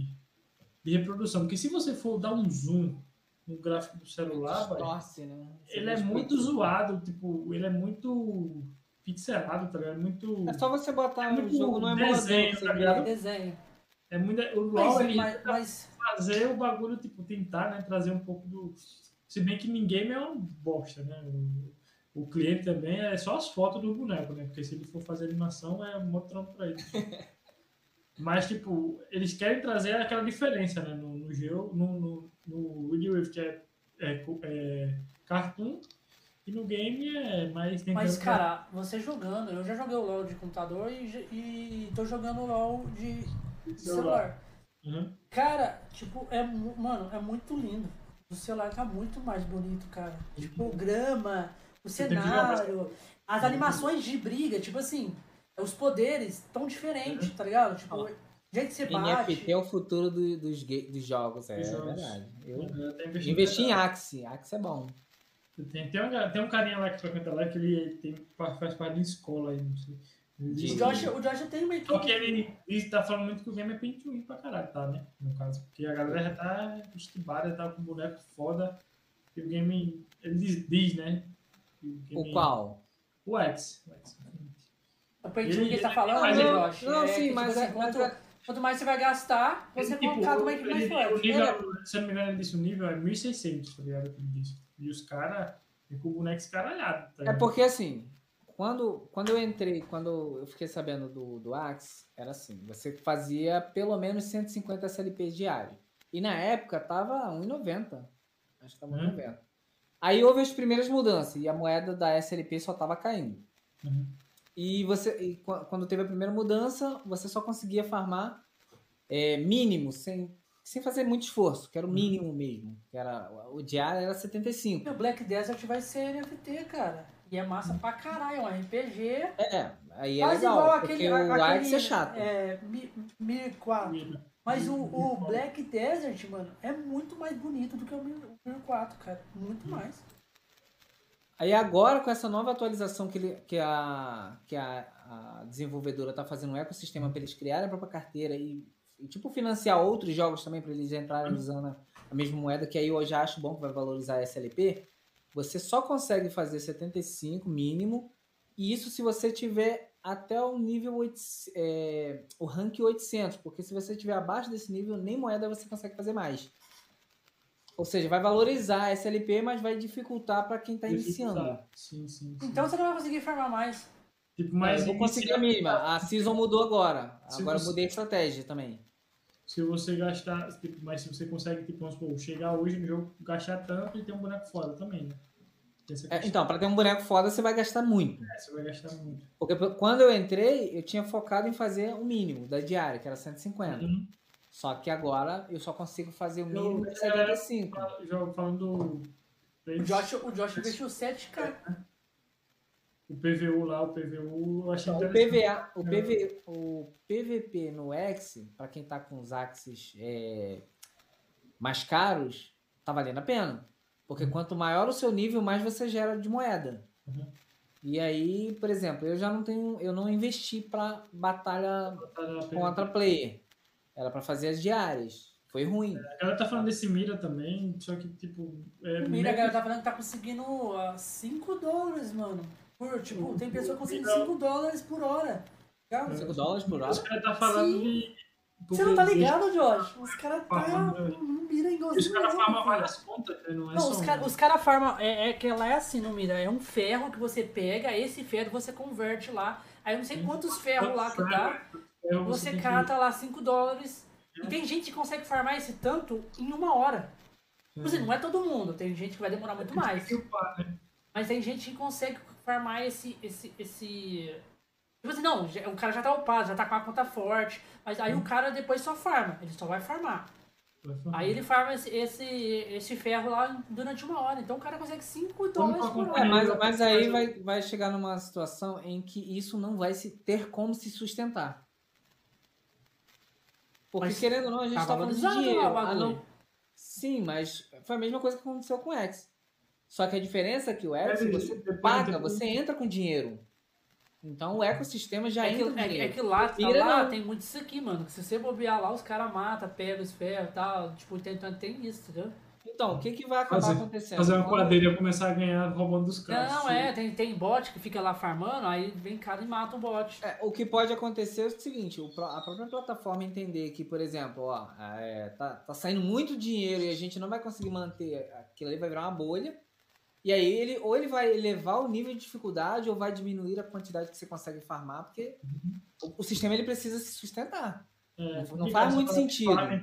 de reprodução. Porque se você for dar um zoom no gráfico do celular, Distorce, né? ele é muito zoado, tipo, ele é muito pixelado, tá ligado? Muito. É só você botar um muito jogo no desenho, você tá ligado? Desenho. É muito. O Mas, LoL ele mas, mas fazer o bagulho, tipo, tentar, né, trazer um pouco do. Se bem que ninguém é uma bosta, né? O, o cliente também é só as fotos do boneco, né? Porque se ele for fazer animação é um outro trampo pra ele. [LAUGHS] Mas, tipo, eles querem trazer aquela diferença, né? No, no jogo, no, no, no Wild Rift é, é, é cartoon e no game é mais tentando Mas, cara, você jogando, eu já joguei o LoL de computador e, e tô jogando o LoL de celular. Uhum. Cara, tipo, é, mano, é muito lindo. O celular tá muito mais bonito, cara. Tipo, grama, o tem que jogar cenário, as animações de briga, tipo assim, os poderes tão diferentes, tá ligado? Tipo, o que você bate. NFT é o futuro do- dos, dos jogos, é, jogos. verdade. Eu Eu até investi em Axie, Axie é bom. Tem, tem, um, tem um carinha lá que frequenta lá que ele tem, faz parte de escola aí, não sei. Ele O Josh, o Josh tem uma equipe. ele, ele tá falando muito que o game é pay to win pra caralho, tá, né? No caso. Porque a galera já tá estibada, tá com boneco foda. E o game, ele diz, diz né? o, O game- qual? O X. O X. O que ele tá falando, mas né, ele- Josh? não, é sim, que, tipo mas assim, é- quanto, mas é- quanto mais você vai gastar, você vai colocar uma equipe mais ele- forte. o nível, se eu não me engano, ele disse o nível é 1600, tá ligado? Ele disse. E os caras ficam com o boneco escaralhado, tá É porque assim, quando, quando eu entrei, quando eu fiquei sabendo do, do Axe, era assim, você fazia pelo menos 150 SLPs diário. E na época tava 1,90. Acho que tava Hum. 1,90. Aí houve as primeiras mudanças e a moeda da SLP só tava caindo. Uhum. E você, e qu- quando teve a primeira mudança, você só conseguia farmar é, mínimo, sem, sem fazer muito esforço, que era o mínimo mesmo. Que era, o diário era 75. Meu Black Desert vai ser NFT, cara. E é massa pra caralho, é um RPG. É, aí é Quase legal, igual porque aquele. o aquele Axe é chato. É, Mi- Mir 4. Mas o, o Black Desert, mano, é muito mais bonito do que o o Mir 4, cara. Muito mais. Aí agora, com essa nova atualização que, ele- que, a, que a, a desenvolvedora está fazendo um ecossistema para eles criarem a própria carteira e, e, tipo financiar outros jogos também para eles entrarem usando a, a mesma moeda, que aí eu já acho bom que vai valorizar a SLP, você só consegue fazer 75 mínimo, e isso se você tiver até o nível 8, é, o rank 800, porque se você tiver abaixo desse nível, nem moeda você consegue fazer mais. Ou seja, vai valorizar a SLP, mas vai dificultar para quem está iniciando. Sim, sim, sim. Então você não vai conseguir farmar mais. tipo, Mas eu vou conseguir a mínima. A season mudou agora. Se Agora você- mudei a estratégia também. se você gastar, tipo, mas se você consegue, tipo, vamos supor, chegar hoje no jogo, gastar tanto e ter um boneco foda também, né? É, então, para ter um boneco foda, você vai gastar muito. É, você vai gastar muito. Porque quando eu entrei, eu tinha focado em fazer o mínimo da diária, que era 150. Uhum. Só que agora eu só consigo fazer o mínimo de é, 75. Fala- Jogo falando do. O Josh, o Josh investiu 7k. o PVU lá, o PVU, eu achei Então, o. PVA, o, PV, o PVP no X, para quem tá com os Axis é, mais caros, tá valendo a pena. Porque quanto maior o seu nível, mais você gera de moeda. Uhum. E aí, por exemplo, eu já não tenho, eu não investi para batalha contra player. Era para fazer as diárias. Foi ruim. A galera tá falando desse Mira também, só que, tipo... É, O Mira, a galera tá falando que tá conseguindo 5 dólares, mano. Por, tipo, tem pessoa conseguindo 5 dólares por hora. Cara, 5 dólares por Os hora. caras tá falando Sim. de... Você não tá ligado, Josh? Os caras tá um Mira Os igualzinho. caras mesmo, farmam várias contas, né? não é Não, só os caras cara farmam. É, é que ela é assim no Mira. É um ferro que você pega, esse ferro você converte lá. Aí eu não sei quantos ferros lá que dá. É, Você que- cata lá 5 dólares. E tem gente que consegue farmar esse tanto em uma hora. Tipo assim, não é todo mundo. Tem gente que vai demorar muito mais. Tem que upar, né? Mas tem gente que consegue farmar esse. esse, esse... Tipo assim, não, o cara já tá upado, já tá com a conta forte. Mas aí o cara depois só farma. Ele só vai farmar. Aí ele farma esse, esse, esse ferro lá durante uma hora. Então o cara consegue 5 dólares por É, hora. mas, mas aí vai, vai chegar numa situação em que isso não vai se ter como se sustentar. Porque, Mas querendo ou não, a gente tá tá falando de dinheiro. lá Ah, não. Sim, mas foi a mesma coisa que aconteceu com o X. Só que a diferença é que o X, Mas você paga, você entra com dinheiro. Então o ecossistema já É que, entra com é, que- dinheiro. é que lá, tá lá tem muito isso aqui, mano. que Se você bobear lá, os caras matam, pegam os ferros e tal. Tipo, tem- tem isso, entendeu? Então, o que, que vai acabar Fazer- acontecendo? Fazer uma quadrilha e começar a ganhar roubando dos caras. Não, é, tem, tem bot que fica lá farmando, aí vem cara e mata o bot. É, o que pode acontecer é o seguinte, o a própria plataforma entender que, por exemplo, ó, é, tá, tá saindo muito dinheiro e a gente não vai conseguir manter, aquilo ali vai virar uma bolha. E aí ele ou ele vai elevar o nível de dificuldade ou vai diminuir a quantidade que você consegue farmar, porque o, o sistema ele precisa se sustentar. É, Não faz muito sentido. farm?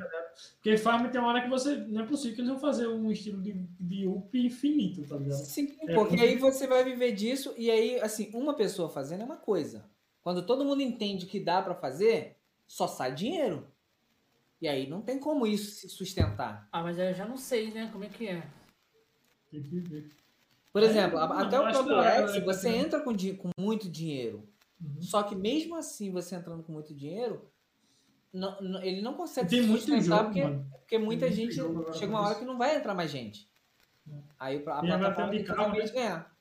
Porque farm tem uma hora que você. Não é possível que eles vão fazer um estilo de, de up infinito, tá ligado? Sim, É, porque porque- aí você vai viver disso e aí, assim, uma pessoa fazendo é uma coisa. Quando todo mundo entende que dá pra fazer, só sai dinheiro. E aí não tem como isso se sustentar. Ah, mas eu já não sei, né, como é que é. Tem que ver. Por Aí, exemplo, até o próprio X, né, você entra com, com muito dinheiro. Uhum. Só que mesmo assim, você entrando com muito dinheiro, não- não- ele não consegue Tem se muito sustentar jogo, porque, mano. porque muita Tem gente jogo chega uma hora que não vai entrar mais gente. É. Aí a E plataforma de tem que carro, realmente ganhar.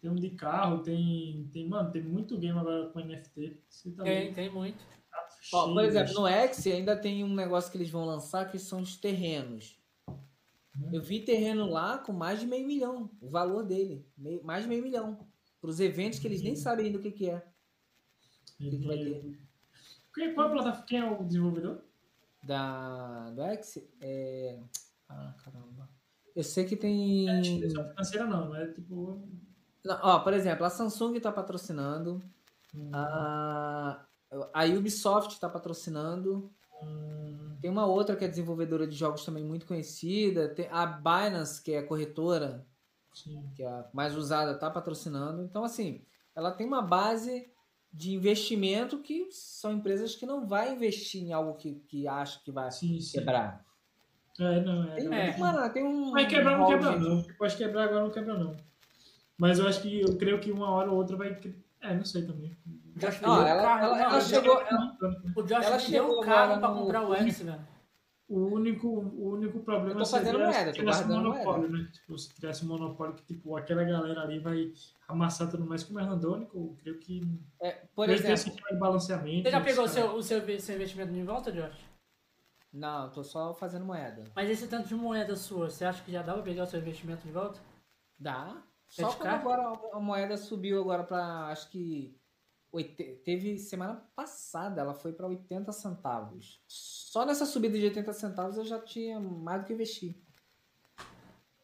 Tem um de carro, tem. tem mano, tem muito game agora com NFT. Você tá Tem, tem muito. Tá Ó, por exemplo, no X ainda tem um negócio que eles vão lançar que são os terrenos. Uhum. Eu vi terreno lá com mais de meio milhão, o valor dele, meio- mais de meio milhão. Para os eventos que eles nem sabem ainda o que, que é. O que, que vai ter? Quem, qual é plataforma? Quem é o desenvolvedor? Da, do X é. Ah, caramba. Eu sei que tem. É instituição financeira não, não é tipo. Não, ó, por exemplo, a Samsung está patrocinando, hum, a, a Ubisoft está patrocinando, hum, tem uma outra que é desenvolvedora de jogos também muito conhecida, tem a Binance, que é a corretora, sim. que é a mais usada, está patrocinando. Então, assim, ela tem uma base de investimento que são empresas que não vai investir em algo que, que acha que vai Sim, sim. quebrar. É, não, é. Tem, não. É. uma, tem um. Vai quebrar, não hall quebra de- não. Pode quebrar agora, não quebra não. Mas eu acho que, eu creio que uma hora ou outra vai... É, não sei também. O Josh Não, ela- ela- não, ela o chegou- Josh- O Josh ela o carro pra comprar o X, velho. O único, o único problema Eu tô fazendo seria moeda, se tivesse um monopólio, né? Tipo, se tivesse um monopólio que, tipo, aquela galera ali vai amassar tudo mais como é randônico, eu creio que... É, por exemplo. sistema de balanceamento. Você já pegou o esse seu, o seu, seu investimento de volta, Josh? Não, eu tô só fazendo moeda. Mas esse tanto de moeda sua, você acha que já dá pra pegar o seu investimento de volta? Dá. Só 7K? quando agora a moeda subiu agora para acho que teve semana passada, ela foi para 80 centavos. Só nessa subida de 80 centavos eu já tinha mais do que investir.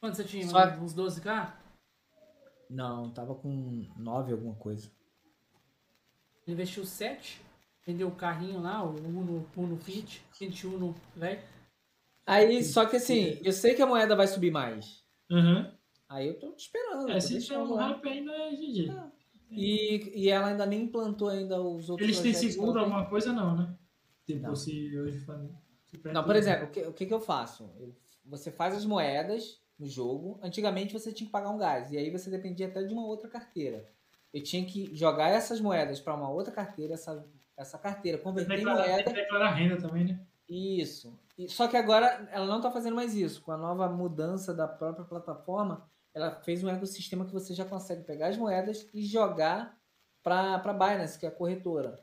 Quanto você tinha? Só- mano? Uns 12k? Não, tava com 9 alguma coisa. Ele investiu 7, vendeu o carrinho lá, o Uno, Uno Fit, 21 velho. Aí, só que assim, eu sei que a moeda vai subir mais. Uhum. Aí eu tô esperando. É, se deixando um hype ainda é GG. E, e ela ainda nem implantou ainda os outros Eles têm seguro, alguma coisa não, né? Tipo, Não. se hoje Não, por exemplo, o que, o que, que eu faço? Eu- você faz as moedas no jogo. Antigamente você tinha que pagar um gás. E aí você dependia até de uma outra carteira. eu tinha que jogar essas moedas para uma outra carteira, essa, essa carteira, converter em moeda. Declarar renda também, né? Isso. E, só que agora ela não está fazendo mais isso. Com a nova mudança da própria plataforma, ela fez um ecossistema que você já consegue pegar as moedas e jogar para a Binance, que é a corretora.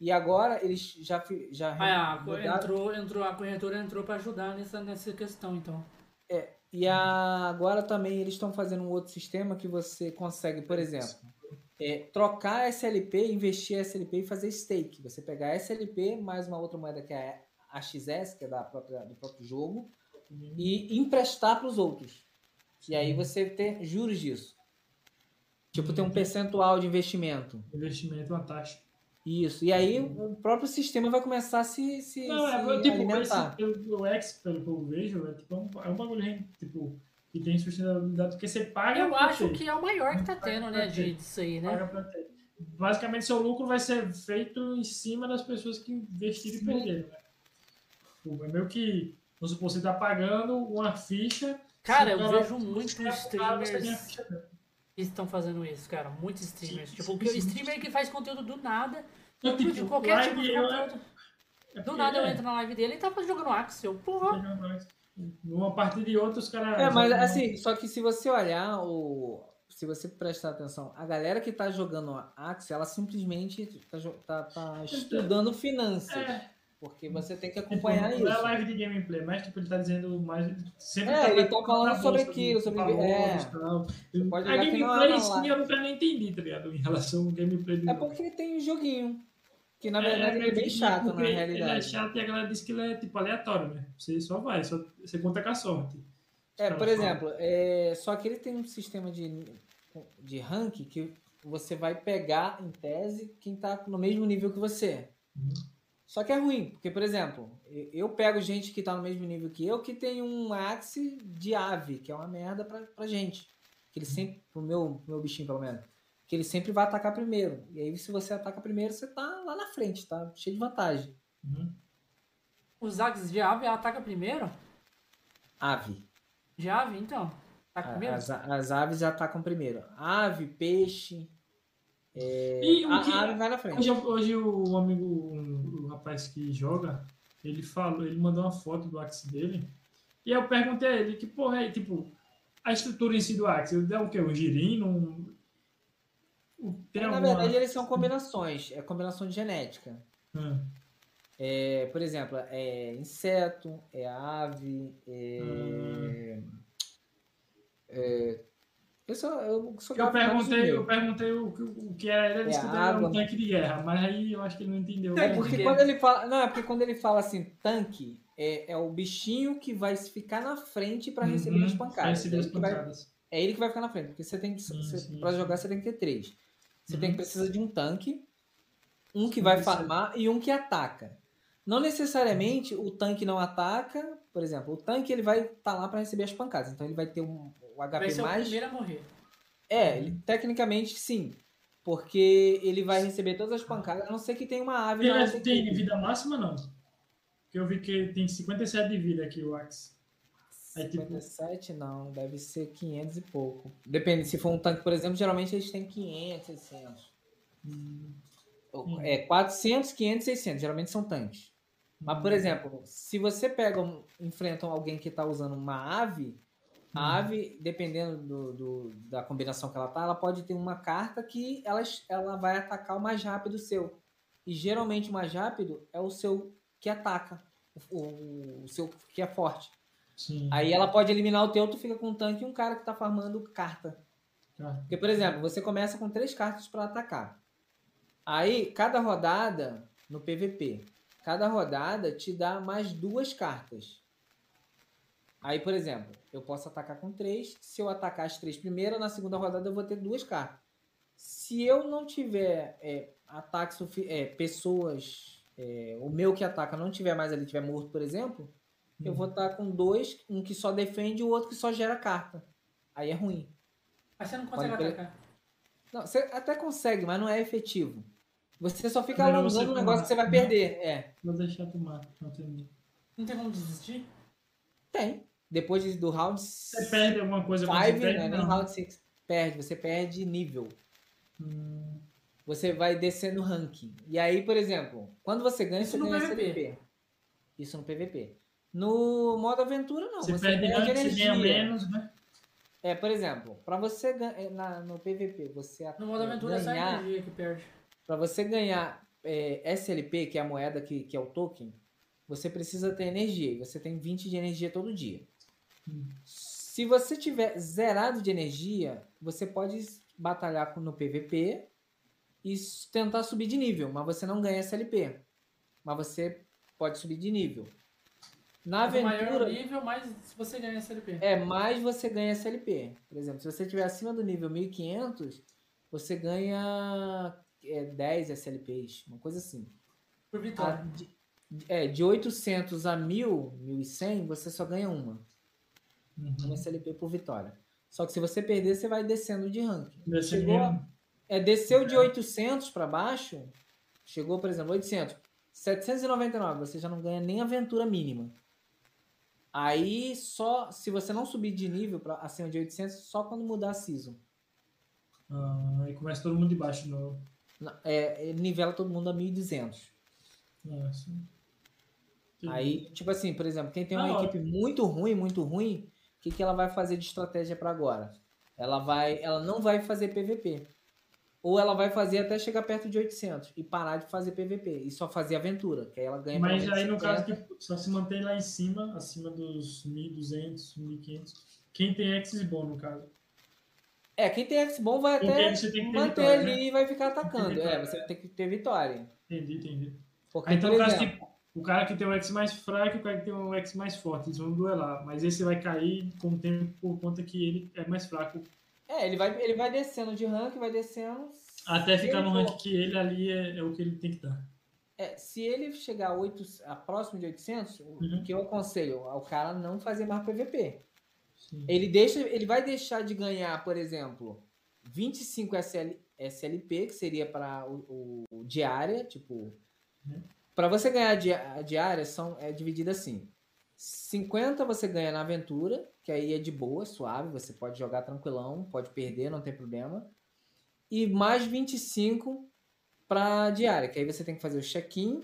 E agora eles já já ah, mudaram... entrou, entrou a corretora entrou para ajudar nessa nessa questão, então. É, e a, agora também eles estão fazendo um outro sistema que você consegue, por exemplo, é, trocar SLP, investir SLP e fazer stake. Você pegar SLP mais uma outra moeda que é a XS, que é da própria, do próprio jogo, uhum. e emprestar para os outros. E aí você tem juros disso. Tipo, tem um percentual de investimento. Investimento, uma taxa. Isso. E aí o próprio sistema vai começar a se, se, Não, é, se tipo, alimentar. Esse, o X, pelo que eu vejo, é, tipo, é um, é um bagulho tipo, que tem sustentabilidade, porque você paga. Eu acho ter. que é o maior que tá tendo, né, de, disso aí, né? Paga pra ter. Basicamente, seu lucro vai ser feito em cima das pessoas que investiram e perderam, né? Tipo, é meio que, vamos supor, você tá pagando uma ficha. Cara, eu vejo muitos streamers que estão fazendo isso, cara. Muitos streamers. Sim, tipo, sim, o streamer que faz conteúdo do nada, tipo, de qualquer tipo de conteúdo. É do nada eu é. entro na live dele e tá jogando Axel. Porra! Uma parte de outra, os caras. É, mas assim, só que se você olhar o. Se você prestar atenção, a galera que tá jogando Axel, ela simplesmente tá, tá, tá estudando finanças. É. Porque você tem que acompanhar tipo, isso. Não é live de gameplay, mas tipo, ele tá dizendo mais. Sempre é, tá ele tá falando sobre aquilo, sobre. É. Pode a gameplay em si eu nunca nem entendi, tá ligado? Em relação ao gameplay do É porque tem um joguinho. Que na verdade é, ele é bem chato, na realidade. Ele é chato e a galera diz que ele é tipo aleatório, né? Você só vai, só, você conta com a sorte. É, por exemplo, é, só que ele tem um sistema de, de rank que você vai pegar, em tese, quem tá no mesmo nível que você. Uhum. Só que é ruim, porque, por exemplo, eu pego gente que tá no mesmo nível que eu, que tem um axe de ave, que é uma merda pra, pra gente. Que ele sempre, pro meu, pro meu bichinho pelo menos, que ele sempre vai atacar primeiro. E aí, se você ataca primeiro, você tá lá na frente, tá cheio de vantagem. Uhum. Os axes de ave ataca primeiro? Ave. De ave, então? Ataca primeiro? As, as aves atacam primeiro. Ave, peixe, é, e o que, a ave vai na frente. Hoje, hoje o amigo, que joga, ele falou, ele mandou uma foto do Axe dele. E eu perguntei a ele que porra é, tipo, a estrutura em si do Axe, é o que? Um girino? Um... Tem alguma... Na verdade, eles são combinações, é combinação de genética. Hum. É, por exemplo, é inseto, é ave, é, hum. é eu só, eu, só eu perguntei, eu perguntei o, o que era, ele disse é que era um tanque de guerra, mas aí eu acho que ele não entendeu. É, porque quando ele fala, não, é porque quando ele fala assim, tanque, é, é o bichinho que vai ficar na frente para receber uhum, as pancadas. Receber as pancadas. Vai, é ele que vai ficar na frente, porque você tem que, para jogar você tem que ter três. Você uhum. tem que precisar de um tanque, um que sim, vai farmar e um que ataca. Não necessariamente o tanque não ataca, por exemplo, o tanque ele vai estar tá lá para receber as pancadas, então ele vai ter um, o HP vai ser mais. o primeiro a morrer. É, ele, tecnicamente sim. Porque ele vai receber todas as pancadas, a não ser que tenha uma ave. Ele tem vida máxima, não? Porque eu vi que tem 57 de vida aqui o Axe. 57 tipo... não, deve ser 500 e pouco. Depende, se for um tanque, por exemplo, geralmente eles têm 500, 600. Hum. É 400, 500, 600, geralmente são tanques. Mas, por hum. exemplo, se você pega, um, enfrenta alguém que está usando uma ave, a uhum. ave, dependendo do, do, da combinação que ela tá, ela pode ter uma carta que ela, ela vai atacar o mais rápido o seu. E geralmente o mais rápido é o seu que ataca, o, o seu que é forte. Sim. Aí ela pode eliminar o teu, tu fica com um tanque e um cara que tá farmando carta. Ah. Porque, por exemplo, você começa com três cartas para atacar. Aí, cada rodada, no PVP, cada rodada te dá mais duas cartas. Aí, por exemplo, eu posso atacar com três. Se eu atacar as três primeiras, na segunda rodada eu vou ter duas cartas. Se eu não tiver é, ataques, é, pessoas, é, o meu que ataca não tiver mais ali, tiver morto, por exemplo, hum. eu vou estar com dois, um que só defende e o outro que só gera carta. Aí é ruim. Mas você não consegue Pode atacar. Não, você até consegue, mas não é efetivo. Você só fica alongando um negócio que você vai perder. É. Vou deixar tomar, não tem. Não tem como desistir? Tem. Depois do round. Você perde alguma coisa five, você perde, né? Nem round 6. Perde, você perde nível. Hum, Você vai descer no ranking. E aí, por exemplo, quando você ganha, Isso você no ganha PVP. SLP. Isso no PVP. No modo aventura, não. você você perde ganha de antes, você ganha energia. menos, né? É, por exemplo, para você ganhar no PVP, você No modo aventura é só ganhar, energia que perde. Para você ganhar é, SLP, que é a moeda que, que é o token, você precisa ter energia. E você tem 20 de energia todo dia. Se você tiver zerado de energia, você pode batalhar no PVP e tentar subir de nível, mas você não ganha SLP. Mas você pode subir de nível. Na Quanto maior aventura, o nível, mais você ganha SLP. é, mais você ganha SLP. Por exemplo, se você estiver acima do nível 1500, você ganha é, 10 SLPs, uma coisa assim. Por vitória. de, é, de 800 a 1000, 1100, você só ganha uma. Uhum. Uma SLP por vitória. Só que se você perder, você vai descendo de ranking. Ser Chegou, é, desceu de 800 para baixo, chegou, por exemplo, 800. 799, você já não ganha nem aventura mínima. Aí só, se você não subir de nível pra, acima de 800, só quando mudar a season. Ah, aí começa todo mundo de baixo de novo. É, ele nivela todo mundo a 1200. Nossa. Aí, tipo assim, por exemplo, quem tem uma Ah, ó. equipe muito ruim, muito ruim, o que, que ela vai fazer de estratégia para agora? Ela vai, ela não vai fazer PVP. Ou ela vai fazer até chegar perto de 800 e parar de fazer PVP e só fazer aventura, que aí ela ganha Mas aí no caso 50. que só se mantém lá em cima, acima dos 1.200, 1.500. Quem tem Axis bom no caso. É, quem tem X-Bom vai Porque até manter vitória, ali né? e vai ficar atacando. É, você tem que ter vitória. Entendi, entendi. Porque, Aí, então, por exemplo, que o cara que tem o X mais fraco e o cara que tem o X mais forte, eles vão duelar. Mas esse vai cair com o tempo por conta que ele é mais fraco. é, ele vai, ele vai descendo de rank, vai descendo. Até ficar no for- rank que ele ali é, é o que ele tem que dar. É, se ele chegar a, 8, a próximo de 800, o Uhum. que eu aconselho ao cara não fazer mais PVP. Sim. Ele deixa, ele vai deixar de ganhar, por exemplo, 25 SL, SLP, que seria para o, o diária, tipo, Uhum. para você ganhar a di- a diária são é dividida assim. 50 você ganha na aventura, que aí é de boa, suave, você pode jogar tranquilão, pode perder, não tem problema. E mais 25 para diária, que aí você tem que fazer o check-in,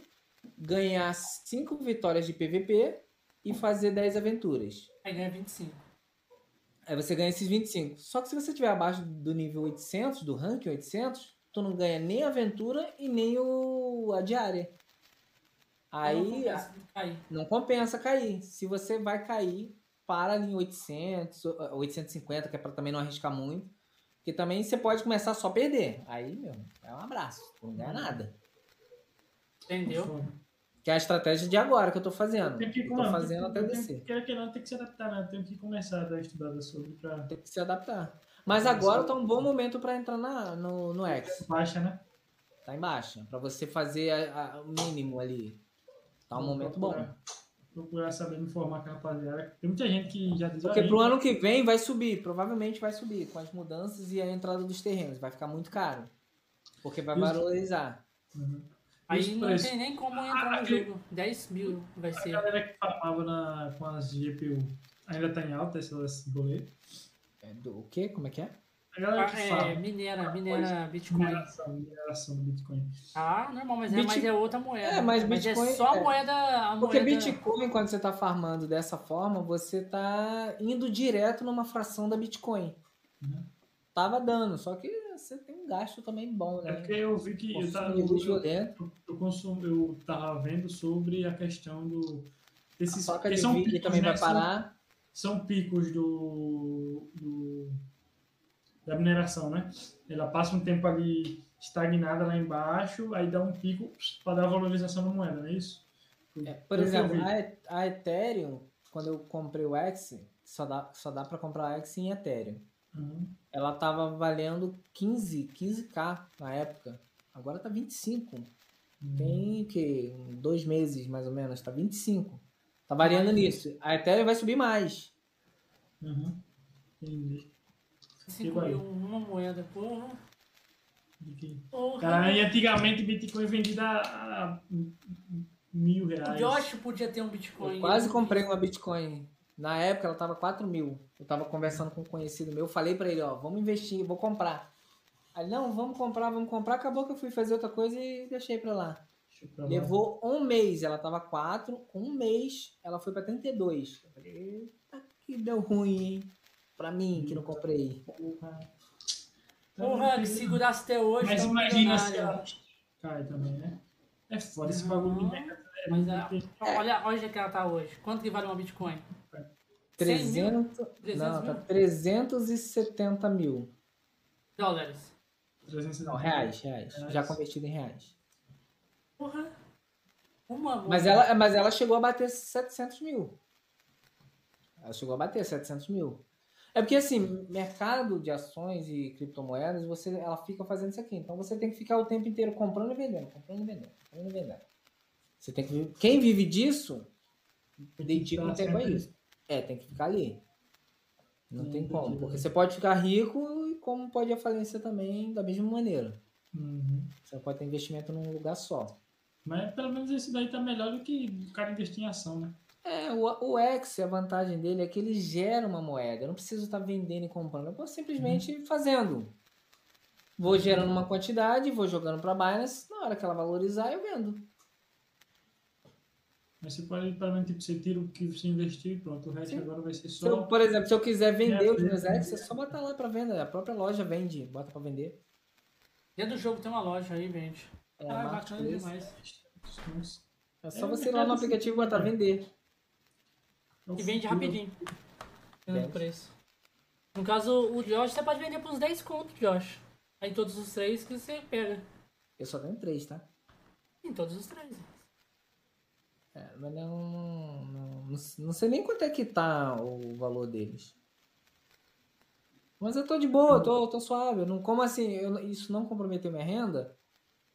ganhar 5 vitórias de PVP e fazer 10 aventuras. Aí ganha 25. Aí você ganha esses 25. Só que se você estiver abaixo do nível 800, do ranking 800, tu não ganha nem a aventura e nem o, a diária. Aí Não compensa, Aí. não compensa cair. Se você vai cair, para ali em 800, 850, que é para também não arriscar muito. Porque também você pode começar só a perder. Aí, meu, é um abraço. Tu não ganha nada. Entendeu? Que é a estratégia de agora que eu tô fazendo. Tem que, Eu tô fazendo até tem- descer. Quer que não, tem que se adaptar, né? Tem que começar a dar estudada sobre pra Tem que se adaptar. Mas agora tá um bom momento para entrar na, no, no X. baixa, né? Tá em baixa. Pra você fazer a- a- o mínimo ali. Tá um momento bom. procurar, Procurar saber me informar com a rapaziada. Tem muita gente que já diz Porque "Ah, pro ano que vem vai subir. Provavelmente vai subir. Com as mudanças e a entrada dos terrenos. Vai ficar muito caro. Porque vai valorizar. Uhum. Aí Isso, não preço. tem nem como entrar no aquele- jogo. 10 mil vai A ser. galera que farmava na, com as GPU ainda tá em alta essas boletas. É do, o quê? Como é que é? A galera Ah, que é, farma. minera, minera Bitcoin. Mineração, mineração do Bitcoin. Ah, normal, mas é, Bitcoin- mas é outra moeda. É, mas é Bitcoin- só a é. moeda. A Porque moeda... Bitcoin, quando você tá farmando dessa forma, você tá indo direto numa fração da Bitcoin. Uhum. Tava dando, só que você tem um gasto também bom, É né? porque eu vi que eu, Consumo tava, eu, violento. eu, consumo, eu tava vendo sobre a questão do. A Esses, placa porque de são picos, também né? vai São- parar. são picos do, do- da mineração, né? Ela passa um tempo ali estagnada lá embaixo, aí dá um pico para dar valorização na moeda, não é isso? É, por eu exemplo, a, a Ethereum, quando eu comprei o X, só dá, só dá para comprar X em Ethereum. Uhum. Ela tava valendo 15, 15k na época. Agora tá 25. Tem o quê? Um, Dois meses mais ou menos, tá 25. Tá variando nisso. A Ethereum vai subir mais. Uhum. Entendi. 5 mil, uma moeda, porra. Que-. Cara, e antigamente Bitcoin vendido a, a mil O reais. Josh podia ter um Bitcoin. Eu quase comprei uma Bitcoin. Na época ela tava 4 mil. Eu tava conversando com um conhecido meu. Falei pra ele, ó, vamos investir, vou comprar. Aí, não, vamos comprar, vamos comprar. Acabou que eu fui fazer outra coisa e deixei pra lá. Provar. Levou um mês, ela tava 4, com um mês ela foi pra 32. Eu falei, eita, que deu ruim, hein? Pra mim, que não comprei. Porra. Porra, ele segurasse até hoje. Mas tá imagina se ela cai também, né? É foda, esse bagulho de mercado é Mas muito... a- olha onde é que ela tá hoje. Quanto que vale uma Bitcoin? 300, 300 não, tá mil? 370 mil. Dólares. 360. Não, reais, reais. Reais. Já convertido em reais. Porra. Uma Mas ela, mas ela chegou a bater 700 mil. Ela chegou a bater 700 mil. É porque, assim, mercado de ações e criptomoedas, você, ela fica fazendo isso aqui. Então, você tem que ficar o tempo inteiro comprando e vendendo, comprando e vendendo, comprando e vendendo. Você tem que... Quem vive disso, dedica um ficar tempo a isso. É, tem que ficar ali. Não Hum, tem como. entendi. Porque você pode ficar rico e como pode a falência também da mesma maneira. Uhum. Você pode ter investimento num lugar só. Mas pelo menos esse daí tá melhor do que o cara investir em ação, né? É, o, o X, a vantagem dele é que ele gera uma moeda. Eu não preciso estar vendendo e comprando. Eu posso simplesmente Uhum. fazendo. Vou gerando uma quantidade, vou jogando para Binance. Na hora que ela valorizar, eu vendo. Mas você pode, pelo menos, tipo, você tira o que você investiu e pronto. O resto Sim. agora vai ser Se eu, só. por exemplo, se eu quiser vender É, os meus é. É só botar lá para venda. A própria loja vende, bota para vender. Dentro do jogo tem uma loja aí, vende. É, Ah, bacana demais. É só É, você ir lá no aplicativo e botar vender. E vende rapidinho. Pelo Vende. preço. No caso, o Josh, você pode vender por uns 10 contos, Josh. Aí todos os três que você pega. Eu só tenho três, tá? Em todos os três. É, mas não, não, não, não sei nem quanto é que tá o valor deles. Mas eu tô de boa, eu tô, eu tô suave. Eu não, como assim? eu- isso não comprometeu minha renda?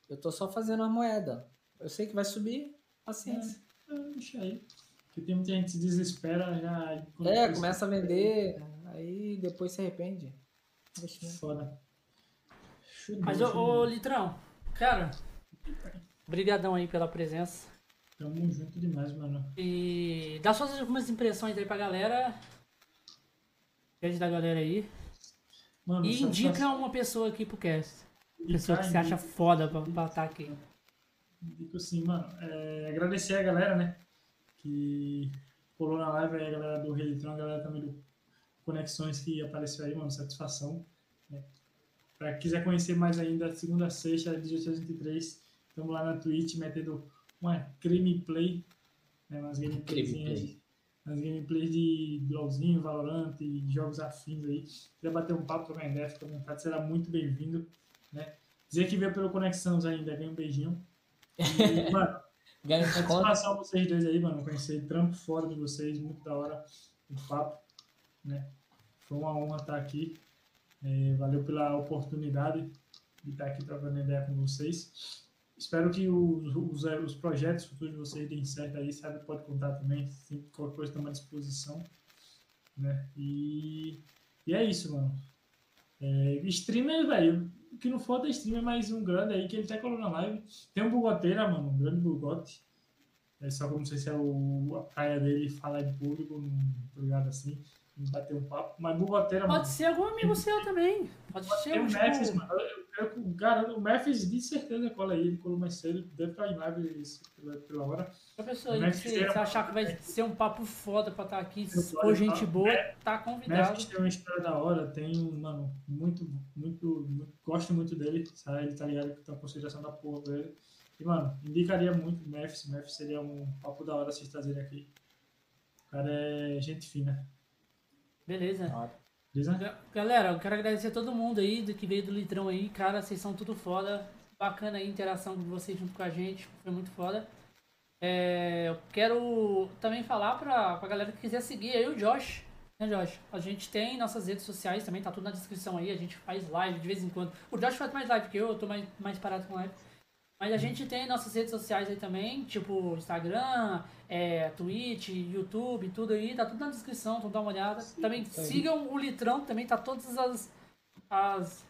Eu tô só fazendo a moeda. Eu sei que vai subir, paciência. Ah, deixa aí. Porque tem muita gente que se desespera já. É, começa a vender, aí depois se arrepende. Investimento. Foda. Show de Mas, ô, ô. Litrão, cara, brigadão aí pela presença. Tamo junto demais, mano. E dá suas algumas impressões aí pra galera. Pede da galera aí. Mano, E indica só- uma pessoa aqui pro cast. Pessoa que você acha foda pra estar aqui. Digo assim, mano, é, agradecer a galera, né? Que colou na live aí, a galera do Relitron, a galera também do Conexões que apareceu aí, mano, satisfação. Né? Pra quem quiser conhecer mais ainda, segunda a sexta, 1823, estamos lá na Twitch metendo uma crime play, né? Umas gameplayzinhas, Gameplay. umas gameplays de LOLzinho, Valorant e jogos afins aí. Se quiser bater um papo com a ideia, fica à vontade, será muito bem-vindo, né? Dizer que veio pelo Conexões ainda, ganha um beijinho. E, [LAUGHS] mano, Ganha satisfação vocês dois aí, mano. Conhecer trampo fora de vocês, muito da hora o papo, né? Foi uma honra estar aqui. É, valeu pela oportunidade de estar aqui trocando ideia com vocês. Espero que os, os, os projetos futuros de vocês deem certo aí, sabe? Pode contar também, qualquer coisa estamos à disposição, né? E, e é isso, mano. É, streamer, velho, o que não falta é streamer, mais um grande aí que ele até colou na live. Tem um bugoteira, mano, um grande bugote. É só que eu não sei se é o, a praia dele falar em público, não tô ligado assim, bater um papo. Mas bugoteira, mano. Pode ser algum amigo seu também. Pode ser Tem o tipo, Memphis, mano. Eu, eu, eu garanto, o Memphis de certeza cola aí, ele colou mais cedo, deve estar em live isso, pela, pela hora. Que Memphis você, achar que vai [LAUGHS] ser um papo foda pra estar aqui, se for gente boa, tá convidado. Memphis tem uma história da hora, tem um, mano, muito, muito, muito, gosto muito dele, sabe? Ele tá ligado que tem uma consideração da porra pra ele. E, mano, indicaria muito o Memphis, Memphis seria um papo da hora vocês trazerem aqui. O cara é gente fina. Beleza. Beleza? Ga- Galera, eu quero agradecer a todo mundo aí do que veio do Litrão aí. Cara, vocês são tudo foda. Bacana aí a interação de vocês junto com a gente. Foi muito foda. É, eu quero também falar pra, pra galera que quiser seguir aí o Josh. Né, Josh? A gente tem nossas redes sociais também, tá tudo na descrição aí. A gente faz live de vez em quando. O Josh faz mais live que eu, eu tô mais, mais parado com live. Mas a gente tem nossas redes sociais aí também, tipo Instagram, é, Twitch, YouTube, tudo aí, tá tudo na descrição, então dá uma olhada. Também sigam o Litrão, também tá todas as, as,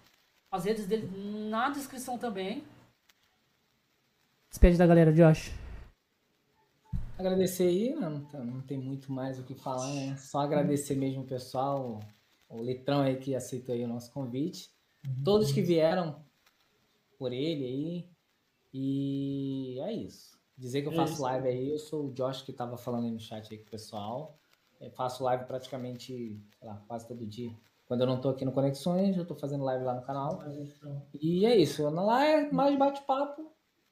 as redes dele na descrição também. Despede da galera, Josh. Agradecer aí, né? não, tá- não tem muito mais o que falar, né? Só agradecer mesmo o pessoal, o Litrão aí que aceitou aí o nosso convite. todos que vieram por ele aí. E é isso. Dizer que eu É faço isso. live aí, eu sou o Josh que tava falando aí no chat aí com o pessoal. Eu faço live praticamente, sei lá, quase todo dia. Quando eu não tô aqui no Conexões, eu tô fazendo live lá no canal. Então, E é isso. Lá é mais bate-papo.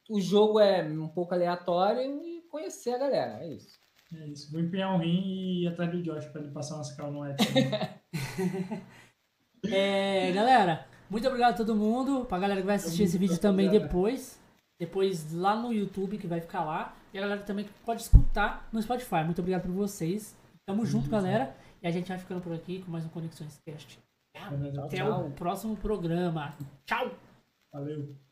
O jogo é um pouco aleatório e conhecer a galera. É isso. é isso. Vou empenhar um rim e ir atrás do Josh pra ele passar umas cal no Edson. [LAUGHS] É, galera, muito obrigado a todo mundo. Pra galera que vai assistir esse vídeo também obrigado. depois. Depois lá no YouTube, que vai ficar lá. E a galera também que pode escutar no Spotify. Muito obrigado por vocês. Tamo junto, galera. E a gente vai ficando por aqui com mais um Conexões Cast. Até Tchau. o próximo programa. Tchau! Valeu.